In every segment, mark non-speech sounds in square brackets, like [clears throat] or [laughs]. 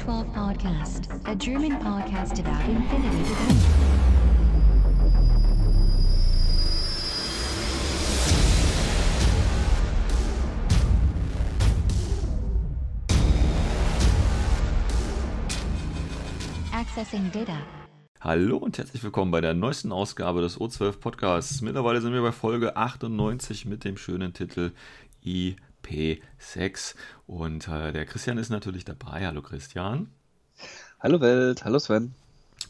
to the O12 Podcast, a German podcast about infinity. Accessing data. Hallo und herzlich willkommen bei der neuesten Ausgabe des O12 Podcasts. Mittlerweile sind wir bei Folge 98 mit dem schönen Titel IP6. Und äh, der Christian ist natürlich dabei. Hallo Christian. Hallo Welt, hallo Sven.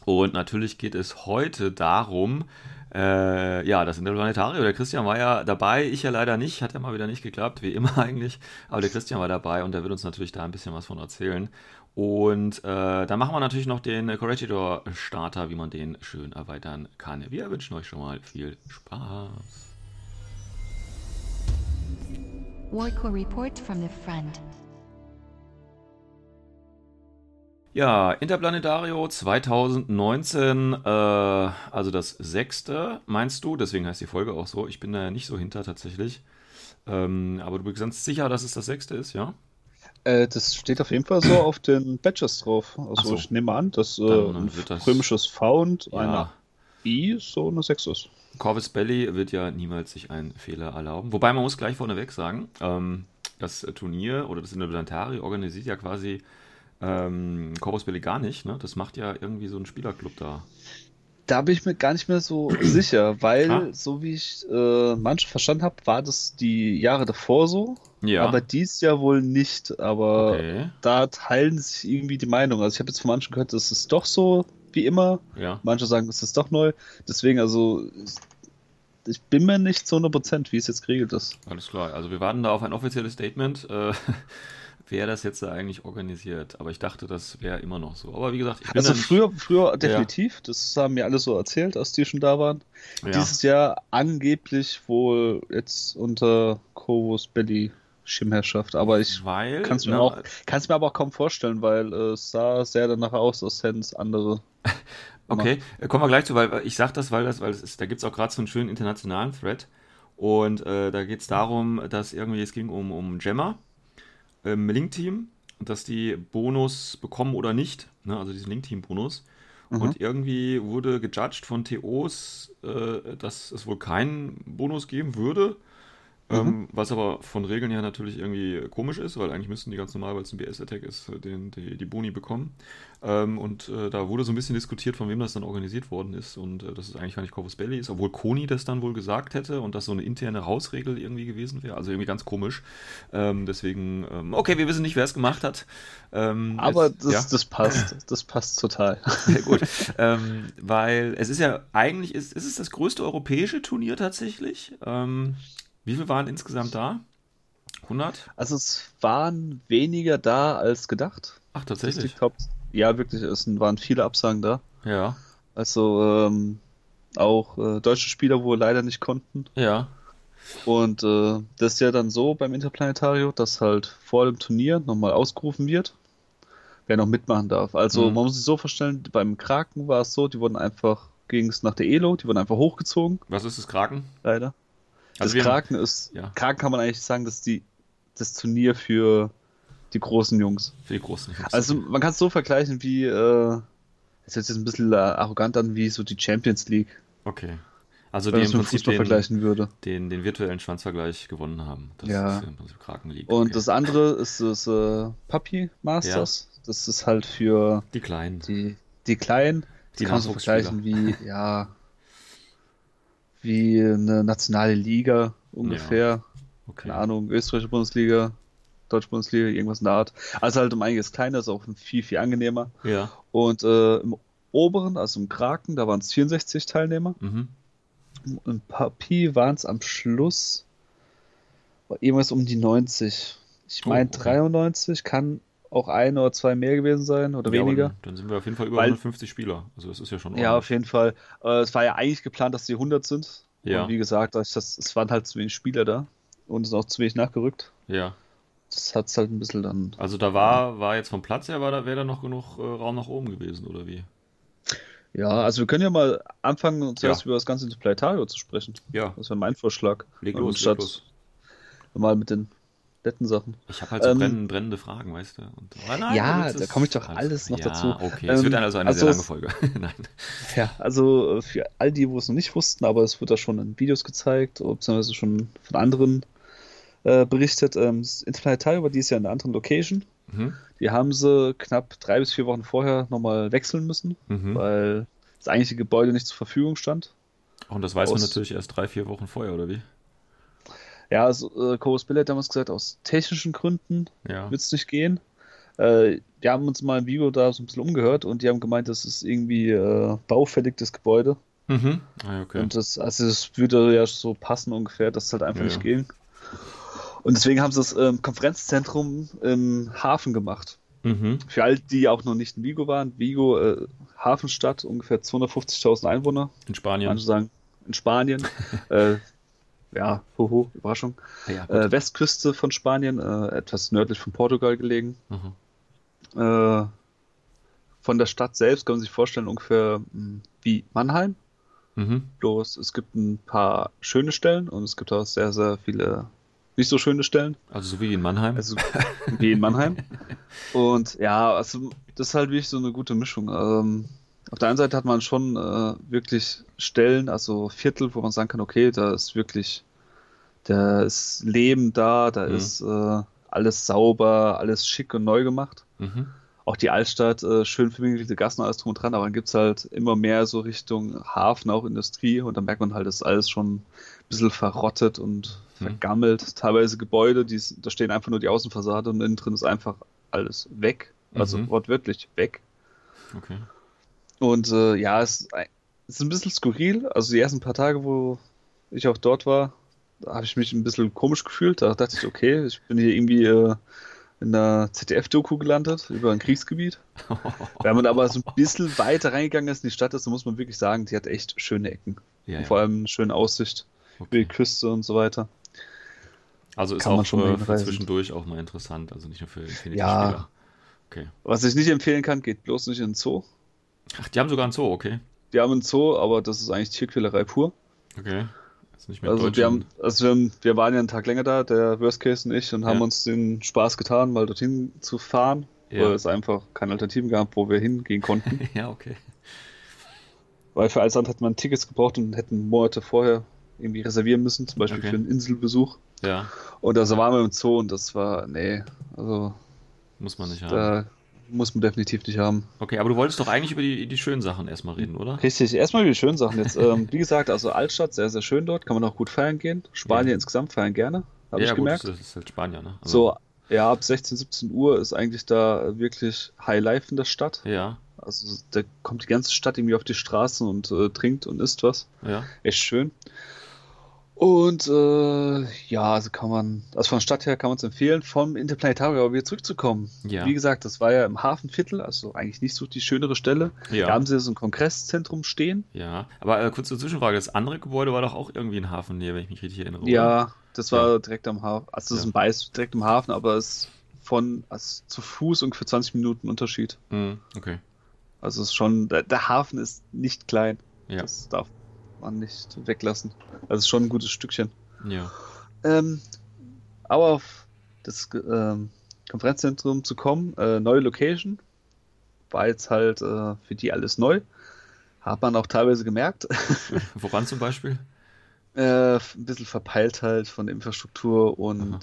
Und natürlich geht es heute darum, äh, ja, das Interplanetarium. Der Christian war ja dabei, ich ja leider nicht, hat ja mal wieder nicht geklappt, wie immer [laughs] eigentlich. Aber der Christian war dabei und der wird uns natürlich da ein bisschen was von erzählen. Und äh, dann machen wir natürlich noch den Corregidor Starter, wie man den schön erweitern kann. Wir wünschen euch schon mal viel Spaß. Warco report from the front. Ja, Interplanetario 2019, äh, also das sechste, meinst du? Deswegen heißt die Folge auch so. Ich bin da ja nicht so hinter tatsächlich. Ähm, aber du bist ganz sicher, dass es das sechste ist, ja? Äh, das steht auf jeden Fall so auf den Badges drauf. Also so. ich nehme an, dass äh, ein wird das- römisches V und Ja. eine I so eine 6 ist. Corvus Belly wird ja niemals sich einen Fehler erlauben. Wobei man muss gleich vorneweg sagen, ähm, das Turnier oder das Interplanetarium organisiert ja quasi ähm, Corvus Belly gar nicht. Ne? Das macht ja irgendwie so ein Spielerclub da. Da bin ich mir gar nicht mehr so [clears throat] sicher, weil, Ah. so wie ich äh, manche verstanden habe, war das die Jahre davor so. Ja. Aber dies Jahr wohl nicht. Aber Okay. da teilen sich irgendwie die Meinungen. Also ich habe jetzt von manchen gehört, das ist doch so wie immer. Ja. Manche sagen, es ist doch neu. Deswegen, also, ich bin mir nicht zu 100%, wie es jetzt geregelt ist. Alles klar. Also wir warten da auf ein offizielles Statement, äh, [laughs] wer das jetzt da eigentlich organisiert. Aber ich dachte, das wäre immer noch so. Aber wie gesagt, ich bin Also früher, früher definitiv, das haben mir alle so erzählt, als die schon da waren. Ja. Dieses Jahr angeblich wohl jetzt unter Corvus Belly Schirmherrschaft, aber ich kann es mir, na, auch- kann's mir aber auch kaum vorstellen, weil äh, es sah sehr danach aus, als hätten es andere. [laughs] Okay, äh, kommen wir gleich zu, weil ich sage das, weil das, weil es ist, da gibt es auch gerade so einen schönen internationalen Thread. Und äh, da geht es darum, dass irgendwie es ging um, um Gemma im Link-Team und dass die Bonus bekommen oder nicht, ne? also diesen Link-Team-Bonus. Mhm. Und irgendwie wurde gejudged von TOs, äh, dass es wohl keinen Bonus geben würde. Ähm, was aber von Regeln her natürlich irgendwie komisch ist, weil eigentlich müssten die ganz normal, weil es ein BS-Attack ist, den, die, die Boni bekommen. Ähm, und äh, da wurde so ein bisschen diskutiert, von wem das dann organisiert worden ist. Und äh, dass es eigentlich gar nicht Corvus Belli ist, obwohl Koni das dann wohl gesagt hätte und das so eine interne Hausregel irgendwie gewesen wäre. Also irgendwie ganz komisch. Ähm, deswegen, ähm, okay, wir wissen nicht, wer es gemacht hat. Ähm, Aber es- das, ja. das passt, das passt total. Sehr gut. weil es ist ja eigentlich, ist, ist es das größte europäische Turnier tatsächlich. Wie viel waren insgesamt da? 100? Also es waren weniger da als gedacht. Ach, tatsächlich. ja, wirklich, es waren viele Absagen da. Ja, Also ähm, auch äh, deutsche Spieler wohl leider nicht konnten. ja. Und äh, das ist ja dann so beim Interplanetario, dass halt vor dem Turnier nochmal ausgerufen wird, wer noch mitmachen darf. Also Mhm. man muss sich so vorstellen, beim Kraken war es so, die wurden einfach, ging es nach der Elo, die wurden einfach hochgezogen, Was ist das Kraken? leider. Das Also wir- Kraken ist, Ja. Kraken kann man eigentlich sagen, dass die das Turnier für die großen Jungs. Für die großen Jungs. Also man kann es so vergleichen wie, äh, das hört sich jetzt ein bisschen äh, arrogant an, wie so die Champions League, okay. Also wenn die im Prinzip Fußball den, vergleichen würde. den, den virtuellen Schwanzvergleich gewonnen haben. Das Ja. ist im Prinzip Kraken League. Und okay. das andere ist das äh, Puppy Masters. Das ist halt für die Kleinen. die, die Kleinen. Das Die kann man so vergleichen wie, [laughs] ja, wie eine nationale Liga ungefähr. Okay. Keine Ahnung, österreichische Bundesliga, deutsche Bundesliga, irgendwas in der Art. Also halt um einiges kleiner, ist auch viel, viel angenehmer. Ja. Und äh, im oberen, also im Kraken, da waren es 64 Teilnehmer. Mhm. Im Puppy waren es am Schluss irgendwas um die 90. Ich Oh, meine okay. 93, kann auch ein oder zwei mehr gewesen sein oder Ja, weniger. Dann, sind wir auf jeden Fall über Weil- 150 Spieler. Also das ist ja schon Ja, auf jeden Fall. Äh, es war ja eigentlich geplant, dass die 100 sind. Ja. Und wie gesagt, das, es waren halt zu wenig Spieler da und es ist auch zu wenig nachgerückt. Ja. Das hat es halt ein bisschen dann. Also da war, war jetzt vom Platz her, war da, wäre da noch genug äh, Raum nach oben gewesen, oder wie? Ja, also wir können ja mal anfangen, zuerst Ja. über das ganze Interplanetario zu sprechen. Ja, Das wäre mein Vorschlag. leg los, leg statt los. mal mit den netten Sachen. Ich habe halt so Ähm, brennende, brennende Fragen, weißt du? Und, ah, nein, Ja, da ist komme ich doch alles noch ja, dazu. okay. Es wird Ähm, also eine also sehr lange Folge. [laughs] nein. Ja, also äh, für all die, wo es noch nicht wussten, aber es wird da schon in Videos gezeigt, beziehungsweise schon von anderen äh, berichtet. Ähm, Interplanetarium war dieses Jahr in einer anderen Location. Mhm. Die haben sie knapp drei bis vier Wochen vorher nochmal wechseln müssen, Mhm. weil das eigentliche Gebäude nicht zur Verfügung stand. Und das weiß man natürlich erst drei, vier Wochen vorher, oder wie? Ja, also, äh, Chorus Bill hat damals gesagt, aus technischen Gründen Ja. wird es nicht gehen. Äh, die haben uns mal im Video da so ein bisschen umgehört und die haben gemeint, das ist irgendwie äh, baufällig, das Gebäude. Mhm. Ah, okay. Und das, also das würde ja so passen ungefähr, dass es halt einfach Ja, nicht ging. Und deswegen haben sie das ähm, Konferenzzentrum im Hafen gemacht. Mhm. Für all die auch noch nicht in Vigo waren. Vigo, äh, Hafenstadt, ungefähr 250.000 Einwohner. In Spanien. Manche sagen in Spanien. [laughs] äh, ja, hoho, Überraschung. ja, gut. Äh, Westküste von Spanien, äh, etwas nördlich von Portugal gelegen. Mhm. Äh, von der Stadt selbst kann man sich vorstellen, ungefähr mh, wie Mannheim. Mhm. Bloß es gibt ein paar schöne Stellen und es gibt auch sehr, sehr viele nicht so schöne Stellen. Also so wie in Mannheim. Also wie in Mannheim. [laughs] Und ja, also das ist halt wirklich so eine gute Mischung. Ähm, auf der einen Seite hat man schon äh, wirklich Stellen, also Viertel, wo man sagen kann, okay, da ist wirklich, da ist Leben da, da Mhm. ist äh, alles sauber, alles schick und neu gemacht. mhm. Auch die Altstadt, äh, schön verwinkelte Gassen, alles drum und dran, aber dann gibt es halt immer mehr so Richtung Hafen, auch Industrie und dann merkt man halt, das ist alles schon ein bisschen verrottet und Mhm. vergammelt. Teilweise Gebäude, die, da stehen einfach nur die Außenfassade und innen drin ist einfach alles weg. Also Mhm. wortwörtlich weg. Okay. Und äh, ja, es ist ein- es ist ein bisschen skurril. Also die ersten paar Tage, wo ich auch dort war, da habe ich mich ein bisschen komisch gefühlt. Da dachte ich, okay, ich bin hier irgendwie äh, in einer ZDF-Doku gelandet über ein Kriegsgebiet. [laughs] Wenn man aber so ein bisschen weiter reingegangen ist in die Stadt, ist, dann muss man wirklich sagen, die hat echt schöne Ecken. Ja, ja. vor allem eine schöne Aussicht über die Okay. Küste und so weiter. Also ist kann man auch schon äh, für zwischendurch auch mal interessant, also nicht nur für Ja. Infinity-Spieler. Okay. Was ich nicht empfehlen kann, geht bloß nicht in den Zoo. Ach, die haben sogar einen Zoo, okay. Die haben einen Zoo, aber das ist eigentlich Tierquälerei pur. Okay. Ist nicht mehr Also wir, haben, also wir, haben, wir waren ja einen Tag länger da, der Worst Case und ich, und haben Ja. uns den Spaß getan, mal dorthin zu fahren, Ja. weil es einfach keine Alternativen gab, wo wir hingehen konnten. [laughs] ja, okay. weil für alles andere hätte man Tickets gebraucht und hätten Monate vorher irgendwie reservieren müssen, zum Beispiel Okay. für einen Inselbesuch. Ja, Und also waren wir im Zoo und das war, nee, also muss man nicht haben. da muss man definitiv nicht haben. Okay, aber du wolltest doch eigentlich über die, die schönen Sachen erstmal reden, oder? Richtig, erstmal die schönen Sachen jetzt. ähm, wie gesagt, also Altstadt, sehr, sehr schön dort, kann man auch gut feiern gehen. Spanien Ja. insgesamt feiern gerne, habe ja, ich gut, gemerkt. das ist, das ist halt Spanier, ne? Also, So, ja, ab 16, 17 Uhr ist eigentlich da wirklich High Life in der Stadt. Ja, Also da kommt die ganze Stadt irgendwie auf die Straßen und äh, trinkt und isst was. ja. Echt schön. Und äh, ja, also kann man, also von der Stadt her kann man es empfehlen, vom Interplanetarium wieder zurückzukommen. Ja. Wie gesagt, das war ja im Hafenviertel, also eigentlich nicht so die schönere Stelle. Ja. Da haben sie so ein Kongresszentrum stehen. Ja, aber äh, kurze Zwischenfrage, das andere Gebäude war doch auch irgendwie in Hafennähe, wenn ich mich richtig erinnere. Ja, das war Ja. direkt am Hafen. Also das Ja. ist ein Beiß direkt am Hafen, aber es ist von also zu Fuß ungefähr 20 Minuten Unterschied. Mhm, okay. Also es ist schon, der, der Hafen ist nicht klein. Ja. Das darf man nicht weglassen. Also schon ein gutes Stückchen. Ja. Ähm, aber auf das ähm, Konferenzzentrum zu kommen, äh, neue Location, war jetzt halt äh, für die alles neu. Hat man auch teilweise gemerkt. [laughs] Woran zum Beispiel? äh, ein bisschen verpeilt halt von Infrastruktur und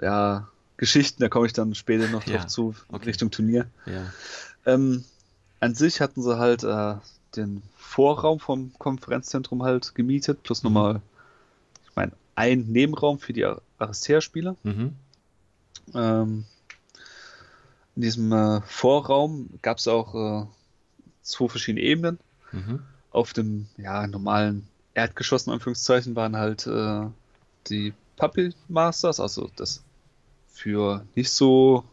ja, Geschichten, da komme ich dann später noch Ja, drauf zu, okay. Richtung Turnier. Ja. Ähm, an sich hatten sie halt äh, den Vorraum vom Konferenzzentrum halt gemietet, plus Mhm. nochmal, ich meine, ein Nebenraum für die Ar- Aristea-Spieler. Mhm. Ähm, in diesem äh, Vorraum gab es auch äh, zwei verschiedene Ebenen. Mhm. Auf dem ja, normalen Erdgeschoss, in Anführungszeichen, waren halt äh, die Puppy Masters, also das für nicht so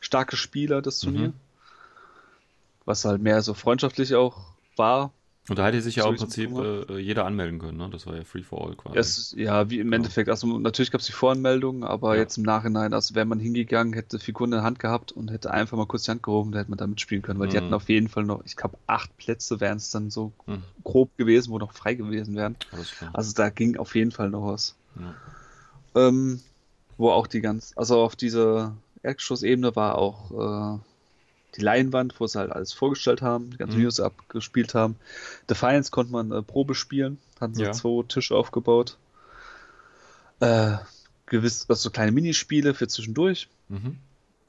starke Spieler das Turnier. Mhm. Was halt mehr so freundschaftlich auch war. Und da hätte sich ja So auch im Prinzip mitbekommen äh, jeder anmelden können, ne? Das war ja Free for All quasi. Es, ja, wie im Genau. Endeffekt, also natürlich gab es die Voranmeldung, aber Ja. jetzt im Nachhinein, also wäre man hingegangen, hätte Figuren in der Hand gehabt und hätte einfach mal kurz die Hand gehoben, da hätte man da mitspielen können, weil die Mhm. hatten auf jeden Fall noch, ich glaube, acht Plätze wären es dann so Mhm. grob gewesen, wo noch frei gewesen wären. Also da ging auf jeden Fall noch was. ja. Ähm, wo auch die ganz, also auf dieser Erdgeschossebene war auch äh, die Leinwand, wo sie halt alles vorgestellt haben, die ganzen Mhm. Videos abgespielt haben. Defiance konnte man äh, Probe spielen, hatten sie Ja. zwei Tische aufgebaut. Äh, gewiss, also so kleine Minispiele für zwischendurch. Mhm.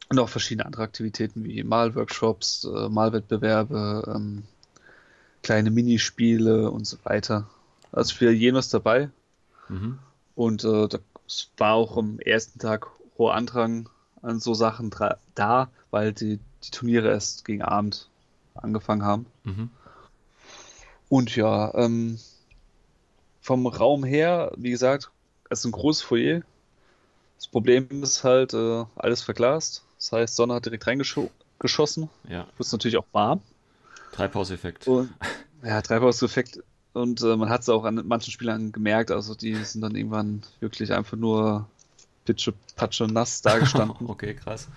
Und auch verschiedene andere Aktivitäten wie Malworkshops, äh, Malwettbewerbe, ähm, kleine Minispiele und so weiter. Also für jeden was dabei. Mhm. Und äh, da- es war auch am ersten Tag hoher Andrang an so Sachen da, weil die, die Turniere erst gegen Abend angefangen haben. Mhm. Und ja, ähm, vom Raum her, wie gesagt, es ist ein großes Foyer. Das Problem ist halt, äh, alles verglast. Das heißt, Sonne hat direkt reingeschossen. Ja, Wird natürlich auch warm. Treibhauseffekt. Und ja, Treibhauseffekt. Und äh, man hat es auch an manchen Spielern gemerkt. Also die sind dann irgendwann wirklich einfach nur pitsche, patsche, nass [laughs] dagestanden. okay, krass.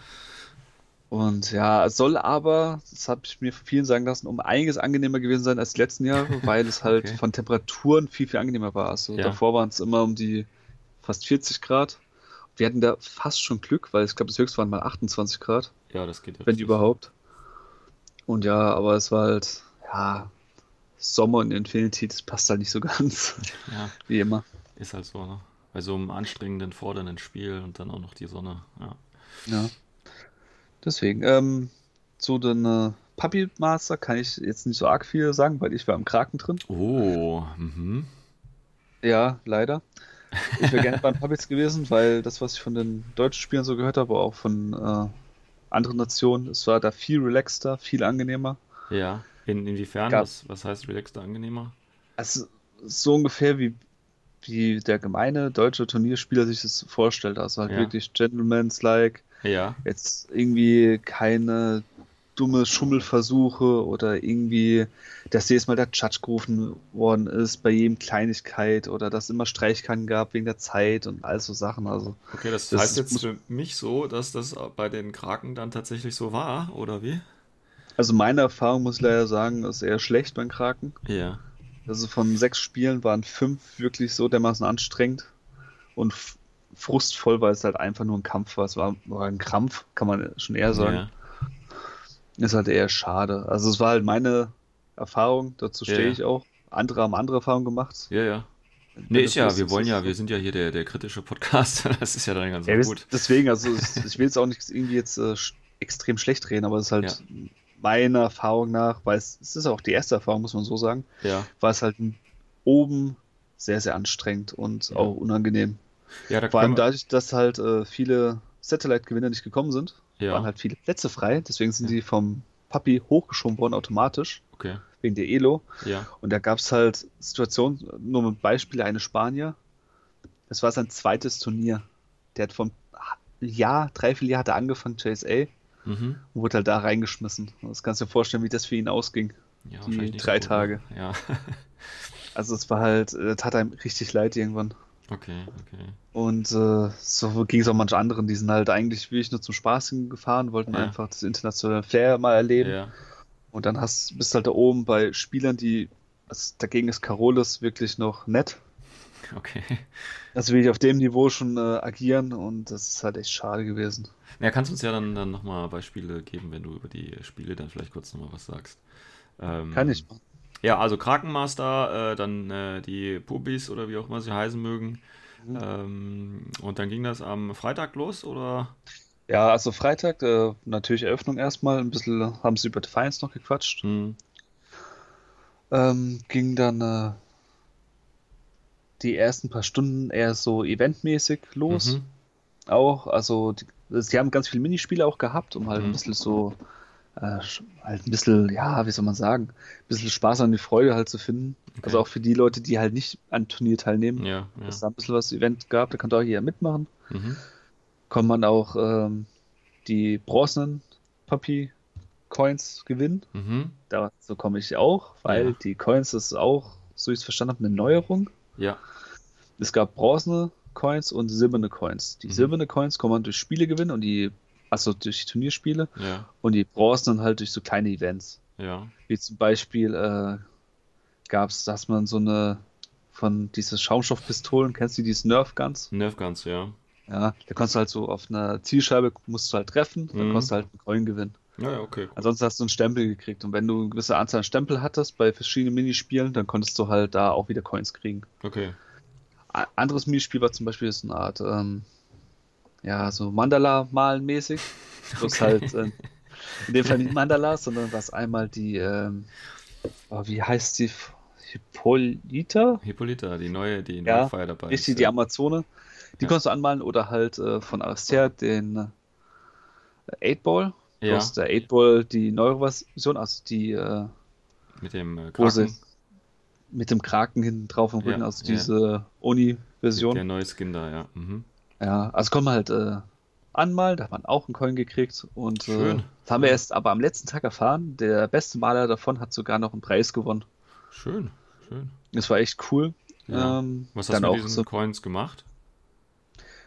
Und ja, es soll aber, das habe ich mir von vielen sagen lassen, um einiges angenehmer gewesen sein als die letzten Jahre, [laughs] weil es halt Okay. von Temperaturen viel, viel angenehmer war. Also Ja. davor waren es immer um die fast 40 Grad. Wir hatten da fast schon Glück, weil ich glaube, das höchste waren mal 28 Grad, Ja, das geht ja wenn überhaupt. Und ja, aber es war halt, ja, Sommer und Infinity, das passt halt nicht so [laughs] ganz, Ja, wie immer. ist halt so, ne? Bei so einem anstrengenden, fordernden Spiel und dann auch noch die Sonne. Ja. Ja. Deswegen, ähm, zu den Puppy Master kann ich jetzt nicht so arg viel sagen, weil ich war im Kraken drin. Oh, mhm. Ja, leider. Ich wäre gerne beim Puppets gewesen, weil das, was ich von den deutschen Spielern so gehört habe, aber auch von äh, anderen Nationen, es war da viel relaxter, viel angenehmer. Ja. In, inwiefern? Gab- Was, was heißt relaxter, angenehmer? Also so ungefähr wie, wie der gemeine deutsche Turnierspieler sich das vorstellt. Also halt Ja. wirklich Gentleman's-like, Ja. jetzt irgendwie keine dumme Schummelversuche oder irgendwie, dass jedes Mal der Judge gerufen worden ist bei jedem Kleinigkeit oder dass es immer Streichkanten gab wegen der Zeit und all so Sachen. Also Okay, das, Das heißt jetzt für mich so, dass das bei den Kraken dann tatsächlich so war, oder wie? Also meine Erfahrung, muss ich leider sagen, ist eher schlecht beim Kraken. Ja. Also von sechs Spielen waren fünf wirklich so dermaßen anstrengend und frustvoll, weil es halt einfach nur ein Kampf war. Es war, war ein Krampf, kann man schon eher sagen. Ja. Ist halt eher schade. Also es war halt meine Erfahrung, dazu Ja, stehe ja. ich auch. Andere haben andere Erfahrungen gemacht. Ja, ja. Nee, ist ja, wir wollen ja, wir sind ja hier der, der kritische Podcast. [laughs] Das ist ja dann ganz Ja, gut. deswegen, also ich will jetzt auch nicht irgendwie jetzt äh, extrem schlecht reden, aber es ist halt meiner Erfahrung nach, weil es, es ist auch die erste Erfahrung, muss man so sagen, Ja. war es halt oben sehr, sehr anstrengend und Ja. auch unangenehm. Ja, da Vor allem dadurch, dass halt äh, viele Satellite-Gewinner nicht gekommen sind, Ja. waren halt viele Plätze frei. Deswegen sind die vom Papi hochgeschoben worden automatisch, Okay. wegen der Elo. Ja. Und da gab es halt Situationen, nur mit Beispiel, eine Spanier, das war sein zweites Turnier. Der hat vom Jahr, dreiviertel Jahr hat er angefangen, JSA, Mhm. und wurde halt da reingeschmissen. Das kannst du dir vorstellen, wie das für ihn ausging. Ja, Die so drei gut, ne? Tage. Ja. [laughs] Also es war halt, das tat einem richtig leid irgendwann. Okay, okay. Und äh, so ging es auch manch anderen, die sind halt eigentlich wirklich nur zum Spaß gefahren, wollten Ja. einfach das internationale Flair mal erleben. Ja. Und dann hast, bist halt da oben bei Spielern, die, also dagegen ist Carolis wirklich noch nett. Okay. Also will ich auf dem Niveau schon äh, agieren und das ist halt echt schade gewesen. Ja, kannst uns ja dann, dann nochmal Beispiele geben, wenn du über die Spiele dann vielleicht kurz nochmal was sagst. Ähm, Kann ich. Ja, also Krakenmaster, äh, dann äh, die Pubis oder wie auch immer sie heißen mögen. Mhm. Ähm, und dann ging das am Freitag los, oder? Ja, also Freitag, äh, natürlich Eröffnung erstmal, ein bisschen haben sie über Defiance noch gequatscht. Hm. Ähm, ging dann äh, die ersten paar Stunden eher so eventmäßig los. Mhm. Auch, also die, sie haben ganz viele Minispiele auch gehabt, um halt Mhm. ein bisschen so, äh, halt ein bisschen, ja, wie soll man sagen, ein bisschen Spaß an die Freude halt zu finden. Also auch für die Leute, die halt nicht an Turnier teilnehmen, Ja, ja. dass da ein bisschen was Event gab, da kann auch jeder mitmachen. Mhm. Kann man auch ähm, die bronzenen Puppy Coins gewinnen. Mhm. Dazu komme ich auch, weil Ja. die Coins ist auch, so ich es verstanden habe, eine Neuerung. Ja. Es gab bronzene Coins und silberne Coins. Die Mhm. silberne Coins kann man durch Spiele gewinnen und die, also durch Turnierspiele Ja. und die bronzenen halt durch so kleine Events. Ja. Wie zum Beispiel äh, gab es, dass man so eine von diese Schaumstoffpistolen, kennst du diese Nerf Guns? Nerf Guns, ja. Ja, da konntest du halt so auf einer Zielscheibe musst du halt treffen, dann Mhm. konntest du halt einen Coin gewinnen. Ja, okay. Ansonsten hast du einen Stempel gekriegt und wenn du eine gewisse Anzahl an Stempel hattest bei verschiedenen Minispielen, dann konntest du halt da auch wieder Coins kriegen. Okay. A- anderes Minispiel war zum Beispiel so eine Art, ähm, ja, so Mandala-Malen mäßig. Bloß Okay. halt, äh, in dem Fall nicht [laughs] Mandalas, sondern was einmal die, ähm, oh, wie heißt die? Hippolyta? Hippolyta, die neue, die in Ja, Wildfire dabei Richtig, ist. die ja. Amazone. Die Ja. konntest du anmalen oder halt äh, von Aster den äh, 8-Ball. Ja. Bloß der 8-Ball, die neuere Version, also die äh, Mit dem äh, Kraken, mit dem Kraken hinten drauf am Rücken, also diese Oni-Version. der neue Skin da, ja. Mhm. Ja, also man halt äh, anmalen, da hat man auch einen Coin gekriegt und Schön. Äh, das haben wir erst aber am letzten Tag erfahren. Der beste Maler davon hat sogar noch einen Preis gewonnen. Schön, schön. Das war echt cool. Ja. Ähm, Was hast du mit diesen so, Coins gemacht?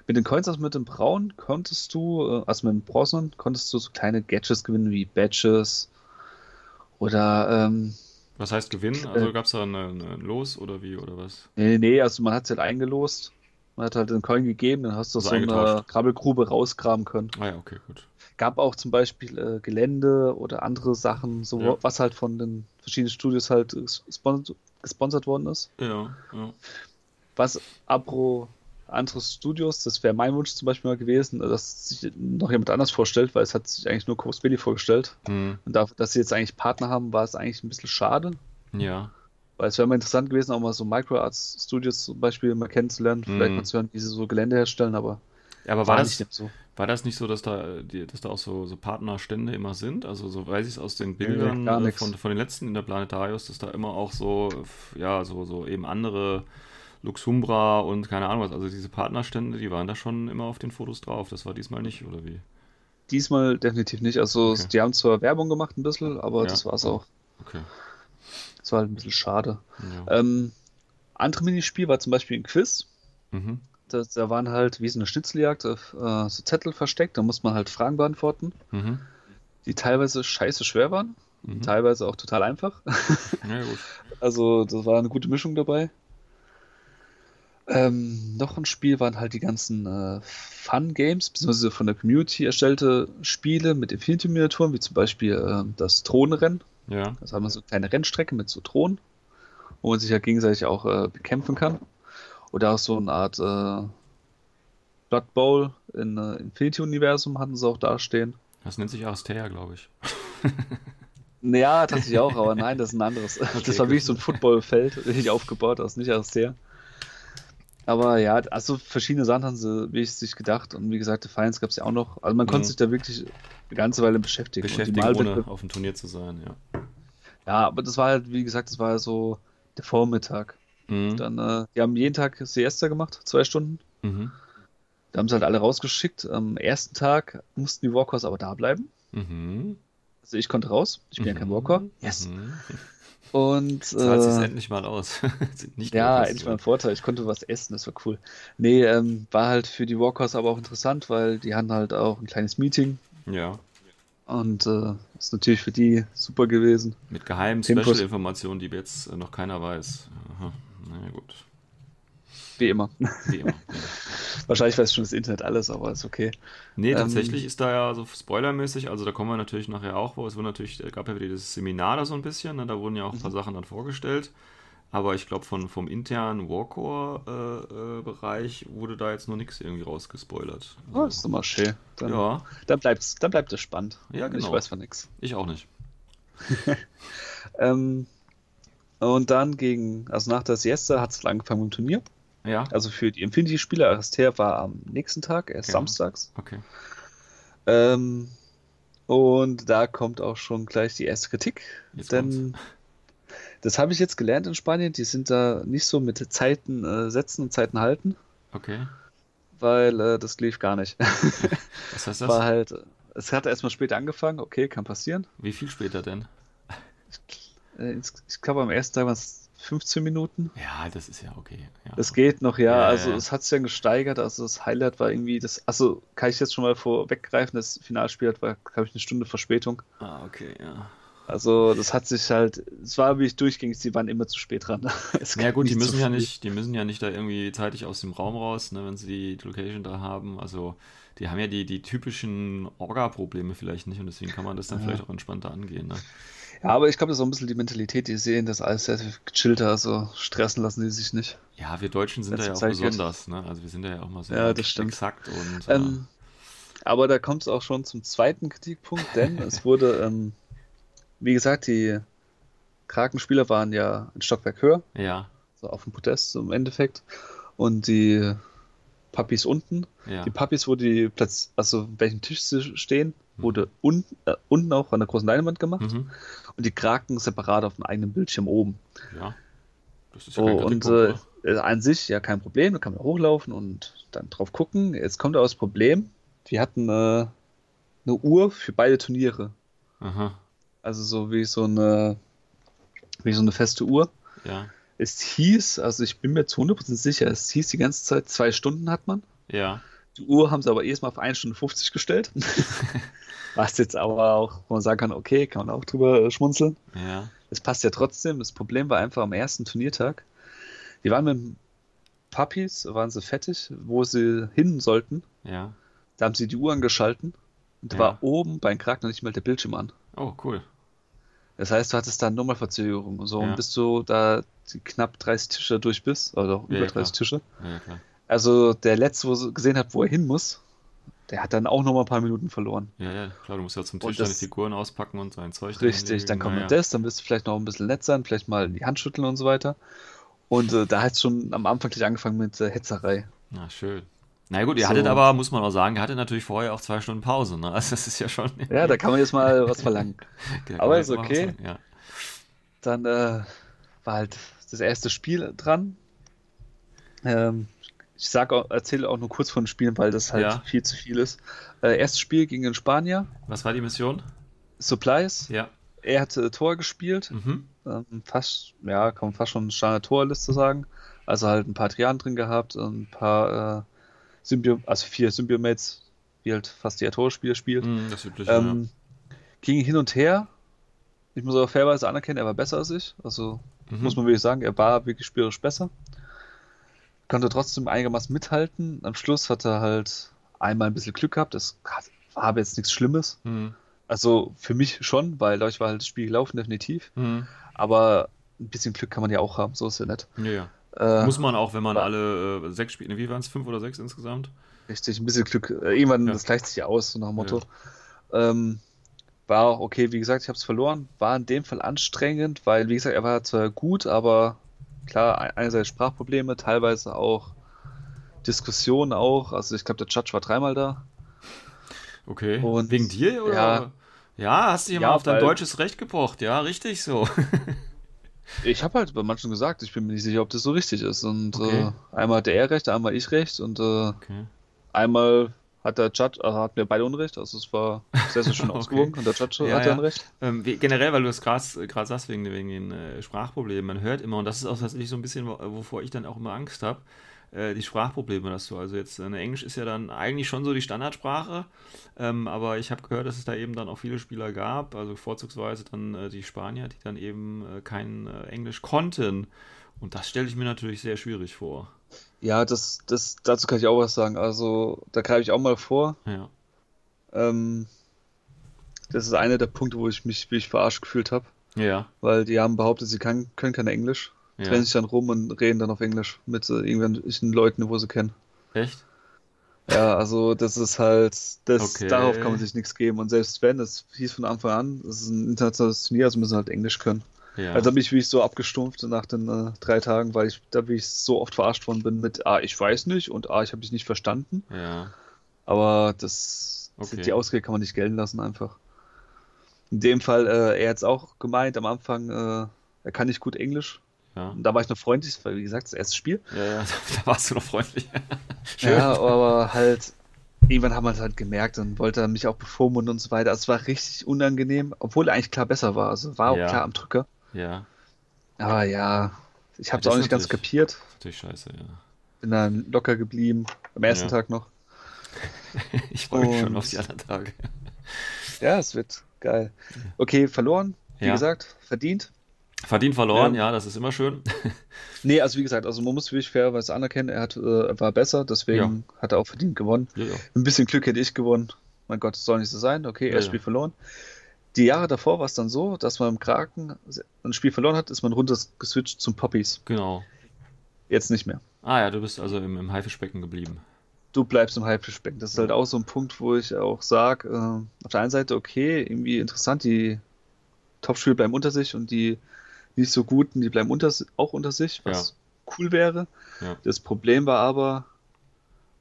mit den Coins, also mit dem Braun, konntest du, äh, also mit dem Bronzen, konntest du so kleine Gadgets gewinnen wie Badges oder ähm, Was heißt gewinnen? Also Äh, gab es da ein ein Los oder wie oder was? nee, nee, also man hat es halt eingelost. Man hat halt den Coin gegeben, dann hast du Also so eine. Krabbelgrube rausgraben können. Ah ja, okay, gut. Gab auch zum Beispiel äh, Gelände oder andere Sachen, so Ja. was halt von den verschiedenen Studios halt äh, spon gesponsert worden ist. Ja, ja. Was apro andere Studios, das wäre mein Wunsch zum Beispiel mal gewesen, dass sich noch jemand anders vorstellt, weil es hat sich eigentlich nur Coast Billy vorgestellt. Hm, Und dafür, dass sie jetzt eigentlich Partner haben, war es eigentlich ein bisschen schade. ja. Weil es wäre mal interessant gewesen, auch mal so Microarts Studios zum Beispiel mal kennenzulernen, vielleicht Mhm. mal zu hören, wie sie so Gelände herstellen, aber Ja, aber war das, nicht so. war das nicht so, dass da, die, dass da auch so, so Partnerstände immer sind? Also so weiß ich es aus den Bildern gar äh, von, von den letzten in der Planetarius, dass da immer auch so, ja, so, so eben andere Luxumbra und keine Ahnung was, also diese Partnerstände, die waren da schon immer auf den Fotos drauf. Das war diesmal nicht, oder wie? Diesmal definitiv nicht. Also Okay. die haben zwar Werbung gemacht ein bisschen, aber Ja. das war's auch. Okay. Das war halt ein bisschen schade. Ja. Ähm, andere Minispiel war zum Beispiel ein Quiz. Mhm. Da, da waren halt wie so eine Schnitzeljagd auf, äh, so Zettel versteckt. Da musste man halt Fragen beantworten, Mhm. die teilweise scheiße schwer waren, Mhm. teilweise auch total einfach. [laughs] Ja. Also das war eine gute Mischung dabei. Ähm, noch ein Spiel waren halt die ganzen äh, Fun-Games, beziehungsweise von der Community erstellte Spiele mit Infinity-Miniaturen, wie zum Beispiel äh, das Thronenrennen. Ja. Das haben wir so eine kleine Rennstrecke mit so Thronen, wo man sich ja gegenseitig auch äh, bekämpfen kann. Oder auch so eine Art äh, Blood Bowl in äh, Infinity-Universum hatten sie auch dastehen. Das nennt sich Aristea, glaube ich. [laughs] Ja, tatsächlich auch, aber nein, das ist ein anderes. [laughs] das war wirklich so ein Footballfeld, [laughs] richtig aufgebaut, das ist nicht der. Aber ja, also verschiedene Sachen haben sie wirklich sich gedacht und wie gesagt, Defiance gab es ja auch noch. Also man konnte Mhm. sich da wirklich eine ganze Weile beschäftigen. Beschäftigen, ohne auf dem Turnier zu sein, ja. Ja, aber das war halt, wie gesagt, das war so der Vormittag. Mhm. Dann, äh, die haben jeden Tag Siesta gemacht, zwei Stunden. Mhm. Da haben sie halt alle rausgeschickt. Am ersten Tag mussten die Walkers aber da bleiben. Mhm. Also ich konnte raus. Ich bin ja kein Mhm. Walker. Yes. Und Zahlt sich äh, endlich mal aus. [laughs] Ja, endlich mal ein Vorteil. Ich konnte was essen, das war cool. Nee, ähm, war halt für die Walkers aber auch interessant, weil die hatten halt auch ein kleines Meeting. Ja, Und äh, ist natürlich für die super gewesen. mit geheimen. Special-Informationen, die jetzt noch keiner weiß. Aha. Na ja, gut. Wie immer. Wie immer. [laughs] Wahrscheinlich weiß schon das Internet alles, aber ist okay. Nee, Ähm, tatsächlich ist da ja so spoilermäßig, also da kommen wir natürlich nachher auch, wo es wurde natürlich, gab ja wieder dieses Seminar da so ein bisschen, ne, da wurden ja auch ein paar Sachen dann vorgestellt. Aber ich glaube, von, vom internen Warcore-Bereich wurde da jetzt noch nichts irgendwie rausgespoilert. Oh, ist doch mal schön. Dann, ja, dann, bleibt's, dann bleibt es spannend. Ja, Ich genau. weiß von nichts. ich auch nicht. [laughs] Ähm, und dann gegen, also nach der Siesta hat es angefangen mit dem Turnier. Ja, Also für die Infinity-Spieler, Aristea war am nächsten Tag, erst Ja. samstags. okay. Ähm, und da kommt auch schon gleich die erste Kritik. Jetzt denn [laughs] das habe ich jetzt gelernt in Spanien, die sind da nicht so mit Zeiten äh, setzen und Zeiten halten, Okay. weil äh, das lief gar nicht. [laughs] Was heißt War das? halt, es hat erstmal später angefangen, okay, kann passieren. Wie viel später denn? Äh, ins- ich glaube am ersten Tag waren es 15 Minuten. Ja, das ist ja okay. Ja. Das geht noch, ja. Ja, also ja. es hat sich dann gesteigert. Also das Highlight war irgendwie das. Also kann ich jetzt schon mal vorweggreifen, das Finalspiel hat, war, glaube ich, eine Stunde Verspätung. Ah, okay, ja. Also das hat sich halt, es war wie ich durchging, sie waren immer zu spät dran. [laughs] Es Ja gut, die müssen ja nicht, die müssen ja nicht da irgendwie zeitig aus dem Raum raus, ne, wenn sie die Location da haben. Also die haben ja die, die typischen Orga-Probleme vielleicht nicht und deswegen kann man das dann vielleicht auch entspannter angehen. Ne? Ja, aber ich glaube, das ist auch ein bisschen die Mentalität, die sehen, das alles sehr viel gechillter, also stressen lassen die sich nicht. Ja, wir Deutschen sind Das da ja auch besonders, ne? Also wir sind da ja auch mal so Ja, das stimmt. exakt und äh, Ähm, aber da kommt es auch schon zum zweiten Kritikpunkt, denn es wurde, ähm, wie gesagt, die Krakenspieler waren ja ein Stockwerk höher, ja, so auf dem Podest im Endeffekt, und die Puppies unten. ja, Die Puppies, wo die Platz, also welchen Tisch sie stehen, wurde un, äh, unten auch an der großen Leinwand gemacht mhm. und die Kraken separat auf einem eigenen Bildschirm oben. ja. Das ist ja kein Oh, und äh, oder? an sich ja kein Problem, da kann man hochlaufen und dann drauf gucken. Jetzt kommt aber das Problem, wir hatten äh, eine Uhr für beide Turniere. Aha, Also so wie so eine, wie so eine feste Uhr. ja, Es hieß, also ich bin mir zu 100% sicher, es hieß die ganze Zeit, zwei Stunden hat man. ja, Die Uhr haben sie aber erstmal auf 1 Stunde 50 gestellt. [laughs] Was jetzt aber auch, wo man sagen kann, okay, kann man auch drüber äh, schmunzeln. ja, Es passt ja trotzdem. Das Problem war einfach am ersten Turniertag. Die waren mit Puppies, waren sie fertig, wo sie hin sollten. ja. Da haben sie die Uhr angeschalten und da Ja. war oben beim Kraken noch nicht mal der Bildschirm an. Oh, cool. Das heißt, du hattest da nochmal Verzögerung. So, Ja. und bis du da knapp 30 Tische durch bist, oder über ja, 30 Tische. Ja, klar. Also der Letzte, wo sie gesehen hat, wo er hin muss, der hat dann auch nochmal ein paar Minuten verloren. Ja, ja, klar, du musst ja zum Und Tisch deine das- Figuren auspacken und sein Zeug Richtig, dann kommt Ja, noch ja. das, dann wirst du vielleicht noch ein bisschen nett sein, vielleicht mal die Hand schütteln und so weiter. Und äh, da hat es schon am Anfang gleich angefangen mit äh, Hetzerei. Na, schön. Na gut, ihr So. hattet aber, muss man auch sagen, ihr hattet natürlich vorher auch zwei Stunden Pause, ne? Also das ist ja schon. [laughs] Ja, da kann man jetzt mal was verlangen. [laughs] Aber ist okay. sagen, Ja. Dann äh, war halt das erste Spiel dran. Ähm, ich sag erzähle auch nur kurz von den Spielen, weil das halt Ja. viel zu viel ist. Äh, erstes Spiel gegen den Spanier, Was war die Mission? Supplies. Ja. Er hatte Tor gespielt. Mhm. Ähm, fast, ja, kann man fast schon Standard Torliste sagen. Also halt ein paar Triaden drin gehabt, ein paar äh, Symbio, also vier Symbiomates, wie halt fast jeder Torspieler spielt. Mhm, Das übliche. Ähm, ging hin und her. Ich muss aber fairweise anerkennen, er war besser als ich. Also ja. Mhm. muss man wirklich sagen, er war wirklich spielerisch besser. Konnte trotzdem einigermaßen mithalten. Am Schluss hat er halt einmal ein bisschen Glück gehabt. Das war aber jetzt nichts Schlimmes. Mhm. Also für mich schon, weil dadurch war halt das Spiel gelaufen, definitiv. Mhm. Aber ein bisschen Glück kann man ja auch haben, so ist ja nett. Ja, ja. Äh, Muss man auch, wenn man alle äh, sechs Spiele, wie waren es, fünf oder sechs insgesamt? Richtig, ein bisschen Glück. Äh, irgendwann, Ja. das gleicht sich ja aus, so nach dem Motto. Ähm, war auch okay, wie gesagt, ich habe es verloren. War in dem Fall anstrengend, weil, wie gesagt, er war zwar gut, aber klar, ein- einerseits Sprachprobleme, teilweise auch Diskussionen auch. Also ich glaube, der Judge war dreimal da. Okay. Und- Wegen dir oder? ja. Ja, hast dich immer Ja, auf dein deutsches Recht gepocht, ja, richtig so. [laughs] Ich habe halt bei manchen gesagt, ich bin mir nicht sicher, ob das so richtig ist. Und Okay. äh, einmal hat er recht, einmal ich recht. Und äh, Okay. einmal hat der Judge, also hat mir beide Unrecht. Also es war sehr, sehr schön [laughs] Okay. ausgewogen. Und der Judge Ja, hat ja. dann recht. Ähm, generell, weil du es gerade sagst, wegen, wegen den äh, Sprachproblemen, man hört immer, und das ist auch tatsächlich so ein bisschen, wo- wovor ich dann auch immer Angst habe, äh, die Sprachprobleme, dass du also jetzt, äh, Englisch ist ja dann eigentlich schon so die Standardsprache, ähm, aber ich habe gehört, dass es da eben dann auch viele Spieler gab, also vorzugsweise dann äh, die Spanier, die dann eben äh, kein äh, Englisch konnten. Und das stelle ich mir natürlich sehr schwierig vor. Ja, das, das, dazu kann ich auch was sagen. Also, da greife ich auch mal vor. Ja. Ähm, das ist einer der Punkte, wo ich mich wirklich verarscht gefühlt habe, Ja. weil die haben behauptet, sie kann, können kein Englisch, ja. drehen sich dann rum und reden dann auf Englisch mit äh, irgendwelchen Leuten, wo sie kennen. Echt? Ja, also das ist halt, das, Okay. darauf kann man sich nichts geben. Und selbst wenn, das hieß von Anfang an, das ist ein internationales Turnier, also müssen halt Englisch können. Ja. Also da bin ich wirklich so abgestumpft nach den äh, drei Tagen, weil ich da wirklich so oft verarscht worden bin mit, ah, ich weiß nicht und ah, ich habe dich nicht verstanden. ja. Aber das, Okay. die Ausrede kann man nicht gelten lassen einfach. In dem Fall, äh, er hat es auch gemeint am Anfang, äh, er kann nicht gut Englisch. Ja. Und da war ich noch freundlich, weil wie gesagt, das erste Spiel. Ja, ja, [laughs] da warst du noch freundlich. [laughs] Schön. Ja, aber halt, irgendwann haben wir es halt gemerkt und wollte mich auch bevormunden und so weiter. Es war richtig unangenehm, obwohl er eigentlich klar besser war. Also war auch Ja. klar am Drücker. Ja, Aber ja, ich habe es auch nicht ganz kapiert. natürlich scheiße, ja. Bin dann locker geblieben, am ersten. Tag noch. [laughs] Ich freue mich schon auf die anderen Tage. Ja, es wird geil. Okay, verloren. Wie gesagt, verdient. Verdient verloren, Ja. ja, das ist immer schön. [laughs] Nee, also wie gesagt, also man muss wirklich fairerweise anerkennen, er hat, äh, er war besser, deswegen hat er auch verdient gewonnen. ja, ja. Ein bisschen Glück hätte ich gewonnen. Mein Gott, es soll nicht so sein. Okay, Ja, ja. Spiel verloren. Die Jahre davor war es dann so, dass man im Kraken ein Spiel verloren hat, ist man runter geswitcht zum Poppies. Genau. Jetzt nicht mehr. Ah ja, du bist also im, im Haifischbecken geblieben. Du bleibst im Haifischbecken. Das ist halt auch so ein Punkt, wo ich auch sage, äh, auf der einen Seite, okay, irgendwie interessant, die Top-Spieler bleiben unter sich und die nicht so guten, die bleiben unter, auch unter sich, was cool wäre. Ja. Das Problem war aber,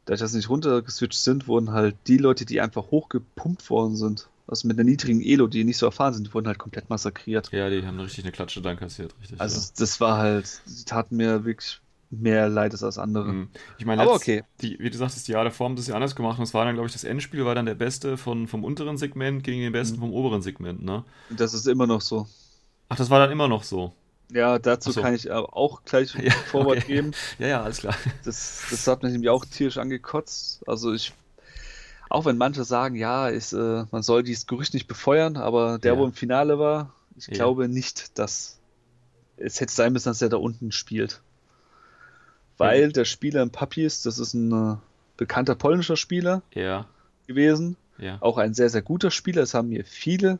dadurch, dass sie nicht runtergeswitcht sind, wurden halt die Leute, die einfach hochgepumpt worden sind, also mit einer niedrigen Elo, die nicht so erfahren sind, die wurden halt komplett massakriert. Ja, die haben richtig eine Klatsche dann kassiert, richtig. Also ja. das war halt, die taten mir wirklich mehr leid als andere. Mhm. Ich meine, Aber letzt- okay. die, wie du sagtest, die Jahre davor haben das ja anders gemacht und es war dann, glaube ich, das Endspiel war dann der Beste von, vom unteren Segment gegen den Besten Mhm. vom oberen Segment, ne? Das ist immer noch so. Ach, das war dann immer noch so. Ja, dazu so. kann ich auch gleich [laughs] Ja, Vorwort okay. geben. Ja, ja, alles klar. Das, das hat mich nämlich auch tierisch angekotzt. Also ich, auch wenn manche sagen, ja, ist, äh, man soll dieses Gerücht nicht befeuern, aber der, Ja. wo im Finale war, ich Ja. glaube nicht, dass es hätte sein müssen, dass er da unten spielt. Weil der Spieler im Puppies, das ist ein äh, bekannter polnischer Spieler gewesen, auch ein sehr, sehr guter Spieler. Das haben mir viele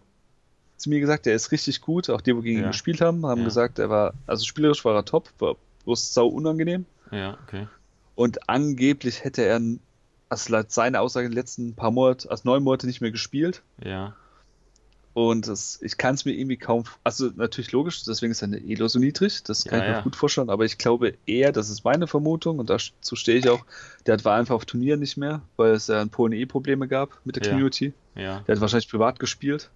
zu mir gesagt, der ist richtig gut. Auch die, wo gegen ihn Ja. gespielt haben, haben Ja. gesagt, er war, also spielerisch war er top, war bloß sau unangenehm. Ja, okay. Und angeblich hätte er, also laut seiner Aussage, in den letzten paar Monate, also neun Monate nicht mehr gespielt. Ja, Und das, ich kann es mir irgendwie kaum, also natürlich logisch, deswegen ist seine Elo so niedrig, das kann Ja, ich mir ja. gut vorstellen, aber ich glaube eher, das ist meine Vermutung und dazu stehe ich auch, der hat- war einfach auf Turnieren nicht mehr, weil es ja in Polen eh Probleme gab mit der. Community. ja. Der hat wahrscheinlich privat gespielt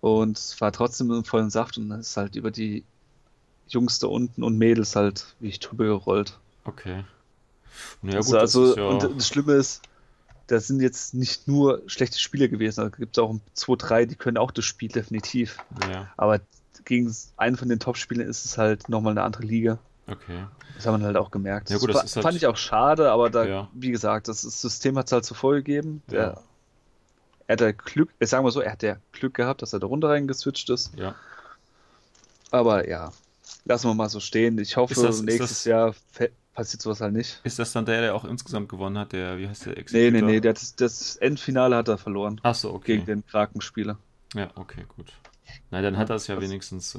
und war trotzdem im vollen Saft und ist halt über die Jungs da unten und Mädels halt wie ich drüber gerollt. Okay. Ja, also, das also ist ja- und das Schlimme ist, das sind jetzt nicht nur schlechte Spieler gewesen, da gibt es auch 2, 3, die können auch das Spiel definitiv. ja, Aber gegen einen von den Top-Spielern ist es halt nochmal eine andere Liga. okay. Das haben wir halt auch gemerkt. Ja, gut, das fa- ist halt- fand ich auch schade, aber da, wie gesagt, das, das System hat es halt so vorgegeben. Der, Ja. Er hat ja Glück, sagen wir so, er hat ja Glück gehabt, dass er da runter reingeswitcht ist. Ja. Aber ja, lassen wir mal so stehen. Ich hoffe, das- nächstes das- Jahr passiert sowas halt nicht. Ist das dann der, der auch insgesamt gewonnen hat? Der, wie heißt der? Nee, nee, Executor? nee, der hat das, das Endfinale hat er verloren Ach so, okay. gegen den Krakenspieler. Ja, okay, gut. Nein, dann hat er es ja das- wenigstens. Äh,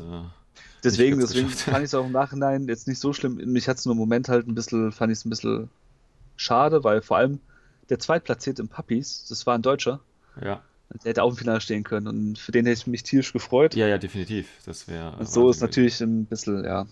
Deswegen, deswegen geschafft. fand ich es auch im Nachhinein jetzt nicht so schlimm. Mich hat es nur im Moment halt ein bisschen, fand ich es ein bisschen schade, weil vor allem der Zweitplatzierte im Puppies, das war ein Deutscher, ja. der hätte auch im Finale stehen können und für den hätte ich mich tierisch gefreut. ja, ja, definitiv. Das wäre. und so ist natürlich ein bisschen, ja.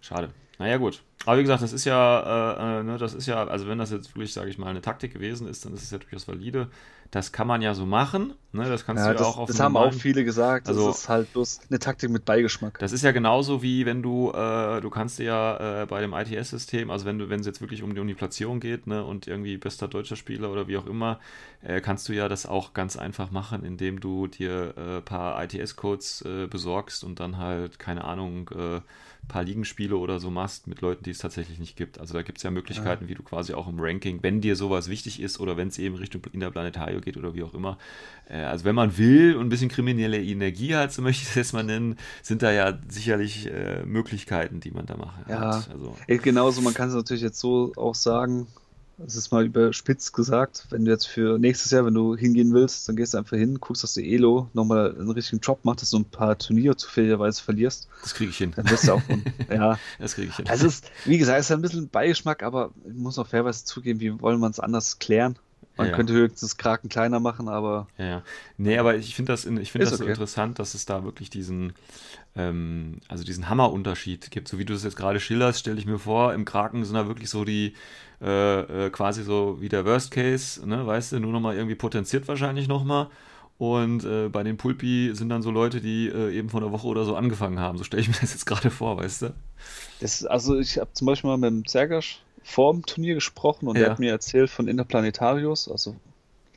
Schade. Naja, gut. Aber wie gesagt, das ist ja, äh, äh, ne, das ist ja, also wenn das jetzt wirklich, sage ich mal, eine Taktik gewesen ist, dann ist es ja durchaus valide. Das kann man ja so machen. Ne? Das kannst ja du ja das auch auf das haben auch viele gesagt. Also- das ist halt bloß eine Taktik mit Beigeschmack. Das ist ja genauso wie wenn du, äh, du kannst dir ja äh, bei dem ITS-System, also wenn du, wenn es jetzt wirklich um die, um die Platzierung geht, ne, und irgendwie bester deutscher Spieler oder wie auch immer, äh, kannst du ja das auch ganz einfach machen, indem du dir ein äh, paar ITS-Codes besorgst und dann halt, keine Ahnung, äh, paar Ligenspiele oder so machst mit Leuten, die es tatsächlich nicht gibt. Also da gibt es ja Möglichkeiten, wie du quasi auch im Ranking, wenn dir sowas wichtig ist oder wenn es eben Richtung Interplanetario geht oder wie auch immer, äh, also wenn man will und ein bisschen kriminelle Energie hat, so [laughs] möchte ich es jetzt mal nennen, sind da ja sicherlich äh, Möglichkeiten, die man da machen Ja. hat. Also, Genauso, man kann es natürlich jetzt so auch sagen, es ist mal überspitzt gesagt, wenn du jetzt für nächstes Jahr, wenn du hingehen willst, dann gehst du einfach hin, guckst, dass du Elo nochmal einen richtigen Job macht, dass du ein paar Turniere zufälligerweise verlierst, das kriege ich hin. dann wirst du auch, [laughs] ja, Das kriege ich hin. Also es ist, wie gesagt, es ist ein bisschen Beigeschmack, aber ich muss auch fairweise zugeben, wie wollen wir es anders klären? Man Ja, könnte höchstens Kraken kleiner machen, aber Ja, ja. Nee, aber ich finde das, in, ich finde Ist das so okay. interessant, dass es da wirklich diesen, ähm, also diesen Hammerunterschied gibt. So wie du es jetzt gerade schilderst, stelle ich mir vor, im Kraken sind da wirklich so die, äh, äh, quasi so wie der Worst Case, ne, weißt du, nur nochmal irgendwie potenziert wahrscheinlich nochmal. Und äh, bei den Pulpi sind dann so Leute, die äh, eben vor einer Woche oder so angefangen haben. So stelle ich mir das jetzt gerade vor, weißt du? das, also ich habe zum Beispiel mal mit dem Zergasch vor dem Turnier gesprochen und Ja. er hat mir erzählt von Interplanetarius, also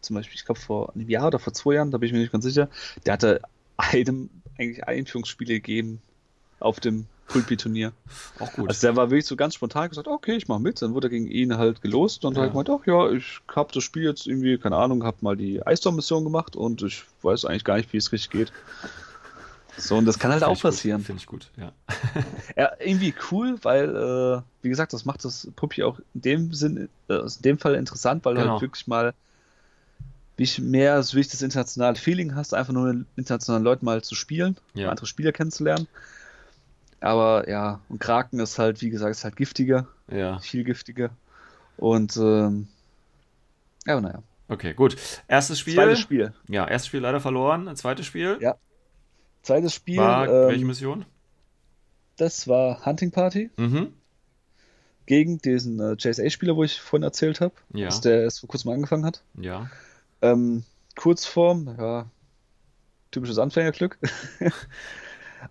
zum Beispiel, ich glaube vor einem Jahr oder vor zwei Jahren, da bin ich mir nicht ganz sicher, der hatte einem eigentlich Einführungsspiele gegeben auf dem Pulpi-Turnier. Auch gut. Also der war wirklich so ganz spontan gesagt, okay, ich mach mit. Dann wurde er gegen ihn halt gelost und Ja. halt gemeint, ach ja, ich hab das Spiel jetzt irgendwie, keine Ahnung, hab mal die Eisdorm-Mission gemacht und ich weiß eigentlich gar nicht, wie es richtig geht. So, und das kann halt Find auch ich passieren. Finde ich gut, ja. [laughs] Ja, irgendwie cool, weil, äh, wie gesagt, das macht das Puppi auch in dem Sinn, äh, in dem Fall interessant, weil du Genau. halt wirklich mal wie ich mehr so wie ich das internationale Feeling hast, einfach nur mit internationalen Leuten mal zu spielen, Ja. andere Spieler kennenzulernen. Aber ja, und Kraken ist halt, wie gesagt, ist halt giftiger, Ja, viel giftiger. Und ähm, ja, naja. okay, gut. Erstes Spiel. Zweites Spiel. Ja, erstes Spiel leider verloren. Zweites Spiel Ja. Zweites Spiel, war ähm, welche Mission? das war Hunting Party Mhm. gegen diesen äh, JSA-Spieler, wo ich vorhin erzählt habe, Ja. dass der erst vor kurzem angefangen hat. Ja. Ähm, Kurzform, ja, typisches Anfängerglück. [laughs]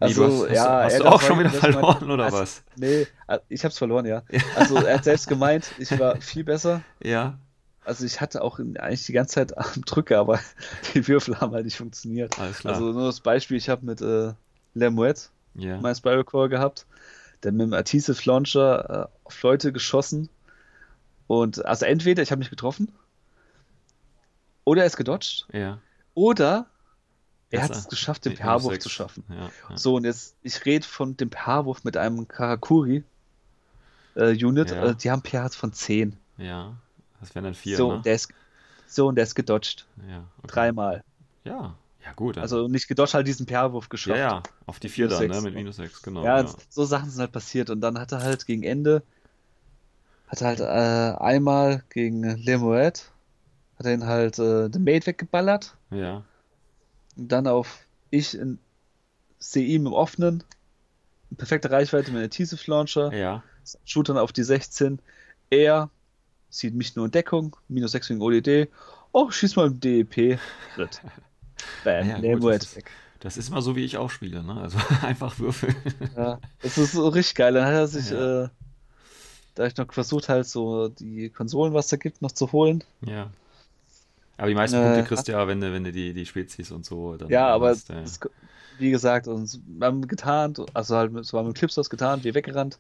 Also, hast, hast, ja, hast er du hat auch schon wieder verloren oder also, was? Nee, äh, ich hab's verloren, ja. Also er hat selbst gemeint, ich war [laughs] viel besser. Ja, Also ich hatte auch eigentlich die ganze Zeit [laughs] am Drücker, aber [laughs] die Würfel haben halt nicht funktioniert. alles klar. Also nur das Beispiel, ich habe mit äh, Lermoet ja. mein Spiral Core gehabt, der mit dem Adhesive Launcher äh, auf Leute geschossen. Und also entweder ich habe mich getroffen, oder er ist gedodged, ja. oder er hat es geschafft, den PH-Wurf zu schaffen. Ja, ja. So, und jetzt, ich rede von dem PH-Wurf mit einem Karakuri äh, Ja. äh, die haben PHs von 10. ja. Das wären dann vier, so, ne? und der ist, so, und der ist gedodged. ja, okay. Dreimal. Ja, ja gut. dann- Also nicht gedodged, halt diesen PH-Wurf ja, geschafft. ja, auf die vier Minus dann, ne? Mit minus sechs, genau. Ja, ja. so Sachen sind halt passiert. Und dann hat er halt gegen Ende, hat er halt äh, einmal gegen Lemoet, hat er ihn halt äh, den Mate weggeballert. ja. Und dann auf ich in, sehe ihm im Offenen, perfekte Reichweite mit einem Adhesive Launcher, Ja, shoot dann auf die 16. Er sieht mich nur in Deckung, minus 6 wegen ODD. Oh, schieß mal im DEP. [laughs] Bam, Ja, gut, das ist- weg. das ist mal so, wie ich auch spiele, ne? Also [laughs] einfach würfeln. Ja, das ist so richtig geil. Dann hat er sich, Ja. äh, da ich noch versucht halt so die Konsolen, was da gibt, noch zu holen. Ja. Aber die meisten Äh, Punkte kriegst du ja, wenn du, wenn du die, die Spezies und so dann Ja, aber hast, äh, das, wie gesagt, uns, wir haben getarnt, also halt haben wir mit Clips was getarnt, wir weggerannt.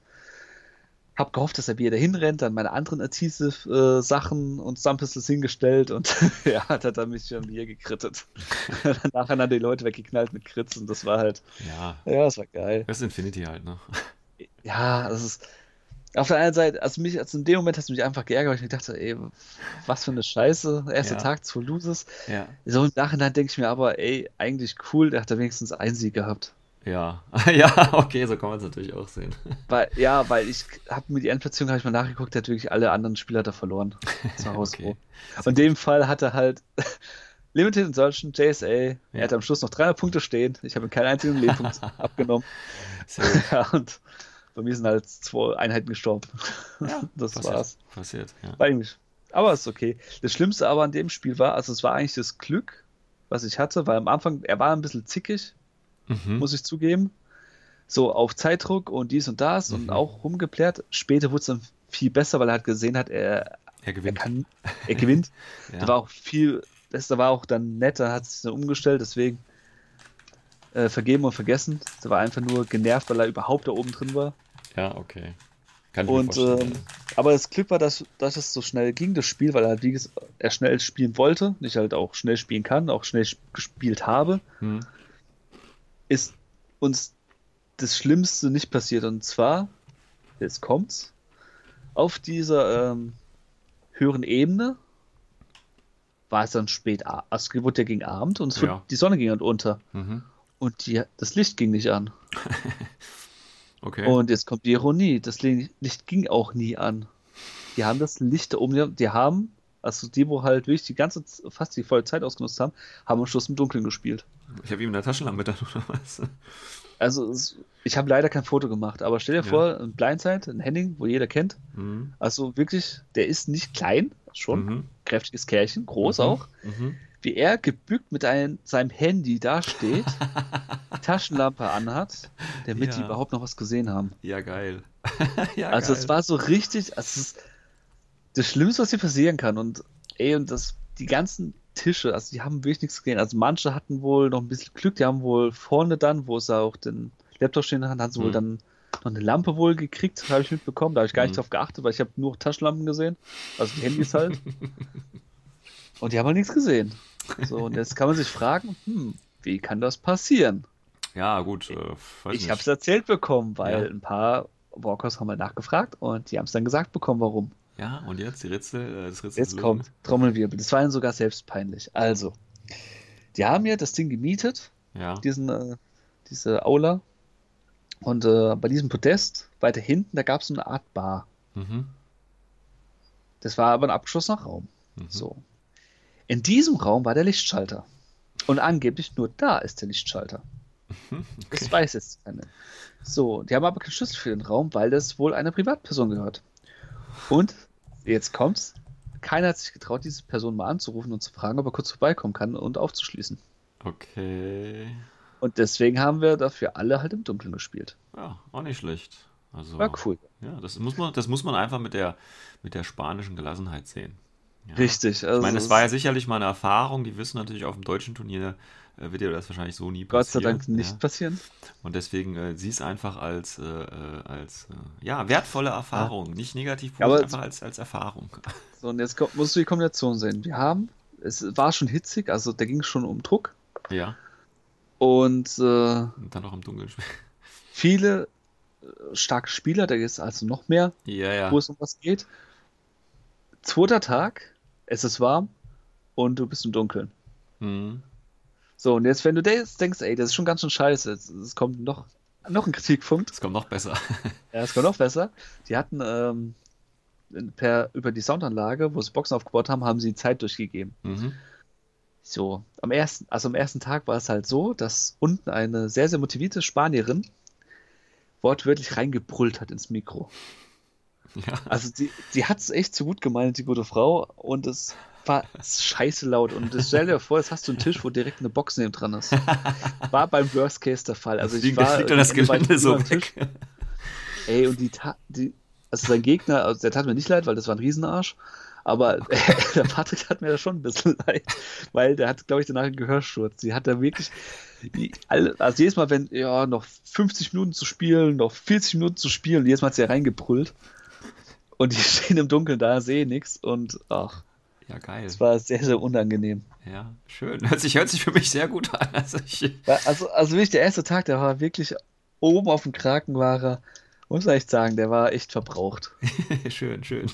Hab gehofft, dass er wieder dahin rennt, dann meine anderen Adhesive äh, und Stumpistols hingestellt und [laughs] ja, hat er dann mich schon hier gekrittet. [laughs] [laughs] Nachher dann die Leute weggeknallt mit Crits und das war halt, ja, ja, das war geil. das ist Infinity halt, ne? Ja, das ist. Auf der einen Seite, also mich, also in dem Moment hast du mich einfach geärgert, weil ich mir dachte, ey, was für eine Scheiße, erster Ja. Tag, zwei Loses. Ja. So im Nachhinein denke ich mir aber, ey, eigentlich cool, der hat da wenigstens einen Sieg gehabt. Ja. [laughs] ja, okay, so kann man es natürlich auch sehen. [laughs] Weil, ja, weil ich habe mir die Endplatzierung, habe ich mal nachgeguckt, der hat wirklich alle anderen Spieler da verloren. Zu [laughs] Hause. Okay. Und in dem Fall hat er halt Limited Insertion, JSA, er Ja. hat am Schluss noch 300 Punkte stehen, ich habe ihm keinen einzigen Lebenpunkt abgenommen. Ja, und bei mir sind halt zwei Einheiten gestorben. Ja, [laughs] das passiert, war's. Passiert, ja. War eigentlich. Aber ist okay. Das Schlimmste aber an dem Spiel war, also es war eigentlich das Glück, was ich hatte, weil am Anfang, er war ein bisschen zickig, Mhm. muss ich zugeben. So auf Zeitdruck und dies und das und Mhm. auch rumgeplärt. Später wurde es dann viel besser, weil er halt gesehen hat, er, Er er gewinnt. kann, er gewinnt. [laughs] ja. Da war auch viel, da war auch dann netter, hat sich dann umgestellt, deswegen äh, vergeben und vergessen. Der war einfach nur genervt, weil er überhaupt da oben drin war. Ja, okay. Kann ich mir Und vorstellen. ähm, aber das Glück war, dass, dass es so schnell ging, das Spiel, weil er, wie gesagt, er schnell spielen wollte, nicht halt auch schnell spielen kann, auch schnell sp- gespielt habe, Hm. ist uns das Schlimmste nicht passiert. Und zwar, jetzt kommt's, auf dieser ähm, höheren Ebene war es dann spät, also es wurde ja gegen Abend und Ja. die Sonne ging halt unter Mhm. und die, das Licht ging nicht an. [laughs] Okay. Und jetzt kommt die Ironie, das Li- Licht ging auch nie an. Die haben das Licht da oben, die haben, also die, wo halt wirklich die ganze, fast die volle Zeit ausgenutzt haben, haben am Schluss im Dunkeln gespielt. ich habe ihm eine Taschenlampe dann oder was? Also ich habe leider kein Foto gemacht, aber stell dir Ja. vor, ein Blindside, ein Henning, wo jeder kennt, Mhm. also wirklich, der ist nicht klein, schon, Mhm. kräftiges Kerlchen, groß Mhm. auch, Mhm. Wie er gebückt mit ein, seinem Handy dasteht, [laughs] die Taschenlampe anhat, damit die Ja. überhaupt noch was gesehen haben. Ja, geil. [laughs] ja, Also geil. es war so richtig, also es ist das Schlimmste, was hier passieren kann. Und ey, und das, die ganzen Tische, also die haben wirklich nichts gesehen. Also manche hatten wohl noch ein bisschen Glück, die haben wohl vorne dann, wo sie auch den Laptop stehen hatten, haben sie wohl Mhm. dann noch eine Lampe wohl gekriegt, habe ich mitbekommen. Da habe ich gar nicht Mhm. drauf geachtet, weil ich habe nur Taschenlampen gesehen. Also die Handys halt. [laughs] und die haben halt nichts gesehen. So, und jetzt kann man sich fragen, hm, wie kann das passieren? Ja, gut. Äh, Ich habe es erzählt bekommen, weil Ja. ein paar Walkers haben mal nachgefragt und die haben es dann gesagt bekommen, warum. Ja, und jetzt die Rätsel, äh, das Rätsel. Jetzt kommt Trommelwirbel. Das war ihnen sogar selbst peinlich. Also, die haben ja das Ding gemietet, Ja. diesen, äh, diese Aula. Und äh, bei diesem Podest, weiter hinten, da gab es so eine Art Bar. Mhm. Das war aber ein abgeschlossener Raum. Mhm. So. In diesem Raum war der Lichtschalter. Und angeblich nur da ist der Lichtschalter. Das weiß jetzt keiner. So, die haben aber keinen Schlüssel für den Raum, weil das wohl einer Privatperson gehört. Und jetzt kommt's. Keiner hat sich getraut, diese Person mal anzurufen und zu fragen, ob er kurz vorbeikommen kann und aufzuschließen. Okay. Und deswegen haben wir dafür alle halt im Dunkeln gespielt. Ja, auch nicht schlecht. Also, War cool. ja, das muss man, das muss man einfach mit der, mit der spanischen Gelassenheit sehen. Ja. Richtig. Also Ich meine, es war ja sicherlich mal eine Erfahrung, die wissen natürlich auf dem deutschen Turnier äh, wird dir das wahrscheinlich so nie Gott sei passieren. Dank nicht Ja. passieren. Und deswegen äh, sieh es einfach als, äh, äh, als äh, ja, wertvolle Erfahrung, nicht negativ, Ja, aber- einfach als, als Erfahrung. [laughs] So, und jetzt kommt, musst du die Kombination sehen. Wir haben, es war schon hitzig, also da ging es schon um Druck. Ja, Und äh, und dann noch im Dunkeln [laughs] viele äh, starke Spieler, da ist also noch mehr, Ja, ja. wo es um was geht. Zweiter Tag, es ist warm und du bist im Dunkeln. Mhm. So, und jetzt, wenn du denkst, ey, das ist schon ganz schön scheiße, es, es kommt noch, noch ein Kritikpunkt, Das kommt noch besser. [laughs] ja, es kommt noch besser. Die hatten ähm, per, über die Soundanlage, wo sie Boxen aufgebaut haben, haben sie Zeit durchgegeben. Mhm. So, am ersten, also am ersten Tag war es halt so, dass unten eine sehr, sehr motivierte Spanierin wortwörtlich reingebrüllt hat ins Mikro. Ja. Also die, die hat es echt zu gut gemeint, die gute Frau, und es war scheiße laut. Und das, stell dir vor, jetzt hast du einen Tisch, wo direkt eine Box neben dran ist. War beim Worst Case der Fall. Also Das ich war fliegt das Gelände so dem Tisch. weg. Ey, und die, die also sein Gegner, also der tat mir nicht leid, weil das war ein Riesenarsch. Aber [laughs] der Patrick hat mir da schon ein bisschen [laughs] leid, weil der hat, glaube ich, danach einen Gehörsturz. Die hat da wirklich, die, alle, also jedes Mal, wenn, ja, noch 50 Minuten zu spielen, noch 40 Minuten zu spielen, jedes Mal hat sie ja reingebrüllt. Und die [laughs] stehen im Dunkeln da, sehen nichts und ach, Ja, geil. es war sehr, sehr unangenehm. Ja, schön. Hört sich, hört sich für mich sehr gut an. [laughs] Also ich, Also, also wirklich, der erste Tag, der war wirklich oben auf dem Kraken, war er, muss man echt sagen, der war echt verbraucht. [laughs] schön, schön.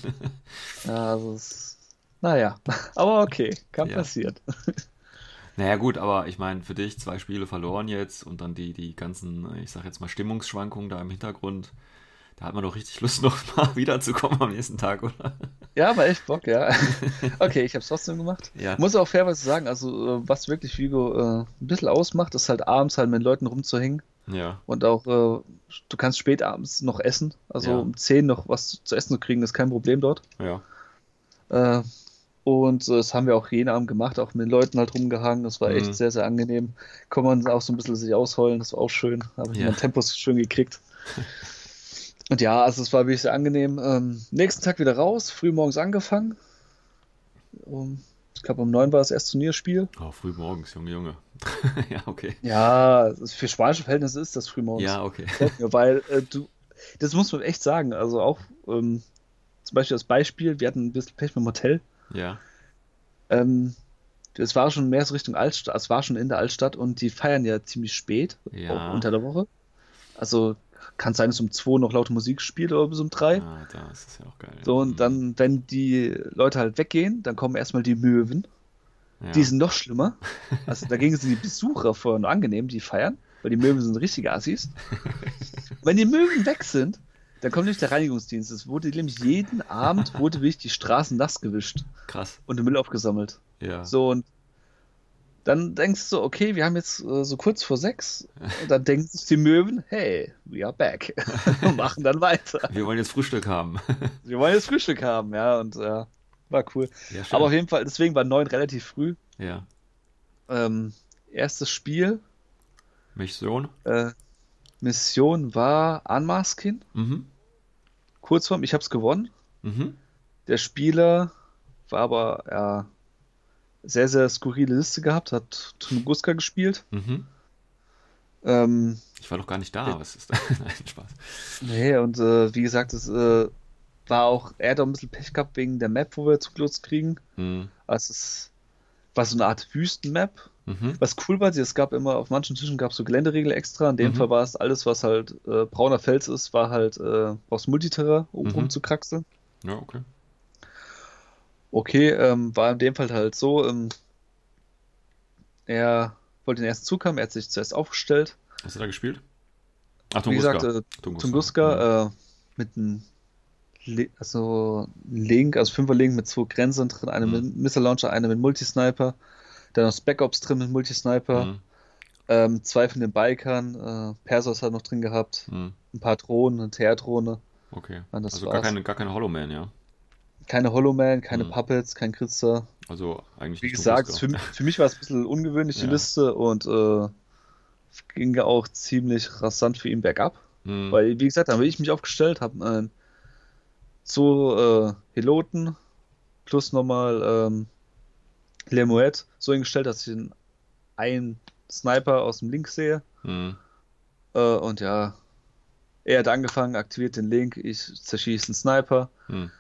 Ja, also es, naja, aber okay, kann Ja. passieren. Naja, gut, aber ich meine, für dich zwei Spiele verloren jetzt und dann die, die ganzen, ich sag jetzt mal, Stimmungsschwankungen da im Hintergrund. Da hat man doch richtig Lust, [laughs] noch mal wiederzukommen am nächsten Tag, oder? Ja, war echt Bock, ja. [laughs] Okay, ich habe es trotzdem gemacht. Ja. Muss auch fairerweise sagen, also äh, was wirklich Vigo äh, ein bisschen ausmacht, ist halt abends halt mit Leuten rumzuhängen Ja. und auch äh, du kannst spät abends noch essen, also Ja. um 10 noch was zu essen zu kriegen, ist kein Problem dort. Ja. Äh, und äh, das haben wir auch jeden Abend gemacht, auch mit den Leuten halt rumgehangen. Das war Mhm. echt sehr, sehr angenehm. Kann man auch so ein bisschen sich ausheulen, das war auch schön. Habe ich Ja. mein Tempos schön gekriegt. [laughs] Und ja, also es war wirklich sehr angenehm. Ähm, nächsten Tag wieder raus, früh morgens angefangen. Um, ich glaube, um 9 war das erste Turnierspiel. Oh, früh morgens, Junge, Junge. [laughs] ja, okay. Ja, für spanische Verhältnisse ist das früh morgens. Ja, okay. Weil äh, du, das muss man echt sagen. Also auch ähm, zum Beispiel das Beispiel, wir hatten ein bisschen Pech mit dem Hotel. Ja. Ähm, es war schon mehr so Richtung Altstadt, es war schon in der Altstadt und die feiern ja ziemlich spät, Ja. unter der Woche. Also kann sein, dass um 2 noch laute Musik spielt oder bis um 3. Ah, da ist ja auch geil. So, Mhm. und dann, wenn die Leute halt weggehen, dann kommen erstmal die Möwen. ja. Die sind noch schlimmer. [laughs] Also dagegen sind die Besucher vorhin angenehm, die feiern, weil die Möwen sind richtige Assis. [laughs] wenn die Möwen weg sind, dann kommt nämlich der Reinigungsdienst. Es wurde nämlich jeden Abend wurde wirklich die Straßen nass gewischt Krass. und der Müll aufgesammelt. Ja. So, und dann denkst du, okay, wir haben jetzt äh, so kurz vor sechs. Und dann denken sich die Möwen, hey, we are back. [laughs] und machen dann weiter. Wir wollen jetzt Frühstück haben. [laughs] Wir wollen jetzt Frühstück haben, ja, und äh, war cool. ja. Aber auf jeden Fall, deswegen war neun relativ früh. ja. Ähm, erstes Spiel, Mission? äh, Mission war Unmasking. Mhm. Kurzform, ich habe es gewonnen. Mhm. Der Spieler war aber ja, sehr, sehr skurrile Liste gehabt, hat Tunguska gespielt. Mhm. Ähm, Ich war doch gar nicht da. Was ist da? [laughs] Nein, Spaß. Nee, und äh, wie gesagt, es äh, war auch, er hat auch ein bisschen Pech gehabt wegen der Map, wo wir zugelotst kriegen. Mhm. Also es war so eine Art Wüstenmap. Mhm. Was cool war, es gab immer, auf manchen Tischen gab es so Geländeregel extra. In dem Mhm. Fall war es alles, was halt äh, brauner Fels ist, war halt äh, aus Multiterra, um Mhm. rumzukraxeln. Ja, okay. Okay, ähm, war in dem Fall halt so, ähm, er wollte den ersten Zug haben, er hat sich zuerst aufgestellt. Hast du da gespielt? Ach, Wie gesagt, Tunguska. äh, Tunguska. Tunguska äh, mit einem Le also Link, also Fünfer-Link mit zwei Grenzen drin, eine Mhm. mit Missile Launcher, eine mit Multisniper, dann noch Spec Ops drin mit Multisniper, Mhm. ähm, zwei von den Bikern, äh, Persos hat noch drin gehabt, Mhm. ein paar Drohnen, eine TR-Drohne, Okay. Das also gar keine, gar keine Hollow Man, ja. Keine Holoman, keine Mhm. Puppets, kein Kritzer. Also eigentlich Wie gesagt, für, für mich war es ein bisschen ungewöhnlich, die Ja. Liste, und äh, ging ja auch ziemlich rasant für ihn bergab. Mhm. Weil, wie gesagt, da habe ich mich aufgestellt, habe äh, so äh, Piloten plus nochmal ähm, Lemuet so hingestellt, dass ich einen, einen Sniper aus dem Link sehe. Mhm. Äh, und ja, er hat angefangen, aktiviert den Link, ich zerschieße einen Sniper. Mhm.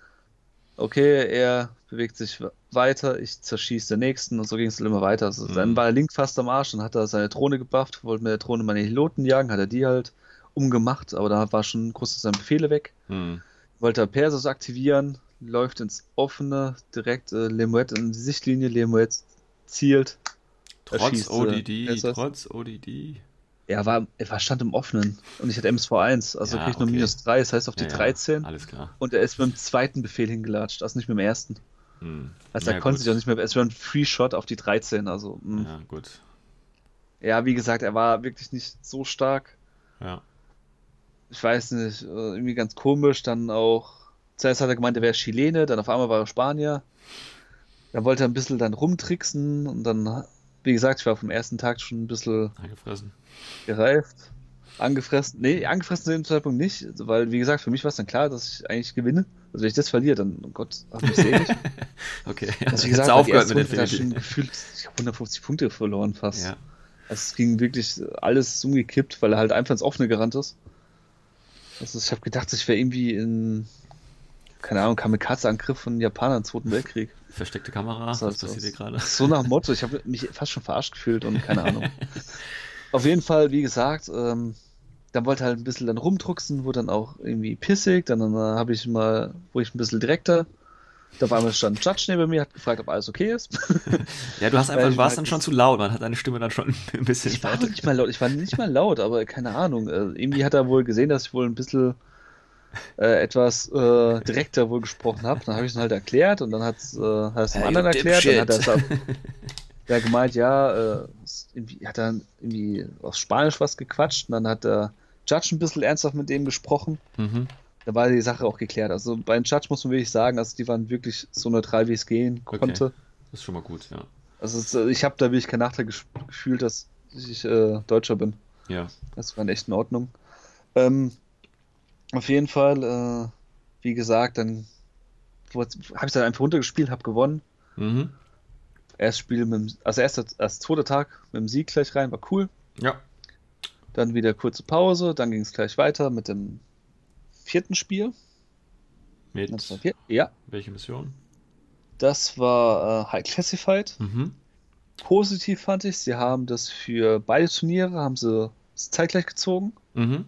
Okay, er bewegt sich weiter, ich zerschieße den nächsten und so ging es immer weiter. Also, Mhm. Dann war der Link fast am Arsch, dann hat er seine Drohne gebufft, wollte mit der Drohne meine Piloten jagen, hat er die halt umgemacht, aber da war schon groß seine Befehle weg. Mhm. Wollte er Persos aktivieren, läuft ins Offene, direkt äh, Lemuet in die Sichtlinie, Lemuet zielt. Trotz Erschießt, äh, ODD, trotz ODD. Er war, er war stand im Offenen und ich hatte MSV1, also Ja, krieg ich nur okay. minus 3, das heißt auf die Ja, ja, 13 Alles klar. und er ist mit dem zweiten Befehl hingelatscht, also nicht mit dem ersten. Mhm. Also Ja, er konnte gut. sich auch nicht mehr, es war ein Free Shot auf die 13, also mh. Ja, gut. ja, wie gesagt, er war wirklich nicht so stark. Ja. Ich weiß nicht, äh, irgendwie ganz komisch, dann auch, zuerst hat er gemeint, er wäre Chilene, dann auf einmal war er Spanier. Dann wollte er ein bisschen dann rumtricksen und dann, wie gesagt, ich war vom ersten Tag schon ein bisschen Eingefressen. gereift. Angefressen, nee, angefressen zu dem Zeitpunkt nicht, weil, wie gesagt, für mich war es dann klar, dass ich eigentlich gewinne. Also wenn ich das verliere, dann, oh Gott, hab mich selig. [laughs] Okay. Also wie gesagt, aufgehört mit Runde Infinity. schon gefühlt, ich habe 150 Punkte verloren fast. Ja. Also es ging wirklich alles umgekippt, weil er halt einfach ins Offene gerannt ist. Also ich habe gedacht, ich wäre irgendwie in, keine Ahnung, Kamikaze-Angriff von Japanern im Zweiten Weltkrieg. [laughs] Versteckte Kamera, was war passiert hier so- gerade? [laughs] So nach dem Motto, ich habe [laughs] mich fast schon verarscht gefühlt und keine Ahnung. Auf jeden Fall, wie gesagt, ähm, dann wollte er halt ein bisschen dann rumdrucksen, wurde dann auch irgendwie pissig, dann, dann habe ich mal, wurde ich ein bisschen direkter. Da auf einmal stand ein Judge neben mir, hat gefragt, ob alles okay ist. Ja, du hast einfach, warst dann schon zu laut, man hat deine Stimme dann schon ein bisschen Ich war nicht mal laut, ich war nicht mal laut, aber keine Ahnung. Äh, irgendwie hat er wohl gesehen, dass ich wohl ein bisschen äh, etwas äh, direkter wohl gesprochen habe. Dann habe ich es halt erklärt und dann hat es äh, hat es dem anderen erklärt. Dann hat er hat [laughs] gemeint, ja, äh, hat er irgendwie auf Spanisch was gequatscht und dann hat der Judge ein bisschen ernsthaft mit dem gesprochen. Mhm. Da war die Sache auch geklärt. Also bei den Judge muss man wirklich sagen, also die waren wirklich so neutral, wie es gehen Okay. konnte. Das ist schon mal gut, ja. Also äh, ich habe da wirklich keinen Nachteil gefühlt, dass ich äh, Deutscher bin. Ja. Das war echt in Ordnung. Ähm, auf jeden Fall, äh, wie gesagt, dann habe ich dann einfach runtergespielt, habe gewonnen. Mhm. Erst Spiel mit dem, also erster, erst zweiter Tag mit dem Sieg gleich rein, war cool. Ja. Dann wieder kurze Pause, dann ging es gleich weiter mit dem vierten Spiel. Mit vier, ja, welche Mission? das war äh, High Classified. Mhm. Positiv fand ich, sie haben das für beide Turniere, haben sie zeitgleich gezogen. Mhm.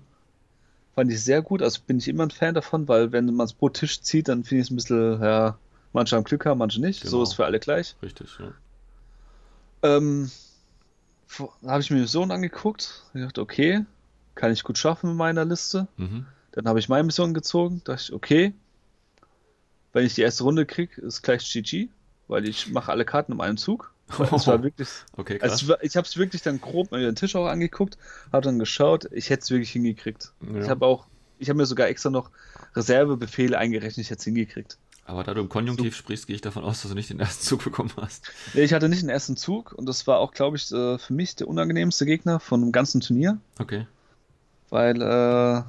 Fand ich sehr gut, also bin ich immer ein Fan davon, weil wenn man es pro Tisch zieht, dann finde ich es ein bisschen, ja, manche haben Glück haben, manche nicht. So Genau. ist für alle gleich. Richtig, ja. Ähm, habe ich mir Missionen angeguckt. Ich dachte, okay, kann ich gut schaffen mit meiner Liste. Mhm. Dann habe ich meine Mission gezogen. Dachte ich, okay, wenn ich die erste Runde kriege, ist gleich GG, weil ich mache alle Karten in einem Zug. Es war wirklich, Okay, krass. also ich, habe es wirklich dann grob mal den Tisch auch angeguckt, habe dann geschaut, ich hätte es wirklich hingekriegt. Ja. Ich habe auch, ich habe mir sogar extra noch Reservebefehle eingerechnet, ich hätte es hingekriegt. Aber da du im Konjunktiv sprichst, gehe ich davon aus, dass du nicht den ersten Zug bekommen hast. Nee, ich hatte nicht den ersten Zug und das war auch, glaube ich, äh, für mich der unangenehmste Gegner von dem ganzen Turnier, Okay. weil, äh,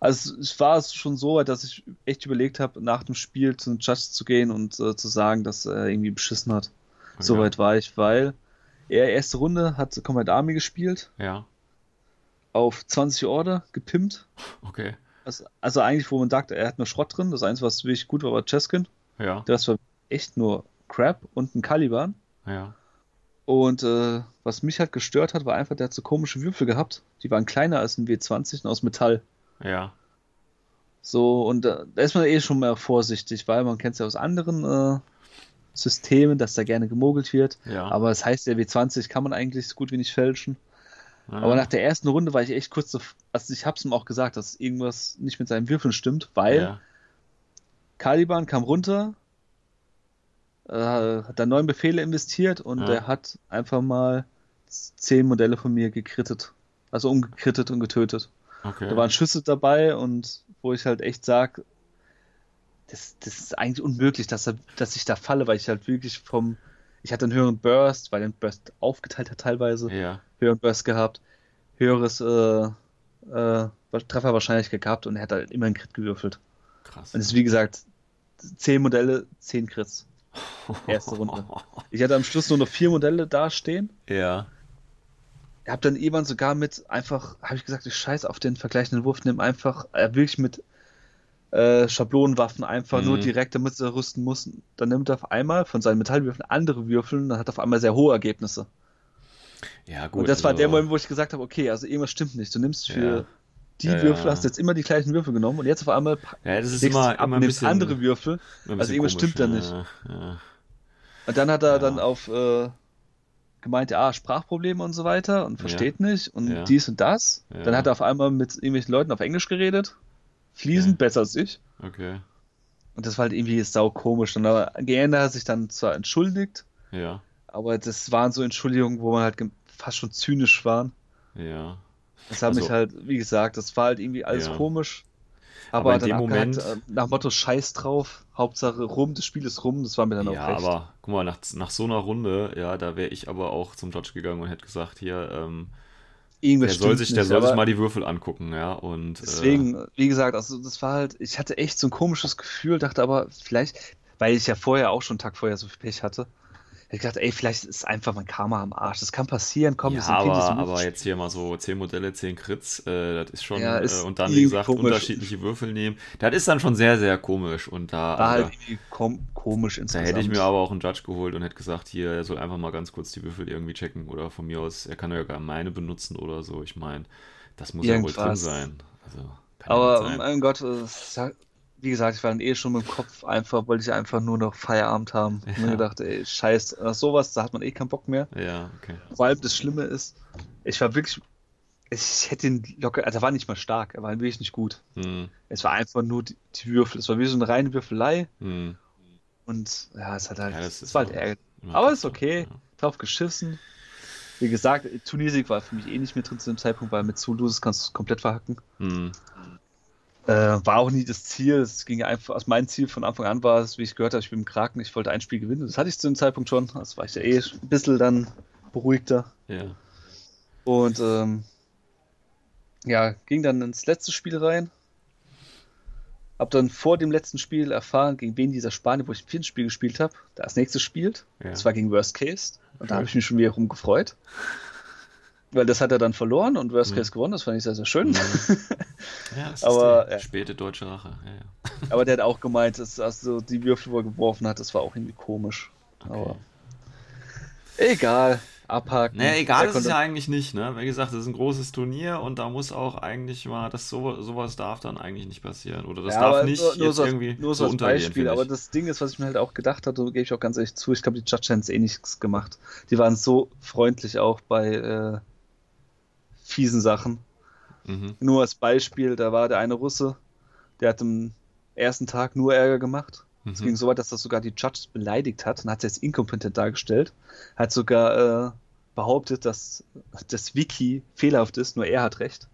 also es war schon so weit, dass ich echt überlegt habe, nach dem Spiel zum Judge zu gehen und äh, zu sagen, dass er irgendwie beschissen hat. So Ja. weit war ich, weil er erste Runde hat Combat Army gespielt, Ja. auf 20 Order gepimpt. Okay. Also, also eigentlich, wo man sagt, er hat nur Schrott drin. Das Einzige, was wirklich gut war, war Cheskin. Ja. Das war echt nur Crap und ein Caliban. Ja. Und äh, was mich halt gestört hat, war einfach, der hat so komische Würfel gehabt. Die waren kleiner als ein W20 und aus Metall. Ja. So, und äh, da ist man eh schon mal vorsichtig, weil man kennt es ja aus anderen äh, Systemen, dass da gerne gemogelt wird. Ja. Aber das heißt, der W20 kann man eigentlich so gut wie nicht fälschen. ja. Aber nach der ersten Runde war ich echt kurz so, also ich hab's ihm auch gesagt, dass irgendwas nicht mit seinen Würfeln stimmt, weil ja. Caliban kam runter, äh, hat da neun Befehle investiert und Ja. der hat einfach mal zehn Modelle von mir gekrittet. Also umgekrittet und getötet. Okay. Da waren Schüsse dabei und wo ich halt echt sag, das, das ist eigentlich unmöglich, dass, er, dass ich da falle, weil ich halt wirklich vom, ich hatte einen höheren Burst, weil der Burst aufgeteilt hat teilweise, ja. höheren Burst gehabt, höheres äh, äh, Trefferwahrscheinlichkeit gehabt und er hat halt immer einen Crit gewürfelt. Krass. Und es ist wie gesagt, zehn Modelle, zehn Crits. Erste Runde. Ich hatte am Schluss nur noch vier Modelle dastehen. Ja. Ich habe dann irgendwann sogar mit einfach, habe ich gesagt, ich scheiß auf den vergleichenden Wurf, nimm einfach äh, wirklich mit äh, Schablonenwaffen einfach nur Mhm. direkt, damit sie rüsten mussten. Dann nimmt er auf einmal von seinen Metallwürfeln andere Würfel und dann hat er auf einmal sehr hohe Ergebnisse. Ja, gut. und das war also- der Moment, wo ich gesagt habe, okay, also irgendwas stimmt nicht. Du nimmst für Ja. die Ja, Würfel, ja. hast jetzt immer die gleichen Würfel genommen und jetzt auf einmal Ja, das ist immer, ab immer nimmst bisschen. andere Würfel. also irgendwas stimmt da nicht. Und dann hat er dann auf äh, gemeint, ja, Sprachprobleme und so weiter und versteht nicht und dies und das. Dann hat er auf einmal mit irgendwelchen Leuten auf Englisch geredet. Fließend, besser als ich. Okay. Und das war halt irgendwie sau komisch. Und da Geänder hat sich dann zwar entschuldigt, Ja. aber das waren so Entschuldigungen, wo man halt fast schon zynisch waren. Ja. Das hat Also- mich halt, wie gesagt, das war halt irgendwie alles Ja. komisch. Aber Aber, in dem Moment- äh, nach Motto Scheiß drauf, Hauptsache rum, das Spiel ist rum, das war mir dann Ja, auch recht. aber guck mal, nach, nach so einer Runde, ja, da wäre ich aber auch zum Judge gegangen und hätte gesagt, hier, ähm, Irgendwas der soll sich, der nicht, soll sich mal die Würfel angucken, ja, und äh, Deswegen, wie gesagt, also das war halt, ich hatte echt so ein komisches Gefühl, dachte aber vielleicht, weil ich ja vorher auch schon einen Tag vorher so viel Pech hatte, ich gedacht, ey, vielleicht ist einfach mein Karma am Arsch. Das kann passieren, komm, ja, das aber, so aber jetzt hier mal so 10 Modelle, 10 Crits, äh, das ist schon, Ja, ist äh, und dann, wie gesagt, komisch. unterschiedliche Würfel nehmen, das ist dann schon sehr, sehr komisch und da, War halt irgendwie kom komisch da insgesamt. hätte ich mir aber auch einen Judge geholt und hätte gesagt, hier, er soll einfach mal ganz kurz die Würfel irgendwie checken oder von mir aus, er kann ja gar meine benutzen oder so, ich meine, das muss ja wohl drin Irgendwas. sein. Also, aber sein. mein Gott, hat- wie gesagt, ich war dann eh schon mit dem Kopf einfach, wollte ich einfach nur noch Feierabend haben. Und mir Ja. gedacht, ey, scheiß, nach sowas, da hat man eh keinen Bock mehr. Ja, okay. Vor allem das Schlimme ist, ich war wirklich, ich hätte ihn locker, also er war nicht mal stark, er war wirklich nicht gut. Hm, Es war einfach nur die, die Würfel. Es war wie so eine reine Würfelei. hm. Und ja, es hat halt. Ja, das es war halt ärgerlich. Aber ist okay. ja. Drauf geschissen. Wie gesagt, Turniersieg war für mich eh nicht mehr drin zu dem Zeitpunkt, weil mit Zulus kannst du es komplett verhacken. Hm. Äh, war auch nie das Ziel. Es ging einfach, also mein Ziel von Anfang an war es, wie ich gehört habe, ich bin im Kraken, ich wollte ein Spiel gewinnen. Das hatte ich zu dem Zeitpunkt schon. Das war ich ja eh ein bisschen dann beruhigter. Ja. Und ähm, ja, ging dann ins letzte Spiel rein. Hab dann vor dem letzten Spiel erfahren, gegen wen dieser Spanier, wo ich ein viertes Spiel gespielt habe, da als nächstes spielt. Ja. Das war gegen Worst Case. Und da habe ich mich schon wiederum gefreut. Weil das hat er dann verloren und Worst Mhm. Case gewonnen. Das fand ich sehr, sehr schön. Mhm. [laughs] Ja, das ist [laughs] Aber, die ja. späte deutsche Rache. Ja, ja. [laughs] Aber der hat auch gemeint, dass also die Würfel, wo er geworfen hat, das war auch irgendwie komisch. Aber egal. Abhaken. Naja, egal ist es ja eigentlich nicht, ne? Wie gesagt, das ist ein großes Turnier und da muss auch eigentlich mal, das so, sowas darf dann eigentlich nicht passieren. Oder das Ja, darf nicht nur, nur jetzt so, irgendwie nur so so als Beispiel. Aber das Ding ist, was ich mir halt auch gedacht hatte, gebe ich auch ganz ehrlich zu, ich glaube, die Judge haben es eh nichts gemacht. Die waren so freundlich auch bei äh, fiesen Sachen. Mhm. Nur als Beispiel, da war der eine Russe, der hat am ersten Tag nur Ärger gemacht. Es ging Mhm. so weit, dass das sogar die Judge beleidigt hat und hat sie als inkompetent dargestellt. Hat sogar äh, behauptet, dass das Wiki fehlerhaft ist, nur er hat recht.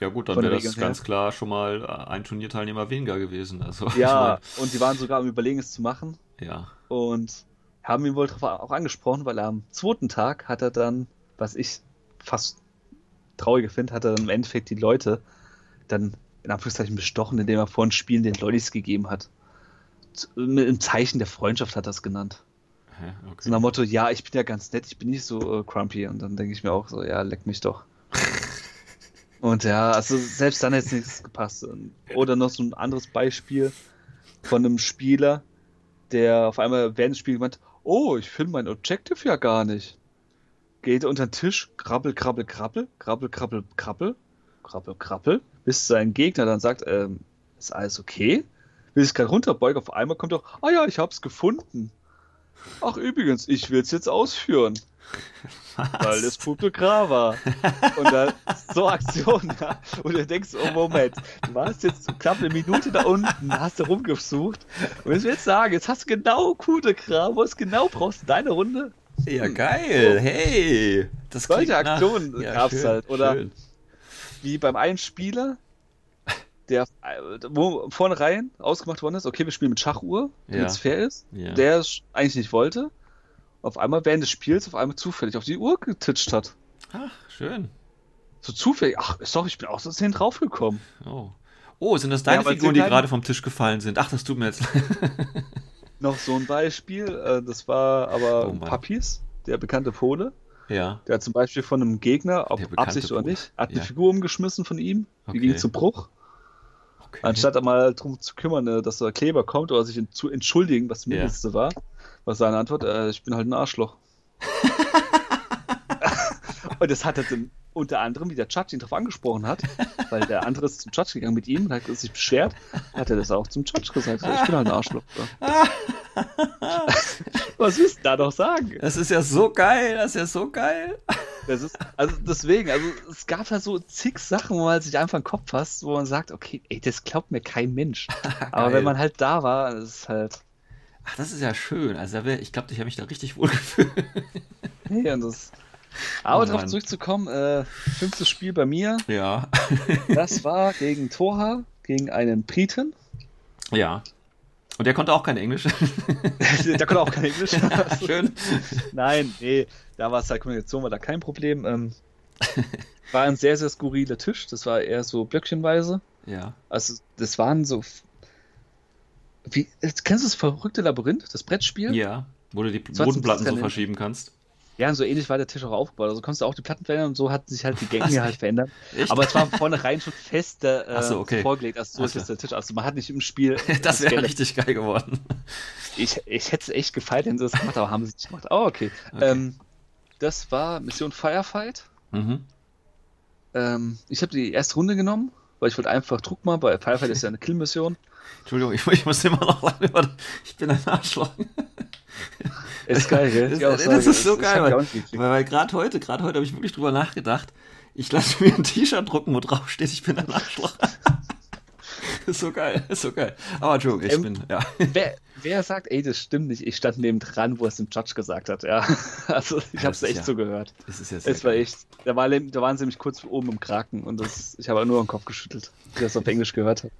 Ja gut, dann wäre das her. ganz klar schon mal äh, ein Turnierteilnehmer weniger gewesen. Also, Ja, [laughs] und die waren sogar am Überlegen, es zu machen. ich mein, ja. und haben ihn wohl auch angesprochen, weil am zweiten Tag hat er dann, was ich fast trauriger finde, hat er dann im Endeffekt die Leute dann in Anführungszeichen bestochen, indem er vor den Spielen den Lollis gegeben hat. Einem Zeichen der Freundschaft hat er es genannt. Hä? So Okay. nach dem Motto, ja, ich bin ja ganz nett, ich bin nicht so äh, crumpy. Und dann denke ich mir auch so, ja, leck mich doch. [laughs] Und ja, also selbst dann hat jetzt nichts gepasst. Oder noch so ein anderes Beispiel von einem Spieler, der auf einmal während des Spiels gemeint, oh, ich finde mein Objective ja gar nicht. Geht unter den Tisch, krabbel, krabbel, krabbel, krabbel, krabbel, krabbel, krabbel, krabbel, bis sein Gegner dann sagt, ähm, ist alles okay? Will ich gerade runterbeugen, auf einmal kommt doch, ah ja, ich hab's gefunden. Ach übrigens, ich will's jetzt ausführen. Weil das Puppe war. Und dann so Aktion, ja. Und du denkst, oh Moment, du warst jetzt knapp eine Minute da unten, hast du rumgesucht. Und jetzt willst du sagen, jetzt hast du genau gute Kram, wo es genau brauchst in deiner Runde. Ja, geil. Hey. Das Solche klingt nach- Aktionen Ja, gab's schön, halt. Oder schön. wie beim einen Spieler, der äh, wo vornherein ausgemacht worden ist, okay, wir spielen mit Schachuhr, damit es Ja. fair ist, Ja. der es eigentlich nicht wollte, auf einmal während des Spiels auf einmal zufällig auf die Uhr getitscht hat. Ach, schön. So zufällig, ach, sorry, ich bin aus Versehen draufgekommen. Oh. Oh, sind das deine Ja, Figuren, die gerade vom Tisch gefallen sind? Ach, das tut mir jetzt leid. [laughs] Noch so ein Beispiel, äh, das war aber Oh. Papis, der bekannte Pole, ja. der hat zum Beispiel von einem Gegner, ob Absicht oder nicht, hat eine Ja. Figur umgeschmissen von ihm, die Okay. ging zu Bruch. Okay. Anstatt da mal drum zu kümmern, ne, dass der Kleber kommt oder sich zu entschuldigen, was die Ja. Mindeste war, war seine Antwort, äh, ich bin halt ein Arschloch. [laughs] [laughs] und das hat er dann unter anderem, wie der Judge ihn darauf angesprochen hat, [laughs] weil der andere ist zum Judge gegangen mit ihm und hat sich beschwert, hat er das auch zum Judge gesagt, ich bin halt ein Arschloch. [laughs] was willst du da noch sagen? Das ist ja so geil, das ist ja so geil. Das ist, also deswegen, also es gab halt so zig Sachen, wo man sich einfach im Kopf fasst, wo man sagt, okay, ey, das glaubt mir kein Mensch. [laughs] Aber wenn man halt da war, das ist halt, Ach, das ist ja schön. Also, da ich glaube, ich habe mich da richtig wohl gefühlt. hey, und das. Aber Oh darauf zurückzukommen, äh, fünftes Spiel bei mir, Ja. [laughs] das war gegen Torha, gegen einen Briten. ja. Und der konnte auch kein Englisch. [laughs] Der konnte auch kein Englisch. [laughs] Schön. Nein, nee, da war es halt Kommunikation, war da kein Problem. Ähm, war ein sehr, sehr skurriler Tisch, das war eher so blöckchenweise. Ja. Also, das waren so. Wie, kennst du das verrückte Labyrinth, das Brettspiel? Ja. Wo du die Bodenplatten so verschieben kannst. Ja, und so ähnlich war der Tisch auch aufgebaut. Also konntest du auch die Platten verändern und so hatten sich halt die Gänge [laughs] Was? halt verändert. Echt? Aber es war vornherein schon fest äh, so, okay. vorgelegt. Also so ist jetzt der Tisch. Also man hat nicht im Spiel. [laughs] das wäre geändert. richtig geil geworden. Ich, ich hätte es echt gefeiert, wenn sie das gemacht haben, aber haben sie nicht gemacht. Oh, okay. Okay. Ähm, das war Mission Firefight. Mhm. Ähm, ich habe die erste Runde genommen, weil ich wollte einfach Druck machen, weil Firefight ist ja eine Kill-Mission. Entschuldigung, ich, ich muss immer noch über. Ich bin ein Arschloch. [laughs] Ist geil, gell? Das, Aussage. das ist so Das- das geil, weil, weil, weil gerade heute, gerade heute habe ich wirklich drüber nachgedacht. Ich lasse mir ein T-Shirt drucken, wo drauf steht, ich bin ein Arschloch. [laughs] ist so geil, ist so geil. Aber Entschuldigung, ich Ähm, bin, ja. Wer, wer sagt, ey, das stimmt nicht? Ich stand neben dran, wo es dem Judge gesagt hat, ja. [laughs] Also ich habe das es echt ja- so gehört. Das ist ja sehr Es war echt, da, war, da waren sie nämlich kurz oben im Kraken und das, ich habe nur den Kopf geschüttelt, wie ich das auf Englisch gehört habe.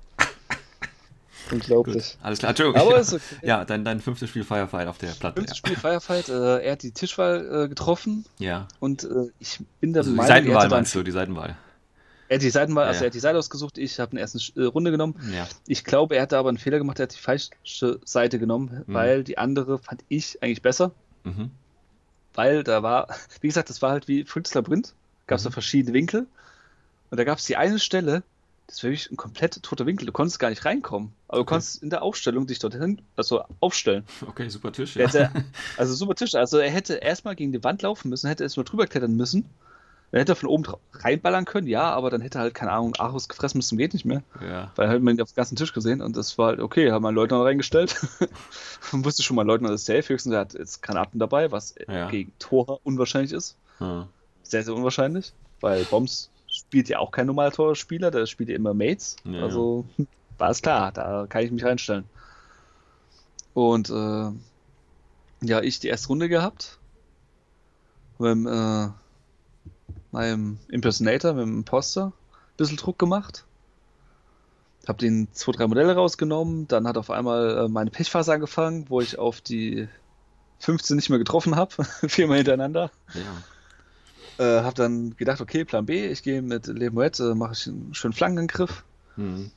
Unglaublich. Alles klar, Entschuldigung. Aber ja, ist okay. ja dein, dein fünftes Spiel Firefight auf der Platte. Fünftes Spiel Firefight, äh, er hat die Tischwahl äh, getroffen Ja. ja. und äh, ich bin der Also die Meinung, er Seitenwahl meinst du, die Seitenwahl. er hat die Seitenwahl, also Ja, ja. er hat die Seite ausgesucht, ich habe eine erste äh, Runde genommen. Ja. Ich glaube, er hatte aber einen Fehler gemacht, er hat die falsche Seite genommen, Mhm. weil die andere fand ich eigentlich besser. Mhm. weil da war, wie gesagt, das war halt wie Fritz Labyrinth, gab es Mhm. da verschiedene Winkel und da gab es die eine Stelle, das war wirklich ein komplett toter Winkel, du konntest gar nicht reinkommen, aber du Okay. konntest in der Aufstellung dich dorthin, also aufstellen. Okay, super Tisch, ja. hätte, [laughs] also super Tisch, also er hätte erstmal gegen die Wand laufen müssen, hätte erstmal drüber klettern müssen, dann hätte er von oben reinballern können, ja, aber dann hätte er halt, keine Ahnung, Arus gefressen bis zum geht nicht mehr, ja. weil halt man ihn auf dem ganzen Tisch gesehen und das war halt, okay, haben wir einen Leutnant reingestellt und [laughs] wusste schon mal, Leutnant ist safe, höchstens er hat jetzt Granaten dabei, was Ja. gegen Tor unwahrscheinlich ist Hm. sehr, sehr unwahrscheinlich, weil Bombs spielt ja auch kein normaler Torspieler, der spielt ja immer Mates. Ja. Also [laughs] war es klar, da kann ich mich reinstellen. Und äh, ja, ich die erste Runde gehabt. Mit dem, äh, meinem Impersonator, mit dem Imposter, ein bisschen Druck gemacht. Hab den zwei, drei Modelle rausgenommen, dann hat auf einmal äh, meine Pechphase angefangen, wo ich auf die 15 nicht mehr getroffen habe, [laughs] viermal hintereinander. Ja. Äh, hab dann gedacht, okay, Plan B, ich gehe mit Lemoet, äh, mache ich einen schönen Flankenangriff. Hm.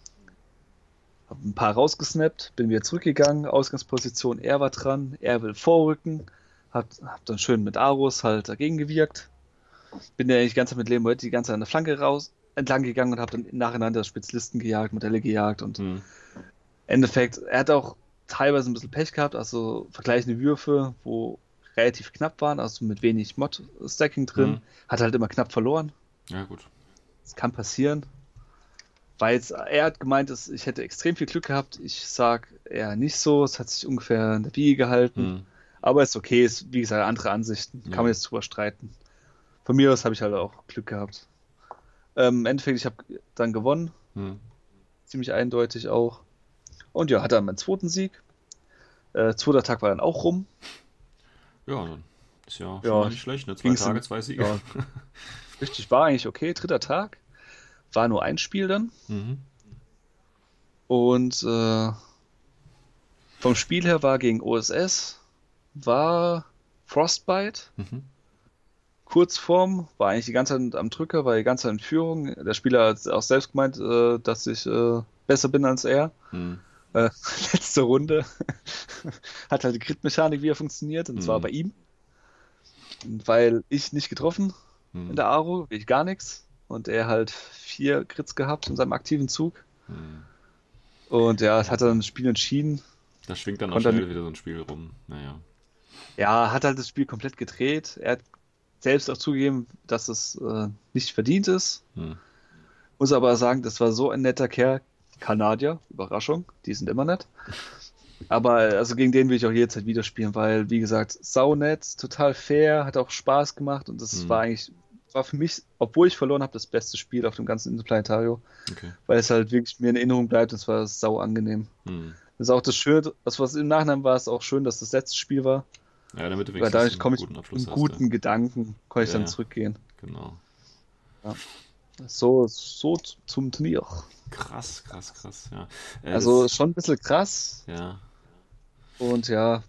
Hab ein paar rausgesnappt, bin wieder zurückgegangen, Ausgangsposition, er war dran, er will vorrücken. Hab, hab dann schön mit Arus halt dagegen gewirkt. Bin ja die ganze Zeit mit Lemoet die ganze Zeit an der Flanke raus, entlang gegangen und hab dann nacheinander Spezialisten gejagt, Modelle gejagt und Hm. Endeffekt, er hat auch teilweise ein bisschen Pech gehabt, also vergleichende Würfe, wo relativ knapp waren, also mit wenig Mod-Stacking drin. Mhm. Hat halt immer knapp verloren. Ja, gut. Das kann passieren. Weil jetzt, er hat gemeint, dass ich hätte extrem viel Glück gehabt. Ich sag eher nicht so. Es hat sich ungefähr in der Wiege gehalten. Hm. Aber ist okay, ist wie gesagt andere Ansichten. Kann Ja. man jetzt drüber streiten. Von mir aus habe ich halt auch Glück gehabt. Ähm, Im Endeffekt, ich habe dann gewonnen. Hm. Ziemlich eindeutig auch. Und ja, hatte dann meinen zweiten Sieg. Äh, zweiter Tag war dann auch rum. Ja, dann ist ja, schon Ja, mal nicht schlecht, ne? Zwei Tage, in- zwei Siege. Ja. [laughs] Richtig, war eigentlich okay. Dritter Tag. War nur ein Spiel dann. Mhm. Und äh, vom Spiel her war gegen OSS, war Frostbite. Mhm. Kurzform, war eigentlich die ganze Zeit am Drücker, war die ganze Zeit in Führung. Der Spieler hat auch selbst gemeint, äh, dass ich äh, besser bin als er. Hm. Äh, [laughs] letzte Runde [laughs] hat halt die Crit-Mechanik wieder funktioniert und zwar Mhm. bei ihm. Weil ich nicht getroffen Hm. in der Aro, ich gar nichts. Und er halt vier Crits gehabt in seinem aktiven Zug. Hm. Und ja, hat dann das Spiel entschieden. Da schwingt dann auch Und dann- schnell wieder so ein Spiel rum. Naja. Ja, hat halt das Spiel komplett gedreht. Er hat selbst auch zugegeben, dass es äh, nicht verdient ist. Hm. Muss aber sagen, das war so ein netter Kerl. Kanadier, Überraschung, die sind immer nett. Aber also gegen den will ich auch jederzeit wieder spielen, weil, wie gesagt, saunett, total fair, hat auch Spaß gemacht und das Mhm. war eigentlich, war für mich, obwohl ich verloren habe, das beste Spiel auf dem ganzen Interplanetario, Okay. weil es halt wirklich mir in Erinnerung bleibt und es war sau angenehm. Hm. Das ist auch das Schöne, das was im Nachhinein war, ist auch schön, dass das letzte Spiel war, Ja, damit du weil dadurch komme ich guten mit Abschluss hast. guten Gedanken, konnte ich Ja, dann ja. zurückgehen. Ja. So, so zum Turnier. Krass, krass, krass. Ja. Äh, Also das, schon ein bisschen krass ja. und ja,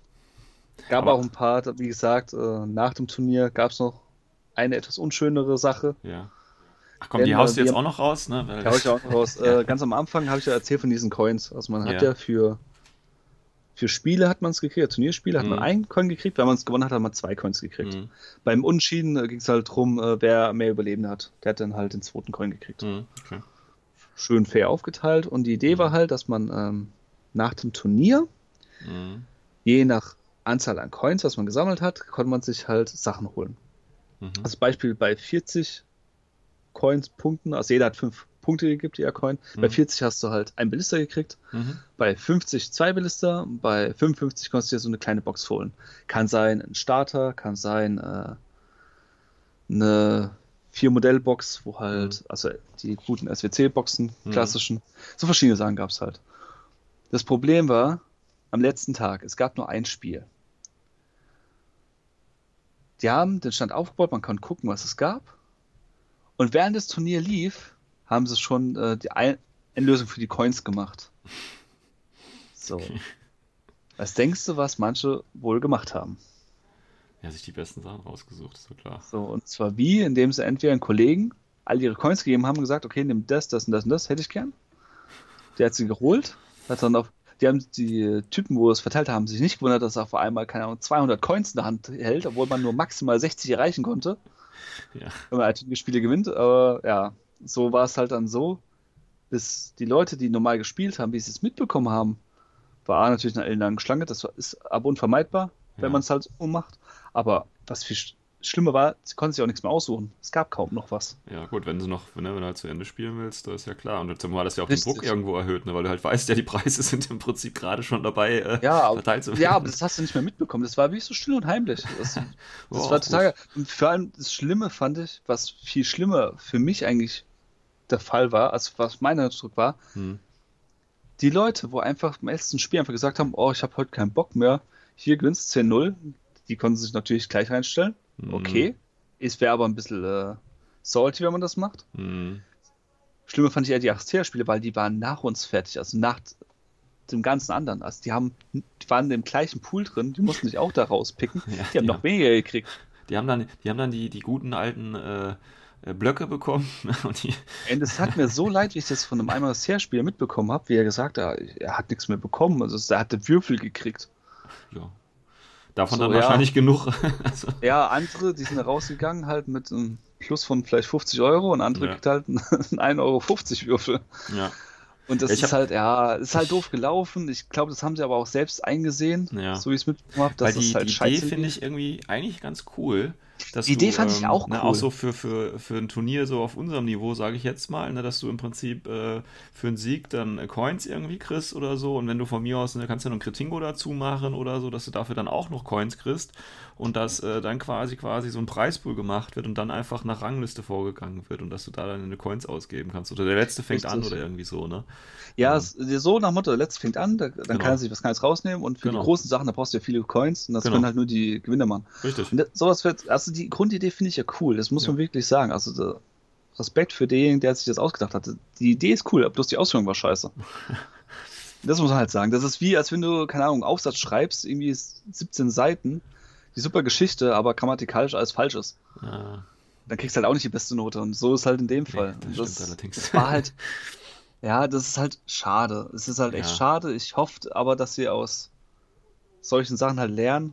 gab Aber- auch ein paar, wie gesagt, äh, nach dem Turnier gab es noch eine etwas unschönere Sache. Ja. Ach komm, Wenn, die haust äh, du jetzt auch noch raus, ne? Weil- Da hau ich auch noch raus. [laughs] Äh, ganz am Anfang habe ich ja erzählt von diesen Coins. Also man hat Ja. ja für, für Spiele hat man es gekriegt, Turnierspiele hat man Mhm. einen Coin gekriegt, wenn man es gewonnen hat, hat man zwei Coins gekriegt. Hm. Beim Unschieden ging es halt drum, äh, wer mehr Überlebende hat. Der hat dann halt den zweiten Coin gekriegt. Hm. Okay. Schön fair aufgeteilt und die Idee war halt, dass man ähm, nach dem Turnier Hm. je nach Anzahl an Coins, was man gesammelt hat, konnte man sich halt Sachen holen. Mhm. Als Beispiel bei 40 Coins Punkten, also jeder hat 5 Punkte gegeben, jeder Coin. Bei Mhm. 40 hast du halt ein Belister gekriegt, Mhm. bei 50 zwei Belister, bei 55 konntest du dir so eine kleine Box holen. Kann sein ein Starter, kann sein äh, eine vier Modellbox, wo halt, also die guten SWC-Boxen, Mhm. klassischen, so verschiedene Sachen gab es halt. Das Problem war, am letzten Tag, es gab nur ein Spiel. Die haben den Stand aufgebaut, man kann gucken, was es gab. Und während das Turnier lief, haben sie schon äh, die Ein Einlösung für die Coins gemacht. So. Was denkst du, was manche wohl gemacht haben? Ja, sich die besten Sachen rausgesucht, ist so klar. So, und zwar wie, indem sie entweder einen Kollegen all ihre Coins gegeben haben und gesagt, okay, nimm das, das und das und das, hätte ich gern. Der hat sie geholt, hat dann auf, die haben die Typen, wo es verteilt haben, sich nicht gewundert, dass er auf einmal, keine Ahnung, 200 Coins in der Hand hält, obwohl man nur maximal 60 erreichen konnte, Ja. wenn man halt die Spiele gewinnt. Aber ja, so war es halt dann so, bis die Leute, die normal gespielt haben, wie sie es mitbekommen haben, war natürlich eine ellenlange Schlange, das war- ist aber unvermeidbar, wenn Ja. man es halt ummacht. Aber was viel sch- schlimmer war, sie konnten sich auch nichts mehr aussuchen. Es gab kaum noch was. Ja, gut, wenn du noch, wenn, du- wenn du halt zu Ende spielen willst, das ist ja klar. Und jetzt war das ja auch den Richtig. Druck irgendwo erhöht, ne? weil du halt weißt, ja, die Preise [laughs] sind im Prinzip gerade schon dabei, äh, Ja, aber- verteilt zu werden. Ja, aber das hast du nicht mehr mitbekommen. Das war wirklich so still und heimlich. [laughs] Das, das Oh, war total. Und vor allem das Schlimme fand ich, was viel schlimmer für mich eigentlich der Fall war, als was mein Eindruck war, Hm. die Leute, wo einfach im letzten Spiel einfach gesagt haben, oh, ich habe heute keinen Bock mehr, hier gewinnst 10-0, die konnten sich natürlich gleich reinstellen. Mhm. Okay. Es wäre aber ein bisschen äh, salty, wenn man das macht. Hm. Schlimmer fand ich eher die 80er-Spiele, weil die waren nach uns fertig, also nach dem ganzen anderen. Also die haben, die waren im gleichen Pool drin, die mussten sich auch da rauspicken. [laughs] Ja, die haben ja. noch weniger gekriegt. Die haben dann, die haben dann die, die guten alten äh, Blöcke bekommen [laughs] und die, Und es hat mir so leid, wie ich das von einem einmal Spieler mitbekommen habe, wie er gesagt hat, er hat nichts mehr bekommen. Also er hatte Würfel gekriegt. ja. Davon So, dann ja. wahrscheinlich genug. [laughs] also, Ja, andere, die sind rausgegangen halt mit einem Plus von vielleicht 50 Euro und andere Ja. kriegt halt [laughs] einen 1,50 Euro Würfel. ja. Und das Ja, ist hab- halt, ja, ist halt doof gelaufen. Ich glaube, das haben sie aber auch selbst eingesehen, so wie ich es mitbekommen habe, Weil dass die, es halt die scheiße Idee finde ich irgendwie eigentlich ganz cool. Dass Die Idee du, fand ich ähm, auch Ne, cool. auch so für, für, für ein Turnier so auf unserem Niveau, sage ich jetzt mal, ne, dass du im Prinzip äh, für einen Sieg dann äh, Coins irgendwie kriegst oder so. Und wenn du von mir aus, ne, kannst du ja noch ein Kritingo dazu machen oder so, dass du dafür dann auch noch Coins kriegst. Und dass äh, dann quasi quasi so ein Preispool gemacht wird und dann einfach nach Rangliste vorgegangen wird und dass du da dann deine Coins ausgeben kannst. Oder der letzte fängt an Richtig. oder irgendwie so, ne? Ja, Ähm, so nach dem Motto, der letzte fängt an, da, dann Genau. kann er sich was Kleines rausnehmen und für Genau. die großen Sachen, da brauchst du ja viele Coins und das Genau. können halt nur die Gewinner machen. Richtig. Und das, sowas wird, also die Grundidee finde ich ja cool, das muss Ja. man wirklich sagen. Also der Respekt für denjenigen, der sich das ausgedacht hatte. Die Idee ist cool, aber bloß die Ausführung war scheiße. [laughs] das muss man halt sagen. Das ist wie, als wenn du, keine Ahnung, einen Aufsatz schreibst, irgendwie 17 Seiten, die super Geschichte, aber grammatikalisch alles falsch ist. Ja, Dann kriegst du halt auch nicht die beste Note. Und so ist halt in dem Fall. das das, das war halt, [laughs] ja, das ist halt schade. Es ist halt echt Ja. schade. Ich hoffe aber, dass sie aus solchen Sachen halt lernen,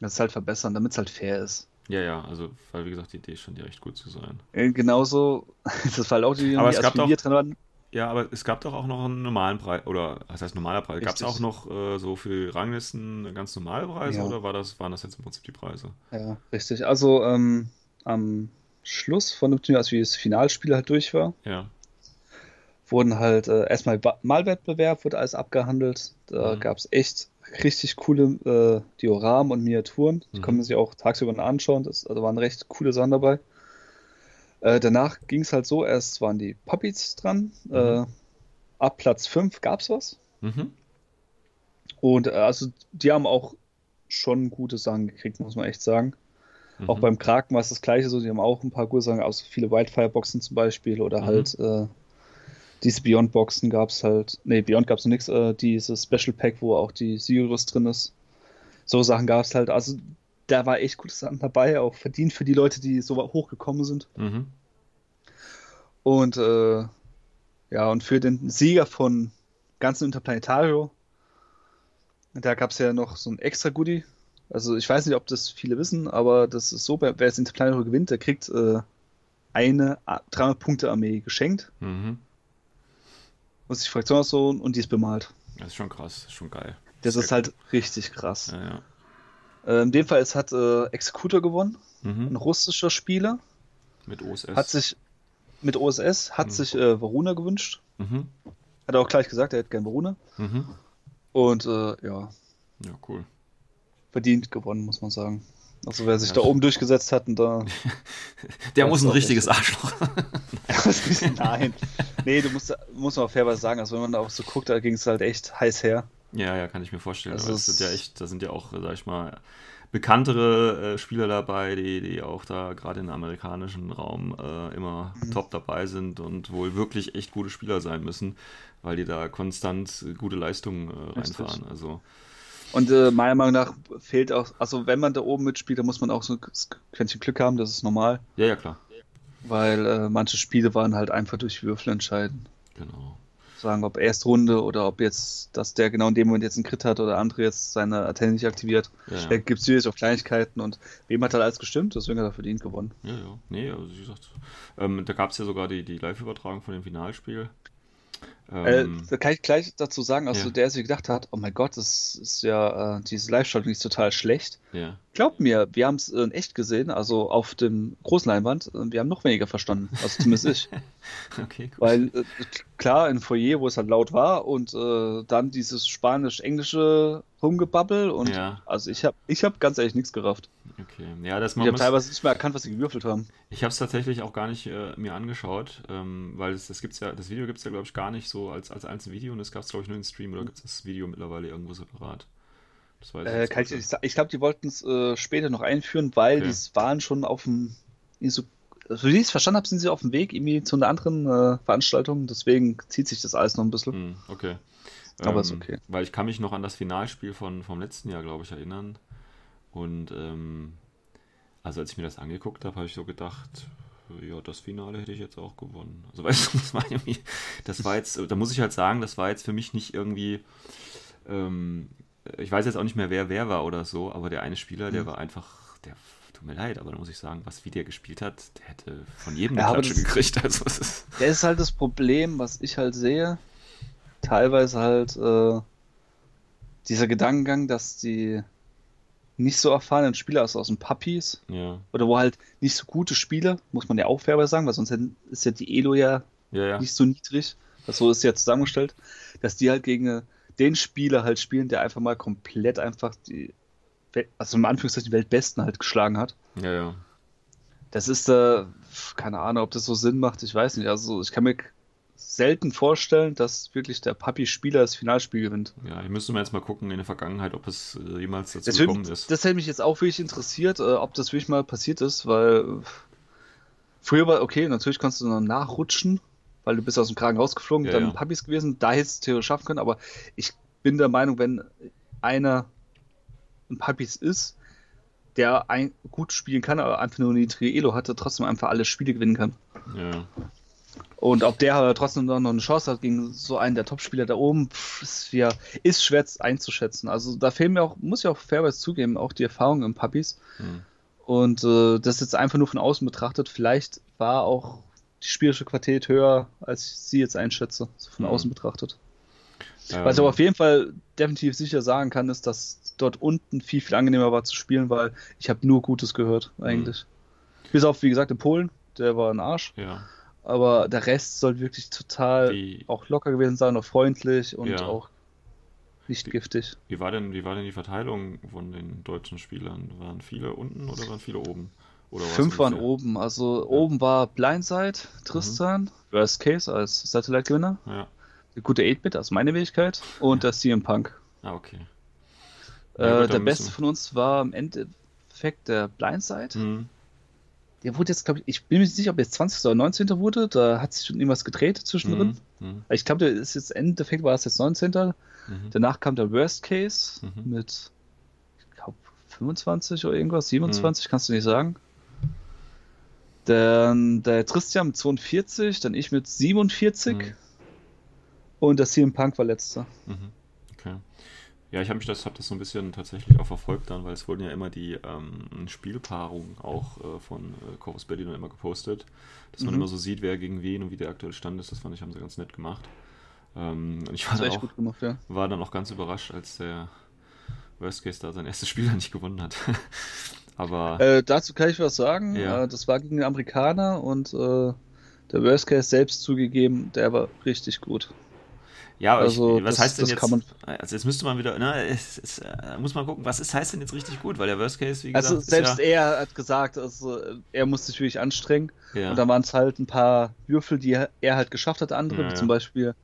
das halt verbessern, damit es halt fair ist. Ja, ja, also, weil wie gesagt, die Idee scheint ja echt gut zu sein. Äh, Genauso, [laughs] das war halt auch die, Aber die es als gab doch- wir drin waren. Ja, aber es gab doch auch noch einen normalen Preis, oder was heißt normaler Preis? Gab es auch noch äh, so für die Ranglisten ganz normale Preise Ja. oder war das, waren das jetzt im Prinzip die Preise? Ja, richtig. Also ähm, am Schluss von dem Turnier, als wie das Finalspiel halt durch war, Ja. wurden halt äh, erstmal Malwettbewerb, wurde alles abgehandelt. Da Mhm. gab es echt richtig coole äh, Dioramen und Miniaturen. Die Mhm. kann man sich auch tagsüber anschauen. Das also waren recht coole Sachen dabei. Äh, danach ging es halt so, erst waren die Puppies dran. Mhm. Äh, ab Platz 5 gab es was. Mhm. Und äh, also die haben auch schon gute Sachen gekriegt, muss man echt sagen. Mhm. Auch beim Kraken war es das gleiche so, die haben auch ein paar gute Sachen, also viele Wildfire-Boxen zum Beispiel oder Mhm. halt äh, diese Beyond-Boxen gab es halt, nee, Beyond gab es noch nichts, äh, dieses Special Pack, wo auch die Sirius drin ist. So Sachen gab es halt, also da war echt gute Sachen dabei, auch verdient für die Leute, die so hochgekommen sind. Mhm. Und äh, ja, und für den Sieger von ganzen Interplanetario, da gab es ja noch so ein extra Goodie. Also ich weiß nicht, ob das viele wissen, aber das ist so, wer das Interplanetario gewinnt, der kriegt äh, eine 300-Punkte-Armee geschenkt. Mhm. Muss die Fraktion aussuchen und die ist bemalt. Das ist schon krass, das ist schon geil. Das Sehr ist halt richtig krass. Ja, ja. Äh, in dem Fall es hat äh, Executor gewonnen, ein Mhm. russischer Spieler, Mit OSS. hat sich mit OSS, hat Mhm. sich äh, Varuna gewünscht. Mhm. Hat er auch gleich gesagt, er hätte gern Varuna. Mhm. Und äh, ja, Ja, cool. verdient gewonnen, muss man sagen. Also wer sich Ja, da oben durchgesetzt hat und da. [laughs] Der muss ein richtiges richtig. Arschloch. [laughs] [laughs] Nein. Nee, du musst, muss man auch fairerweise sagen, also wenn man da auch so guckt, da ging es halt echt heiß her. Ja, ja, kann ich mir vorstellen. Also es sind ja echt, da sind ja auch, sag ich mal, bekanntere äh, Spieler dabei, die, die auch da gerade im amerikanischen Raum äh, immer Mhm. top dabei sind und wohl wirklich echt gute Spieler sein müssen, weil die da konstant gute Leistungen äh, reinfahren. Also, Und äh, meiner Meinung nach fehlt auch, also wenn man da oben mitspielt, dann muss man auch so ein Quäntchen Glück haben, das ist normal, ja, ja, klar. weil äh, manche Spiele waren halt einfach durch Würfel entscheiden. Genau. Sagen, ob Erstrunde oder ob jetzt, dass der genau in dem Moment jetzt einen Crit hat oder andere jetzt seine Antenne nicht aktiviert. Ja, Da ja. gibt es natürlich auch Kleinigkeiten und wem hat halt alles gestimmt, deswegen hat er verdient gewonnen. Ja, ja. Nee, also wie gesagt, ähm, da gab es ja sogar die, die Live-Übertragung von dem Finalspiel. Ähm, Äh, da kann ich gleich dazu sagen, also Ja. der sich gedacht hat, oh mein Gott, das ist ja, äh, diese Live-Schaltung ist total schlecht. ja. Glaubt mir, wir haben es äh, in echt gesehen, also auf dem großen Leinwand, äh, wir haben noch weniger verstanden, also zumindest ich. [laughs] Okay, gut. Weil äh, klar, im Foyer, wo es halt laut war und äh, dann dieses spanisch-englische Rumgebabbel und Ja. also ich habe ich hab ganz ehrlich nichts gerafft. Okay. Ja, das Ich man habe muss, teilweise nicht mehr erkannt, was sie gewürfelt haben. Ich habe es tatsächlich auch gar nicht äh, mir angeschaut, ähm, weil es, das gibt's ja, das Video gibt es ja, glaube ich, gar nicht so als, als einzelnes Video und es gab es, glaube ich, nur in Stream oder gibt es das Video mittlerweile irgendwo separat? Das weiß Äh, ich sagen. Ich glaube, die wollten es äh, später noch einführen, weil Okay. die waren schon auf dem. So, so wie ich es verstanden habe, sind sie auf dem Weg irgendwie zu einer anderen äh, Veranstaltung. Deswegen zieht sich das alles noch ein bisschen. Hm, okay. Aber ist Ähm, okay. Weil ich kann mich noch an das Finalspiel von, vom letzten Jahr, glaube ich, erinnern. Und ähm, also als ich mir das angeguckt habe, habe ich so gedacht, ja, das Finale hätte ich jetzt auch gewonnen. Also [laughs] weißt du, das war irgendwie, das war jetzt, da muss ich halt sagen, das war jetzt für mich nicht irgendwie, ähm, ich weiß jetzt auch nicht mehr, wer wer war oder so, aber der eine Spieler, der Mhm. war einfach, der tut mir leid, aber da muss ich sagen, was wie der gespielt hat, der hätte von jedem Ja, eine aber Klatsche das- gekriegt. [laughs] Also ist, Das ist halt das Problem, was ich halt sehe. Teilweise halt äh, dieser Gedankengang, dass die nicht so erfahrenen Spieler also aus den Puppies Ja. oder wo halt nicht so gute Spieler, muss man ja auch fairerweise sagen, weil sonst ist ja die Elo ja Ja, ja. nicht so niedrig, das so ist ja zusammengestellt, dass die halt gegen äh, den Spieler halt spielen, der einfach mal komplett einfach die, also im Anführungszeichen die Weltbesten halt geschlagen hat. Ja, ja. Das ist, äh, keine Ahnung, ob das so Sinn macht, ich weiß nicht. Also ich kann mir selten vorstellen, dass wirklich der Papi-Spieler das Finalspiel gewinnt. Ja, hier müsste man jetzt mal gucken in der Vergangenheit, ob es äh, jemals dazu Das, gekommen ist. das hätte mich jetzt auch wirklich interessiert, äh, ob das wirklich mal passiert ist, weil früher war, okay, natürlich konntest du noch nachrutschen, weil du bist aus dem Kragen rausgeflogen, Ja, dann ja. Papis gewesen, da hättest du theoretisch schaffen können, aber ich bin der Meinung, wenn einer ein Papis ist, der ein, gut spielen kann, aber einfach nur eine niedrige Elo hatte, trotzdem einfach alle Spiele gewinnen kann. Ja. Und ob der aber trotzdem noch eine Chance hat gegen so einen der Topspieler da oben, ist, ja, ist schwer einzuschätzen. Also da fehlen mir auch, muss ich auch fairerweise zugeben, auch die Erfahrung im Puppies. Hm. Und äh, das jetzt einfach nur von außen betrachtet, vielleicht war auch die spielerische Qualität höher, als ich sie jetzt einschätze, so von Mhm. außen betrachtet. Ähm, Was ich aber auf jeden Fall definitiv sicher sagen kann, ist, dass dort unten viel, viel angenehmer war zu spielen, weil ich habe nur Gutes gehört, eigentlich. Bis auf, wie gesagt, in Polen, der war ein Arsch. ja. Aber der Rest soll wirklich total Wie, auch locker gewesen sein, auch freundlich und Ja. auch nicht giftig. wie, war denn, wie war denn die Verteilung von den deutschen Spielern? Waren viele unten oder waren viele oben? Oder Fünf waren oben. Also oben war Blindside, Tristan, Worst Case als Satellite-Gewinner, Ja. der gute 8-Bit, also meine Fähigkeit, und der CM Punk. Ah, okay. Äh, Ja, der beste von uns war im Endeffekt der Blindside. Hm. Der wurde jetzt, glaube ich, ich bin mir nicht sicher, ob jetzt 20. oder 19. wurde. Da hat sich schon irgendwas gedreht zwischendrin. Hm. Hm. Ich glaube, der ist jetzt im Endeffekt war es jetzt 19. Mhm. Danach kam der Worst Case Mhm. mit, ich glaube, 25 oder irgendwas, 27, kannst du nicht sagen. Dann der Christian mit 42, dann ich mit 47 Mhm. und der CM Punk war letzter. Mhm. Okay. Ja, ich habe mich das, hab das so ein bisschen tatsächlich auch verfolgt dann, weil es wurden ja immer die ähm, Spielpaarungen auch äh, von äh, Corvus Berlin immer gepostet, dass man Mhm. immer so sieht, wer gegen wen und wie der aktuelle Stand ist. Das fand ich, haben sie ganz nett gemacht. Ähm, und ich war dann, auch, gemacht, ja. war dann auch ganz überrascht, als der Worst Case da sein erstes [laughs] Spiel nicht gewonnen hat. [laughs] Aber Äh, dazu kann ich was sagen. Ja. Äh, das war gegen den Amerikaner und äh, der Worst Case selbst zugegeben, der war richtig gut. Ja, aber Also, ich, was das- heißt denn das jetzt? also jetzt müsste man wieder, ne, es, es, äh, muss man gucken, was ist, heißt denn jetzt richtig gut? Weil der Worst Case, wie gesagt, Also selbst ja, er hat gesagt, also, er musste sich wirklich anstrengen. ja, Und da waren es halt ein paar Würfel, die er halt geschafft hat, andere, Ja, zum Beispiel,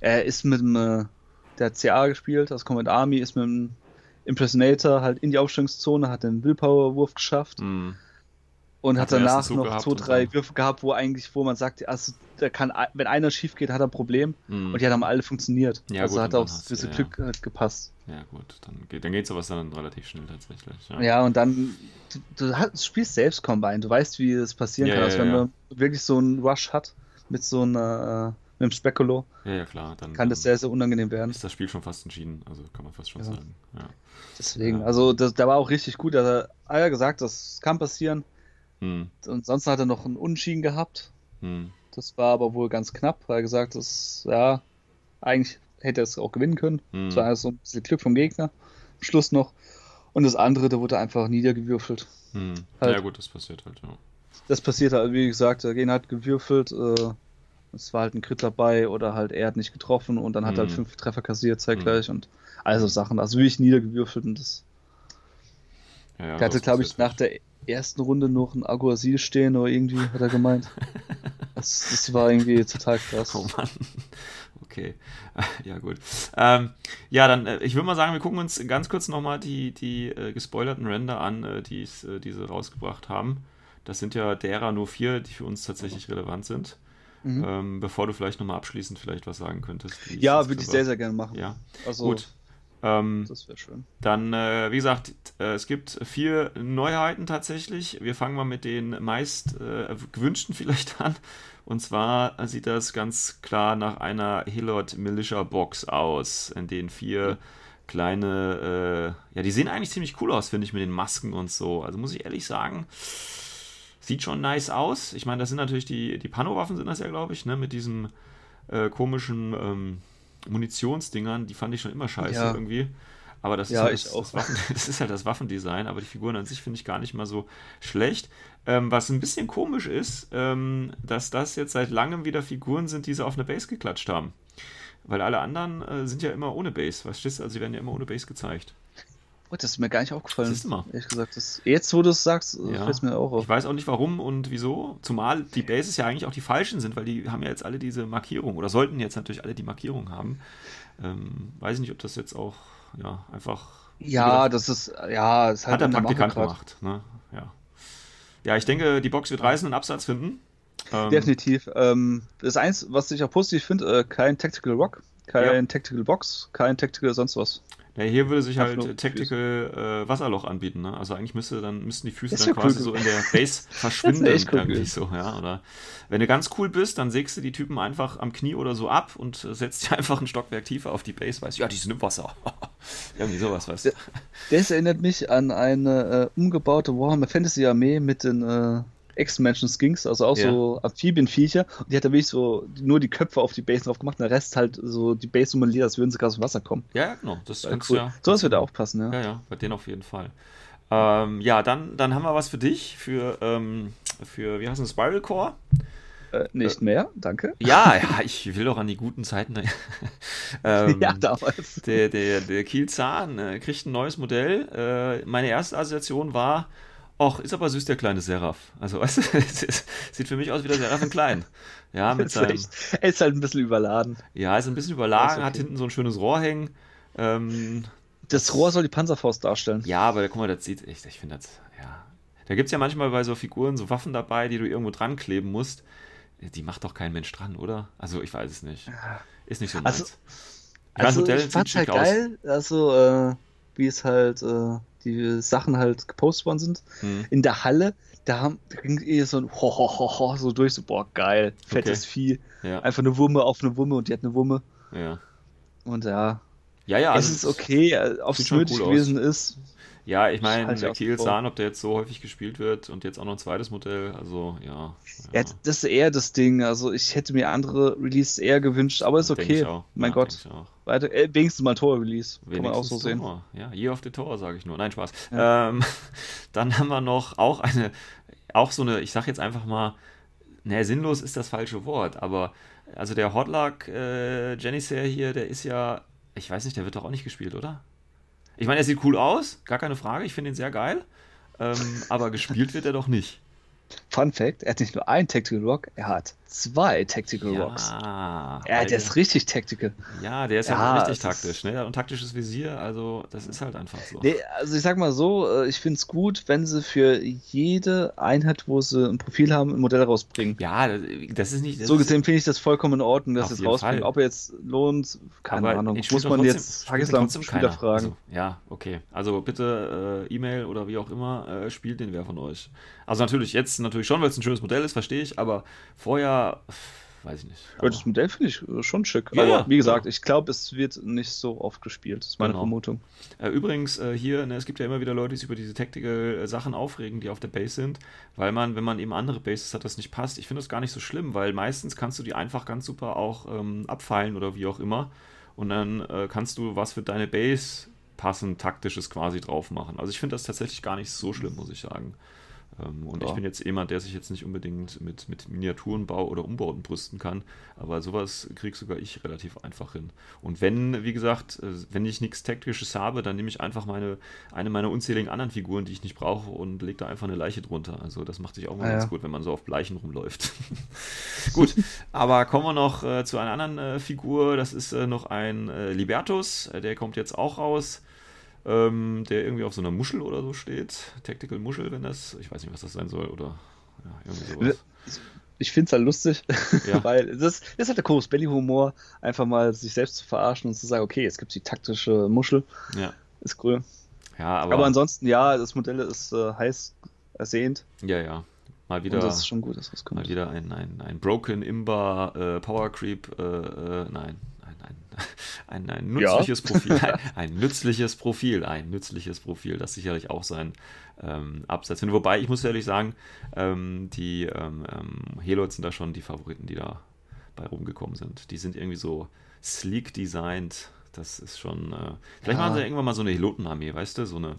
er ist mit dem, äh, der hat CA gespielt, das Command Army, ist mit dem Impersonator halt in die Aufstellungszone, hat den Willpower-Wurf geschafft Hm, und Hat hat danach noch gehabt zwei, drei. Würfe gehabt, wo eigentlich, wo man sagt, also da kann, wenn einer schief geht, hat er ein Problem hm. und die haben alle funktioniert. Ja, also gut, hat auch das du- ja, Glück halt gepasst. Ja, gut, dann geht, dann geht sowas dann relativ schnell tatsächlich. Ja, Ja, und dann, du, du hast, spielst selbst Combine, du weißt, wie es passieren Ja, kann. ja, Also ja, wenn ja. man wirklich so einen Rush hat mit so einer, äh, mit einem Speculo, ja, ja, klar. Dann, kann das sehr, sehr unangenehm werden. ist das Spiel schon fast entschieden, also kann man fast schon Ja. sagen. Ja. Deswegen, Ja. also das, der war auch richtig gut. Er hat ja gesagt, das kann passieren. Hm, Und sonst hat er noch einen Unschieden gehabt. hm, Das war aber wohl ganz knapp, weil er gesagt hat, ja, eigentlich hätte er es auch gewinnen können. hm. Das war also ein bisschen Glück vom Gegner. Am Schluss noch. Und das andere, da wurde einfach niedergewürfelt. hm. halt. Ja, gut, das passiert halt, ja. Das passiert halt, wie gesagt, der Gegner hat gewürfelt. Äh, es war halt ein Crit dabei oder halt er hat nicht getroffen und dann hat er halt Mhm. fünf Treffer kassiert zeitgleich und also Sachen. Also wirklich niedergewürfelt und das ja, ja Er hatte, glaube ich, nach der ersten Runde noch ein Aguasil stehen oder irgendwie, hat er gemeint. [laughs] Das, das war irgendwie total krass. Oh Mann. Okay. [laughs] Ja, gut. Ähm, ja, dann, äh, ich würde mal sagen, wir gucken uns ganz kurz nochmal die, die äh, gespoilerten Render an, äh, die's, äh, die sie rausgebracht haben. Das sind ja derer nur vier, die für uns tatsächlich relevant sind. Mhm. Ähm, bevor du vielleicht nochmal abschließend vielleicht was sagen könntest. Ja, würde ich sehr, sehr gerne machen. Ja, Also, gut. Ähm, das wäre schön. dann, äh, wie gesagt, äh, es gibt vier Neuheiten tatsächlich. Wir fangen mal mit den meist äh, gewünschten [laughs] vielleicht an. Und zwar sieht das ganz klar nach einer Hillot Militia Box aus, in denen vier kleine, äh, ja, die sehen eigentlich ziemlich cool aus, finde ich, mit den Masken und so. Also muss ich ehrlich sagen, sieht schon nice aus. Ich meine, das sind natürlich die, die Pano-Waffen sind das ja, glaube ich, ne, mit diesem äh, komischen, ähm, Munitionsdingern, die fand ich schon immer scheiße Ja. irgendwie. Aber das, Ja, ist halt, auch. das, Waffen, [laughs] das ist halt das Waffendesign, aber die Figuren an sich finde ich gar nicht mal so schlecht. Ähm, was ein bisschen komisch ist, ähm, dass das jetzt seit langem wieder Figuren sind, die sie auf eine Base geklatscht haben. Weil alle anderen äh, sind ja immer ohne Base, verstehst du? Also sie werden ja immer ohne Base gezeigt. Oh, das ist mir gar nicht aufgefallen. Siehst du mal. Ehrlich gesagt, das, jetzt, wo du es sagst, äh, Ja. fällt es mir auch auf. Ich weiß auch nicht warum und wieso. Zumal die Bases ja eigentlich auch die falschen sind, weil die haben ja jetzt alle diese Markierung oder sollten jetzt natürlich alle die Markierung haben. Ähm, weiß nicht, ob das jetzt auch ja, einfach. Ja, das ist, ja, ist halt hat der Praktikant gemacht. Ne? Ja. ja, ich denke, die Box wird reißen und Absatz finden. Ähm, Definitiv. Ähm, das eins, was ich auch positiv finde, äh, kein Tactical Rock, kein Ja. Tactical Box, kein Tactical sonst was. Ja, hier würde sich halt äh, Tactical äh, Wasserloch anbieten. Ne? Also eigentlich müsste dann müssten die Füße dann quasi cool so in der Base [laughs] verschwinden echt cool so, ja. Oder wenn du ganz cool bist, dann sägst du die Typen einfach am Knie oder so ab und äh, setzt die [laughs] einfach ein Stockwerk tiefer auf die Base, weißt du, ja, die sind im Wasser. [laughs] irgendwie sowas, weißt du. Das erinnert mich an eine äh, umgebaute Warhammer Fantasy Armee mit den äh, Ex-Menschen Skinks, also auch Ja. so Amphibienviecher. Und die hat da wirklich so nur die Köpfe auf die Base drauf gemacht und der Rest halt so die Base simuliert, als würden sie gerade aus dem Wasser kommen. Ja, genau. Das Äh, kannst cool. ja. so was würde auch passen, ja. Ja, ja, bei denen auf jeden Fall. Ähm, ja, dann, dann haben wir was für dich, für, ähm, für wie heißt es, Spiral Core. Äh, nicht mehr, danke. Ja, [laughs] ja, ich will doch an die guten Zeiten. [laughs] ähm, ja, damals. Der, der, der Kielzahn äh, kriegt ein neues Modell. Äh, meine erste Assoziation war, ach, ist aber süß der kleine Seraph. Also, [laughs] weißt du, es ist, sieht für mich aus wie der Seraph in klein. Ja, mit Ist, seinem, echt, er ist halt ein bisschen überladen. ja, ist ein bisschen überlagen, Ist okay. hat hinten so ein schönes Rohr hängen. Ähm, Das Rohr soll die Panzerfaust darstellen. ja, aber guck mal, das sieht echt, ich finde das, ja. Da gibt es ja manchmal bei so Figuren so Waffen dabei, die du irgendwo dran kleben musst. Die macht doch kein Mensch dran, oder? Also, ich weiß es nicht. Ist nicht so meins. Also- das Also ich fand's halt schick aus. geil, also äh, wie es halt äh, die Sachen halt gepostet worden sind. Hm. In der Halle, da, haben, da ging eh so ein ho, ho, ho, ho, so durch, so boah, geil, fettes Vieh. Ja, Einfach eine Wumme auf eine Wumme und die hat eine Wumme. ja. Und ja, Ja, ja, es also ist okay, äh, ob es nötig cool aus. gewesen ist. Ja, ich meine, der auch Kiel vor. Zahn, ob der jetzt so häufig gespielt wird und jetzt auch noch ein zweites Modell, also ja. Ja, das ist eher das Ding. Also ich hätte mir andere Releases eher gewünscht, aber ist okay. Mein Ja, Gott. Weiter, äh, wenigstens mal Tor-Release. Kann man auch so sehen. Tor. Ja, Year of the Tor, sage ich nur. Nein, Spaß. Ähm, [laughs] dann haben wir noch auch eine, auch so eine, ich sag jetzt einfach mal, ne, sinnlos ist das falsche Wort, aber also der Hotlock äh, Janissaire hier, der ist ja, ich weiß nicht, der wird doch auch nicht gespielt, oder? Ich meine, er sieht cool aus, gar keine Frage, ich finde ihn sehr geil, ähm, aber gespielt wird er doch nicht. Fun Fact: Er hat nicht nur einen Tactical Rock, er hat zwei Tactical Rocks. Ja, Ja, Alter. der ist richtig Tactical. Ja, der ist ja, Ja, richtig es ist- taktisch, ne? Und taktisches Visier, also das ist halt einfach so. Nee, also ich sag mal so, äh, ich finde es gut, wenn sie für jede Einheit, wo sie ein Profil haben, ein Modell rausbringen. Ja, das- ist nicht. Das so gesehen finde ich das vollkommen in Ordnung, dass sie es rausbringen. Fall. Ob er jetzt lohnt, keine aber Ahnung. Muss man trotzdem- jetzt Spieler keiner. fragen. Also, ja, okay. Also bitte äh, E-Mail oder wie auch immer, äh, spielt den wer von euch. Also natürlich, jetzt natürlich schon, weil es ein schönes Modell ist, verstehe ich, aber vorher, weiß ich nicht. Aber das Modell finde ich äh, schon schick. Ja, aber wie gesagt, ja. ich glaube, es wird nicht so oft gespielt. Das ist meine Genau. Vermutung. Äh, übrigens, äh, hier, ne, es gibt ja immer wieder Leute, die sich über diese Tactical-Sachen aufregen, die auf der Base sind, weil man, wenn man eben andere Bases hat, das nicht passt. Ich finde das gar nicht so schlimm, weil meistens kannst du die einfach ganz super auch ähm, abfeilen oder wie auch immer. Und dann äh, kannst du was für deine Base passend taktisches quasi drauf machen. Also ich finde das tatsächlich gar nicht so schlimm, muss ich sagen. Ähm, und ich Ja. bin jetzt jemand, der sich jetzt nicht unbedingt mit, mit Miniaturenbau oder Umbauten brüsten kann, aber sowas krieg sogar ich relativ einfach hin. Und wenn, wie gesagt, äh, wenn ich nichts Taktisches habe, dann nehme ich einfach meine, eine meiner unzähligen anderen Figuren, die ich nicht brauche, und lege da einfach eine Leiche drunter. Also das macht sich auch mal Ah, ganz ja. gut, wenn man so auf Leichen rumläuft. [laughs] gut, aber kommen wir noch äh, zu einer anderen äh, Figur. Das ist äh, noch ein äh, Libertus, äh, der kommt jetzt auch raus ähm, der irgendwie auf so einer Muschel oder so steht. Tactical Muschel, wenn das, ich weiß nicht, was das sein soll, oder ja, irgendwie sowas. Ich finde es halt lustig, [laughs] Ja. weil das, das ist halt der Chorus Belly Humor, einfach mal sich selbst zu verarschen und zu sagen, okay, jetzt gibt es die taktische Muschel, Ja, ist cool. ja aber, Aber, ansonsten, ja, das Modell ist äh, heiß ersehnt ja, ja, mal wieder, und das ist schon gut, dass das mal kommt. wieder ein, ein, ein Broken Imba äh, Power Creep, äh, äh, nein, ein, ein, [laughs] ein, ein Ja. nützliches Profil, [laughs] ein, ein nützliches Profil, ein nützliches Profil, das sicherlich auch sein ähm, Absatz findet. Wobei, ich muss ehrlich sagen, ähm, die ähm, ähm, Helots sind da schon die Favoriten, die da bei rumgekommen sind. Die sind irgendwie so sleek designt. Das ist schon. Äh, vielleicht Ja. machen sie irgendwann mal so eine Helotenarmee, weißt du? So eine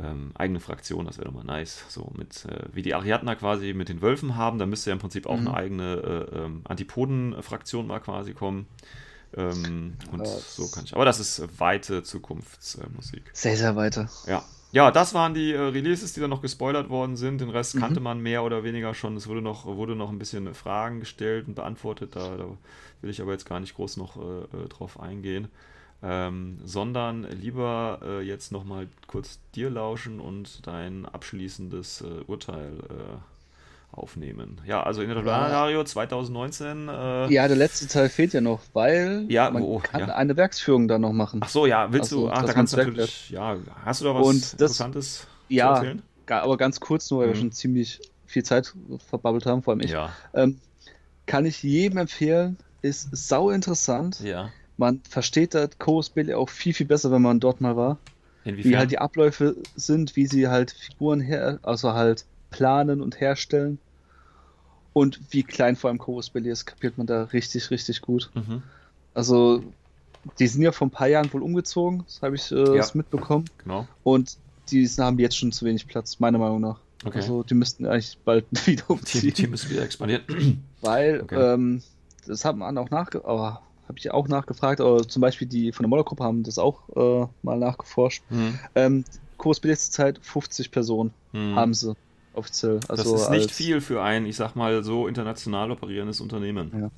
ähm, eigene Fraktion, das wäre doch mal nice. So mit, äh, wie die Ariadner quasi mit den Wölfen haben, da müsste ja im Prinzip auch Mhm. eine eigene äh, ähm, Antipoden-Fraktion mal quasi kommen. Ähm, und Das- so kann ich. Aber das ist weite Zukunftsmusik. Sehr, sehr weiter. Ja. Ja, das waren die äh, Releases, die dann noch gespoilert worden sind. Den Rest Mhm. kannte man mehr oder weniger schon. Es wurde noch, wurde noch ein bisschen Fragen gestellt und beantwortet. Da, da will ich aber jetzt gar nicht groß noch äh, äh, drauf eingehen. Ähm, sondern lieber äh, jetzt nochmal kurz dir lauschen und dein abschließendes äh, Urteil äh, aufnehmen. Ja, also Interplanetario 2019. Äh, Ja, der letzte Teil fehlt ja noch, weil Ja, man wo? kann Ja. eine Werksführung da noch machen. Ach so, ja, willst Also, du? Ach, da kannst du natürlich. Ja, hast du da was das- Interessantes zu ja, erzählen? ga- aber ganz kurz nur, weil wir Mhm. schon ziemlich viel Zeit verbabbelt haben, vor allem ich. Ja, Ähm, kann ich jedem empfehlen, ist sau interessant. ja. Man versteht das Billy auch viel, viel besser, wenn man dort mal war. Inwiefern? Wie halt die Abläufe sind, wie sie halt Figuren her, also halt planen und herstellen. Und wie klein vor allem Chorus Billy ist, kapiert man da richtig, richtig gut. mhm. Also, die sind ja vor ein paar Jahren wohl umgezogen, das habe ich äh, Ja. mitbekommen. Genau. Und die haben jetzt schon zu wenig Platz, meiner Meinung nach. Okay. Also, die müssten eigentlich bald [laughs] wieder umziehen. Team ist wieder expandiert. Weil, Okay. ähm, das hat man auch nachge aber habe ich auch nachgefragt, aber zum Beispiel die von der Moller-Gruppe haben das auch äh, mal nachgeforscht. Mhm. Ähm, Kurs Zeit 50 Personen Mhm. haben sie offiziell. Also das ist nicht viel für ein, ich sag mal, so international operierendes Unternehmen. Ja.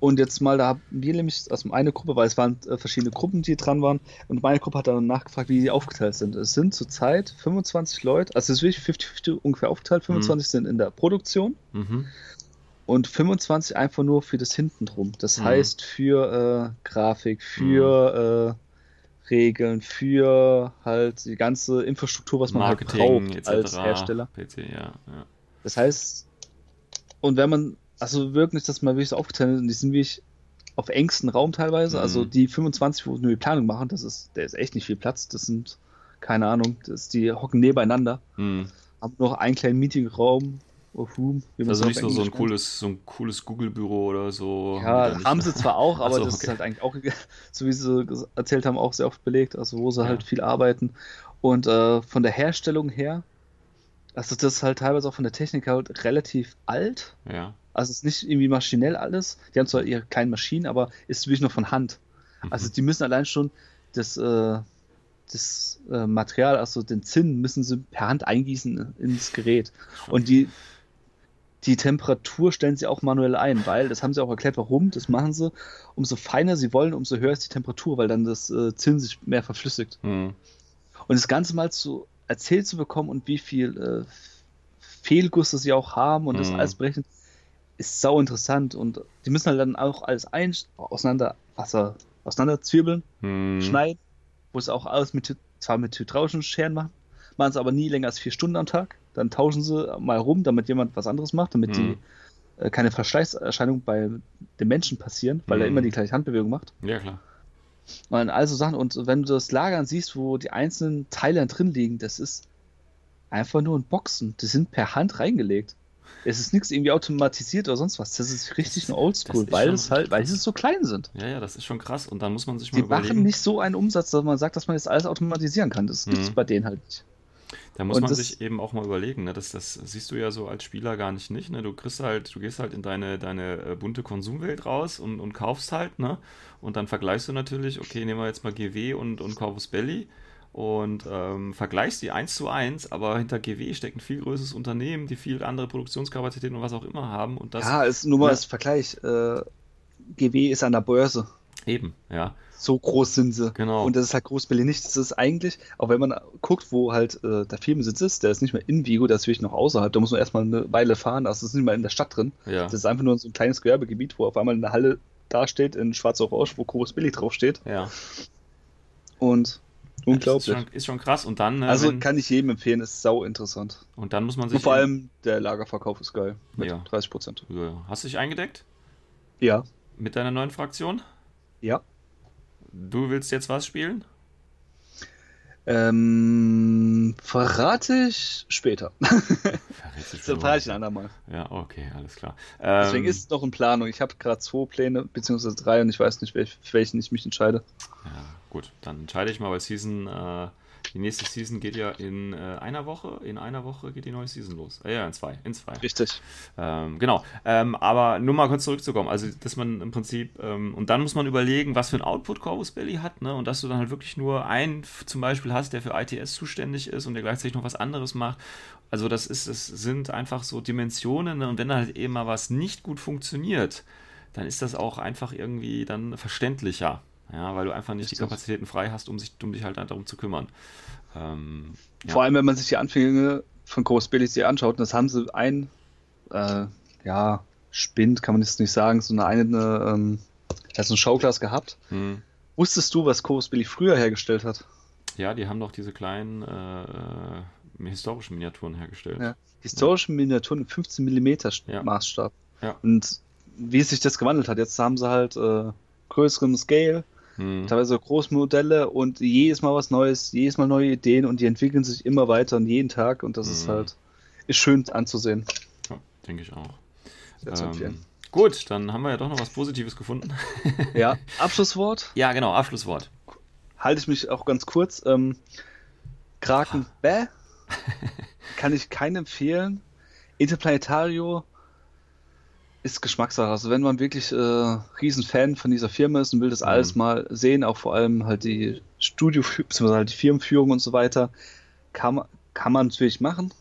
Und jetzt mal, da haben wir nämlich aus einer Gruppe, weil es waren äh, verschiedene Gruppen, die dran waren, und meine Gruppe hat dann nachgefragt, wie die aufgeteilt sind. Es sind zurzeit 25 Leute, also es ist wirklich 50-50 ungefähr aufgeteilt, 25 sind in der Produktion Mhm. Und 25 einfach nur für das hinten drum. Das Mhm. heißt für äh, Grafik, für äh, Regeln, für halt die ganze Infrastruktur, was man Marketing halt braucht etc. als Hersteller. PC, ja. ja. Das heißt, und wenn man, also wirklich, dass man wirklich so aufgeteilt ist, die sind wirklich auf engstem Raum teilweise, Mhm. also die 25, wo nur die Planung machen, das ist, der ist echt nicht viel Platz, das sind, keine Ahnung, das, die hocken nebeneinander, Mhm. haben noch einen kleinen Meetingraum, wie man Also nicht so, so ein nennt. cooles, so ein cooles Google-Büro oder so. Ja, haben sie zwar auch, [laughs] aber so, das okay. ist halt eigentlich auch, [laughs] so wie sie erzählt haben, auch sehr oft belegt, also wo sie Ja. halt viel arbeiten. Und äh, von der Herstellung her, also das ist halt teilweise auch von der Technik halt relativ alt. Ja. Also es ist nicht irgendwie maschinell alles. Die haben zwar ihre kleinen Maschinen, aber ist wirklich nur von Hand. Mhm. Also die müssen allein schon das, äh, das äh, Material, also den Zinn, müssen sie per Hand eingießen ins Gerät. Und die, die Temperatur stellen sie auch manuell ein, weil, das haben sie auch erklärt, warum, das machen sie, umso feiner sie wollen, umso höher ist die Temperatur, weil dann das äh, Zinn sich mehr verflüssigt. Mhm. Und das Ganze mal zu erzählt zu bekommen und wie viel äh, Fehlgusse sie auch haben und das Mhm. alles berechnen, ist sau interessant. Und die müssen halt dann auch alles ein auseinander, Wasser auseinanderzwirbeln, Mhm. schneiden, wo es auch alles mit, zwar mit hydraulischen Scheren machen, machen es aber nie länger als vier Stunden am Tag. Dann tauschen sie mal rum, damit jemand was anderes macht, damit Mhm. die äh, keine Verschleißerscheinungen bei den Menschen passieren, weil er Mhm. immer die gleiche Handbewegung macht. Ja, klar. Und also Sachen, und wenn du das Lagern siehst, wo die einzelnen Teile drin liegen, das ist einfach nur ein Boxen. Die sind per Hand reingelegt. Es ist nichts irgendwie automatisiert oder sonst was. Das ist richtig Das- nur Oldschool, weil es halt, weil sie so klein sind. Ja, ja, das ist schon krass. Und dann muss man sich mal Die überlegen. machen nicht so einen Umsatz, dass man sagt, dass man jetzt alles automatisieren kann. Das gibt es Mhm. bei denen halt nicht. Da muss Und man das- sich eben auch mal überlegen, ne? das, das siehst du ja so als Spieler gar nicht, nicht ne? Du kriegst halt, du gehst halt in deine, deine äh, bunte Konsumwelt raus und, und kaufst halt, ne? Und dann vergleichst du natürlich, okay, nehmen wir jetzt mal GW und, und Corvus Belli und ähm, vergleichst die eins zu eins, aber hinter GW steckt ein viel größeres Unternehmen, die viel andere Produktionskapazitäten und was auch immer haben und das ja, ist nur mal ne? als Vergleich. Äh, GW ist an der Börse. Eben, ja, So groß sind sie. Genau. Und das ist halt Großberlin nicht. Das ist eigentlich, auch wenn man guckt, wo halt äh, der Firmensitz ist, der ist nicht mehr in Vigo, der ist wirklich noch außerhalb. Da muss man erstmal eine Weile fahren. Also das ist nicht mal in der Stadt drin. ja, Das ist einfach nur so ein kleines Gewerbegebiet, wo auf einmal eine Halle dasteht in schwarz-orange, wo Chorus Billy draufsteht. ja. Und unglaublich. Ist schon, ist schon krass und dann, ne, also wenn, kann ich jedem empfehlen, ist sau interessant. und dann muss man sich Und vor allem der Lagerverkauf ist geil. Mit Ja. 30 Prozent. Ja. Hast du dich eingedeckt Ja. mit deiner neuen Fraktion? Ja. Du willst jetzt was spielen? Ähm, verrate ich später. Du Das [laughs] schon verrate ich ein andermal. Ja, okay, alles klar. Deswegen Ähm, ist es noch in Planung. Ich habe gerade zwei Pläne, beziehungsweise drei und ich weiß nicht, welch, für welchen ich mich entscheide. Ja, gut, dann entscheide ich mal, weil Season, äh, die nächste Season geht ja in äh, einer Woche. In einer Woche geht die neue Season los. Äh, ja, in zwei. In zwei. Richtig. Ähm, genau. Ähm, aber nur mal kurz zurückzukommen. Also, dass man im Prinzip, ähm, und dann muss man überlegen, was für ein Output Corvus Belly hat, ne? Und dass du dann halt wirklich nur einen zum Beispiel hast, der für ITS zuständig ist und der gleichzeitig noch was anderes macht. Also, das ist, das sind einfach so Dimensionen, ne? Und wenn da halt eben mal was nicht gut funktioniert, dann ist das auch einfach irgendwie dann verständlicher. Ja, weil du einfach nicht die. Kapazitäten frei hast, um sich, um dich halt darum zu kümmern. Ähm, ja. Vor allem, wenn man sich die Anfänge von Groß Billies hier anschaut, das haben sie ein, äh, ja, Spind kann man jetzt nicht sagen, so eine, eine ähm, also ein Schauglas gehabt. Hm. Wusstest du, was Billy früher hergestellt hat? Ja, die haben doch diese kleinen äh, äh, historischen Miniaturen hergestellt. Ja. Historische Miniaturen im 15 mm Ja. Maßstab. Ja. Und wie sich das gewandelt hat, jetzt haben sie halt äh, größeren Scale, Hm. teilweise Großmodelle und jedes Mal was Neues, jedes Mal neue Ideen und die entwickeln sich immer weiter und jeden Tag und das ist Mhm. halt ist schön anzusehen. Ja, denke ich auch. Sehr zu empfehlen. Ähm, gut, dann haben wir ja doch noch was Positives gefunden. [laughs] Ja, Abschlusswort ja, genau, Abschlusswort. halte ich mich auch ganz kurz. Ähm, Kraken Bäh kann ich keinen empfehlen. Interplanetario ist Geschmackssache. Also wenn man wirklich äh, riesen Fan von dieser Firma ist und will das Mhm. alles mal sehen, auch vor allem halt die Studio, beziehungsweise halt die Firmenführung und so weiter, kann, man- kann man natürlich machen.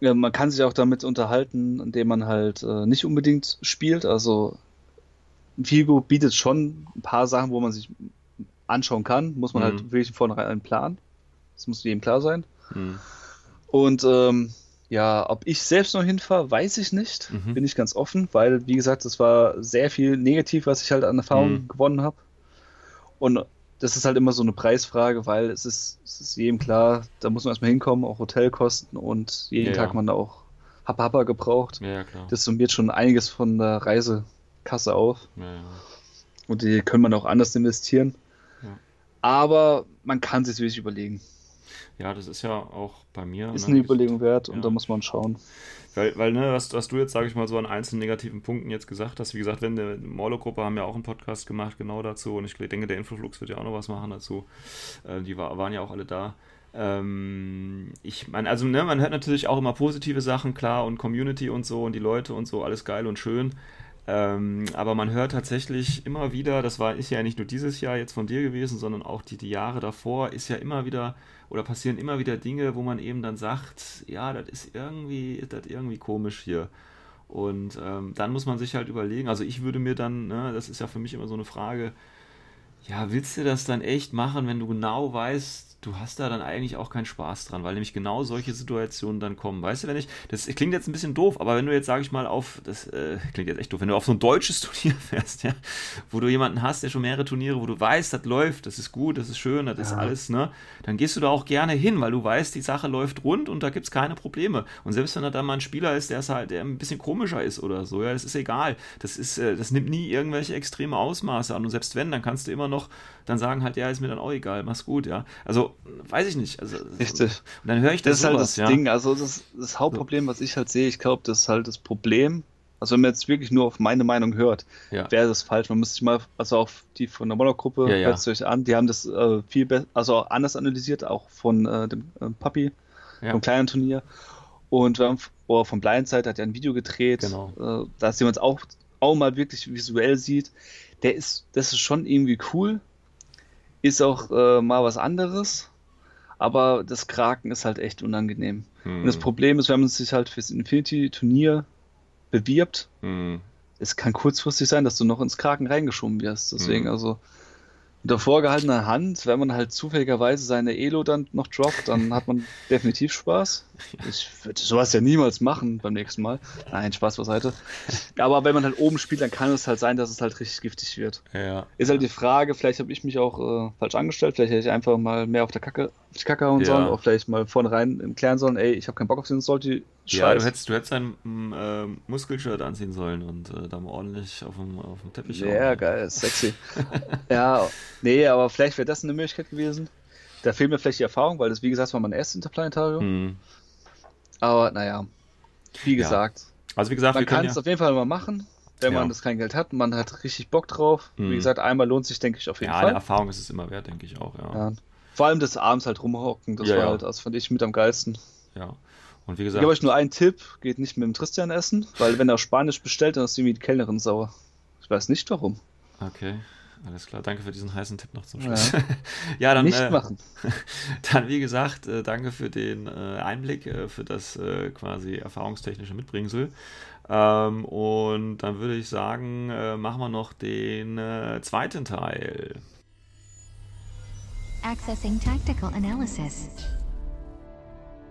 Ja, man kann sich auch damit unterhalten, indem man halt äh, nicht unbedingt spielt. Also Vigo bietet schon ein paar Sachen, wo man sich anschauen kann. Muss man Mhm. halt wirklich vornherein einen Plan. Das muss jedem klar sein. Hm. Und ähm, ja, ob ich selbst noch hinfahre, weiß ich nicht. Mhm. Bin ich ganz offen, weil, wie gesagt, das war sehr viel negativ, was ich halt an Erfahrung Mhm. gewonnen habe. Und das ist halt immer so eine Preisfrage, weil es ist, es ist jedem klar, da muss man erstmal hinkommen, auch Hotelkosten und jeden Ja, Tag ja. man da auch Happa gebraucht. Ja, klar. Das summiert schon einiges von der Reisekasse auf. Und die können man auch anders investieren. Aber man kann sich wirklich überlegen. Ja, das ist ja auch bei mir. Ist ne, eine Überlegung wert und Ja. da muss man schauen. Weil, weil ne, was, was du jetzt, sage ich mal, so an einzelnen negativen Punkten jetzt gesagt hast, wie gesagt, wenn der Morlo-Gruppe haben ja auch einen Podcast gemacht, genau dazu, und ich denke, der Infoflux wird ja auch noch was machen dazu. Äh, die war, waren ja auch alle da. Ähm, ich meine, also ne, man hört natürlich auch immer positive Sachen, klar, und Community und so und die Leute und so, alles geil und schön. Ähm, aber man hört tatsächlich immer wieder, das war, ist ja nicht nur dieses Jahr jetzt von dir gewesen, sondern auch die, die Jahre davor, ist ja immer wieder oder passieren immer wieder Dinge, wo man eben dann sagt, ja, das ist irgendwie, das irgendwie komisch hier. Und ähm, dann muss man sich halt überlegen, also ich würde mir dann, ne, das ist ja für mich immer so eine Frage, ja, willst du das dann echt machen, wenn du genau weißt, du hast da dann eigentlich auch keinen Spaß dran, weil nämlich genau solche Situationen dann kommen. Weißt du, wenn ich, das klingt jetzt ein bisschen doof, aber wenn du jetzt, sage ich mal, auf, das äh, klingt jetzt echt doof, wenn du auf so ein deutsches [laughs] Turnier fährst, ja, wo du jemanden hast, der schon mehrere Turniere, wo du weißt, das läuft, das ist gut, das ist schön, das ist Ja. alles, ne, dann gehst du da auch gerne hin, weil du weißt, die Sache läuft rund und da gibt es keine Probleme. Und selbst wenn da dann mal ein Spieler ist, der ist halt, der ein bisschen komischer ist oder so, ja, das ist egal. Das ist, äh, das nimmt nie irgendwelche extreme Ausmaße an. Und selbst wenn, dann kannst du immer noch dann sagen halt, ja, ist mir dann auch egal, mach's gut, ja. Also, weiß ich nicht. Also, Richtig. Und dann höre ich Das das, ist halt sowas, das ja. Ding, also das, das Hauptproblem, was ich halt sehe, ich glaube, das ist halt das Problem. Also wenn man jetzt wirklich nur auf meine Meinung hört, Ja. wäre das falsch. Man müsste sich mal, also auch die von der Monogruppe, Ja, ja. hört es euch an, die haben das äh, viel besser, also auch anders analysiert, auch von äh, dem äh, Papi, Ja. vom kleinen Turnier. Und wir haben, oder vom Blindside hat er ein Video gedreht, Genau. äh, dass jemand es auch, auch mal wirklich visuell sieht. Der ist, das ist schon irgendwie cool. Ist auch äh, mal was anderes. Aber das Kraken ist halt echt unangenehm. Hm. Und das Problem ist, wenn man sich halt fürs Infinity-Turnier bewirbt, Hm. es kann kurzfristig sein, dass du noch ins Kraken reingeschoben wirst. Deswegen, Mhm. also unter vorgehaltener Hand, wenn man halt zufälligerweise seine Elo dann noch droppt, dann hat man definitiv Spaß. Ich würde sowas ja niemals machen beim nächsten Mal. Nein, Spaß beiseite. Aber wenn man halt oben spielt, dann kann es halt sein, dass es halt richtig giftig wird. Ja. Ist halt die Frage, vielleicht habe ich mich auch äh, falsch angestellt, vielleicht hätte ich einfach mal mehr auf der Kacke, auf die Kacke hauen Ja. sollen, auch vielleicht mal vornherein im klären sollen, ey, ich habe keinen Bock auf den Salty Ja, du hättest, du hättest ein äh, Muskelshirt anziehen sollen und äh, da mal ordentlich auf dem, auf dem Teppich Ja, hauen. geil, sexy. [laughs] ja, nee, aber vielleicht wäre das eine Möglichkeit gewesen. da fehlt mir vielleicht die Erfahrung, weil das, wie gesagt, war mein erstes Interplanetarium. Hm. Aber naja, wie Ja. gesagt, Also wie gesagt, man kann ja, es auf jeden Fall mal machen, wenn Ja. man das kein Geld hat und man hat richtig Bock drauf. Mhm. Wie gesagt, einmal lohnt sich, denke ich, auf jeden ja, eine Fall. Erfahrung ist es immer wert, denke ich auch, ja. Ja. Vor allem das abends halt rumhocken, das Ja, war ja. halt, das fand ich mit am geilsten. ja. Und wie Ich gesagt, gebe euch nur einen Tipp, geht nicht mit dem Tristan essen, weil wenn er Spanisch bestellt, dann ist irgendwie die Kellnerin sauer. Ich weiß nicht warum. okay, alles klar, danke für diesen heißen Tipp noch zum Ja. Schluss. [laughs] Ja, dann, nicht äh, machen. [laughs] dann wie gesagt, äh, danke für den äh, Einblick, äh, für das äh, quasi erfahrungstechnische Mitbringsel. Ähm, und dann würde ich sagen, äh, machen wir noch den äh, zweiten Teil. Accessing tactical analysis.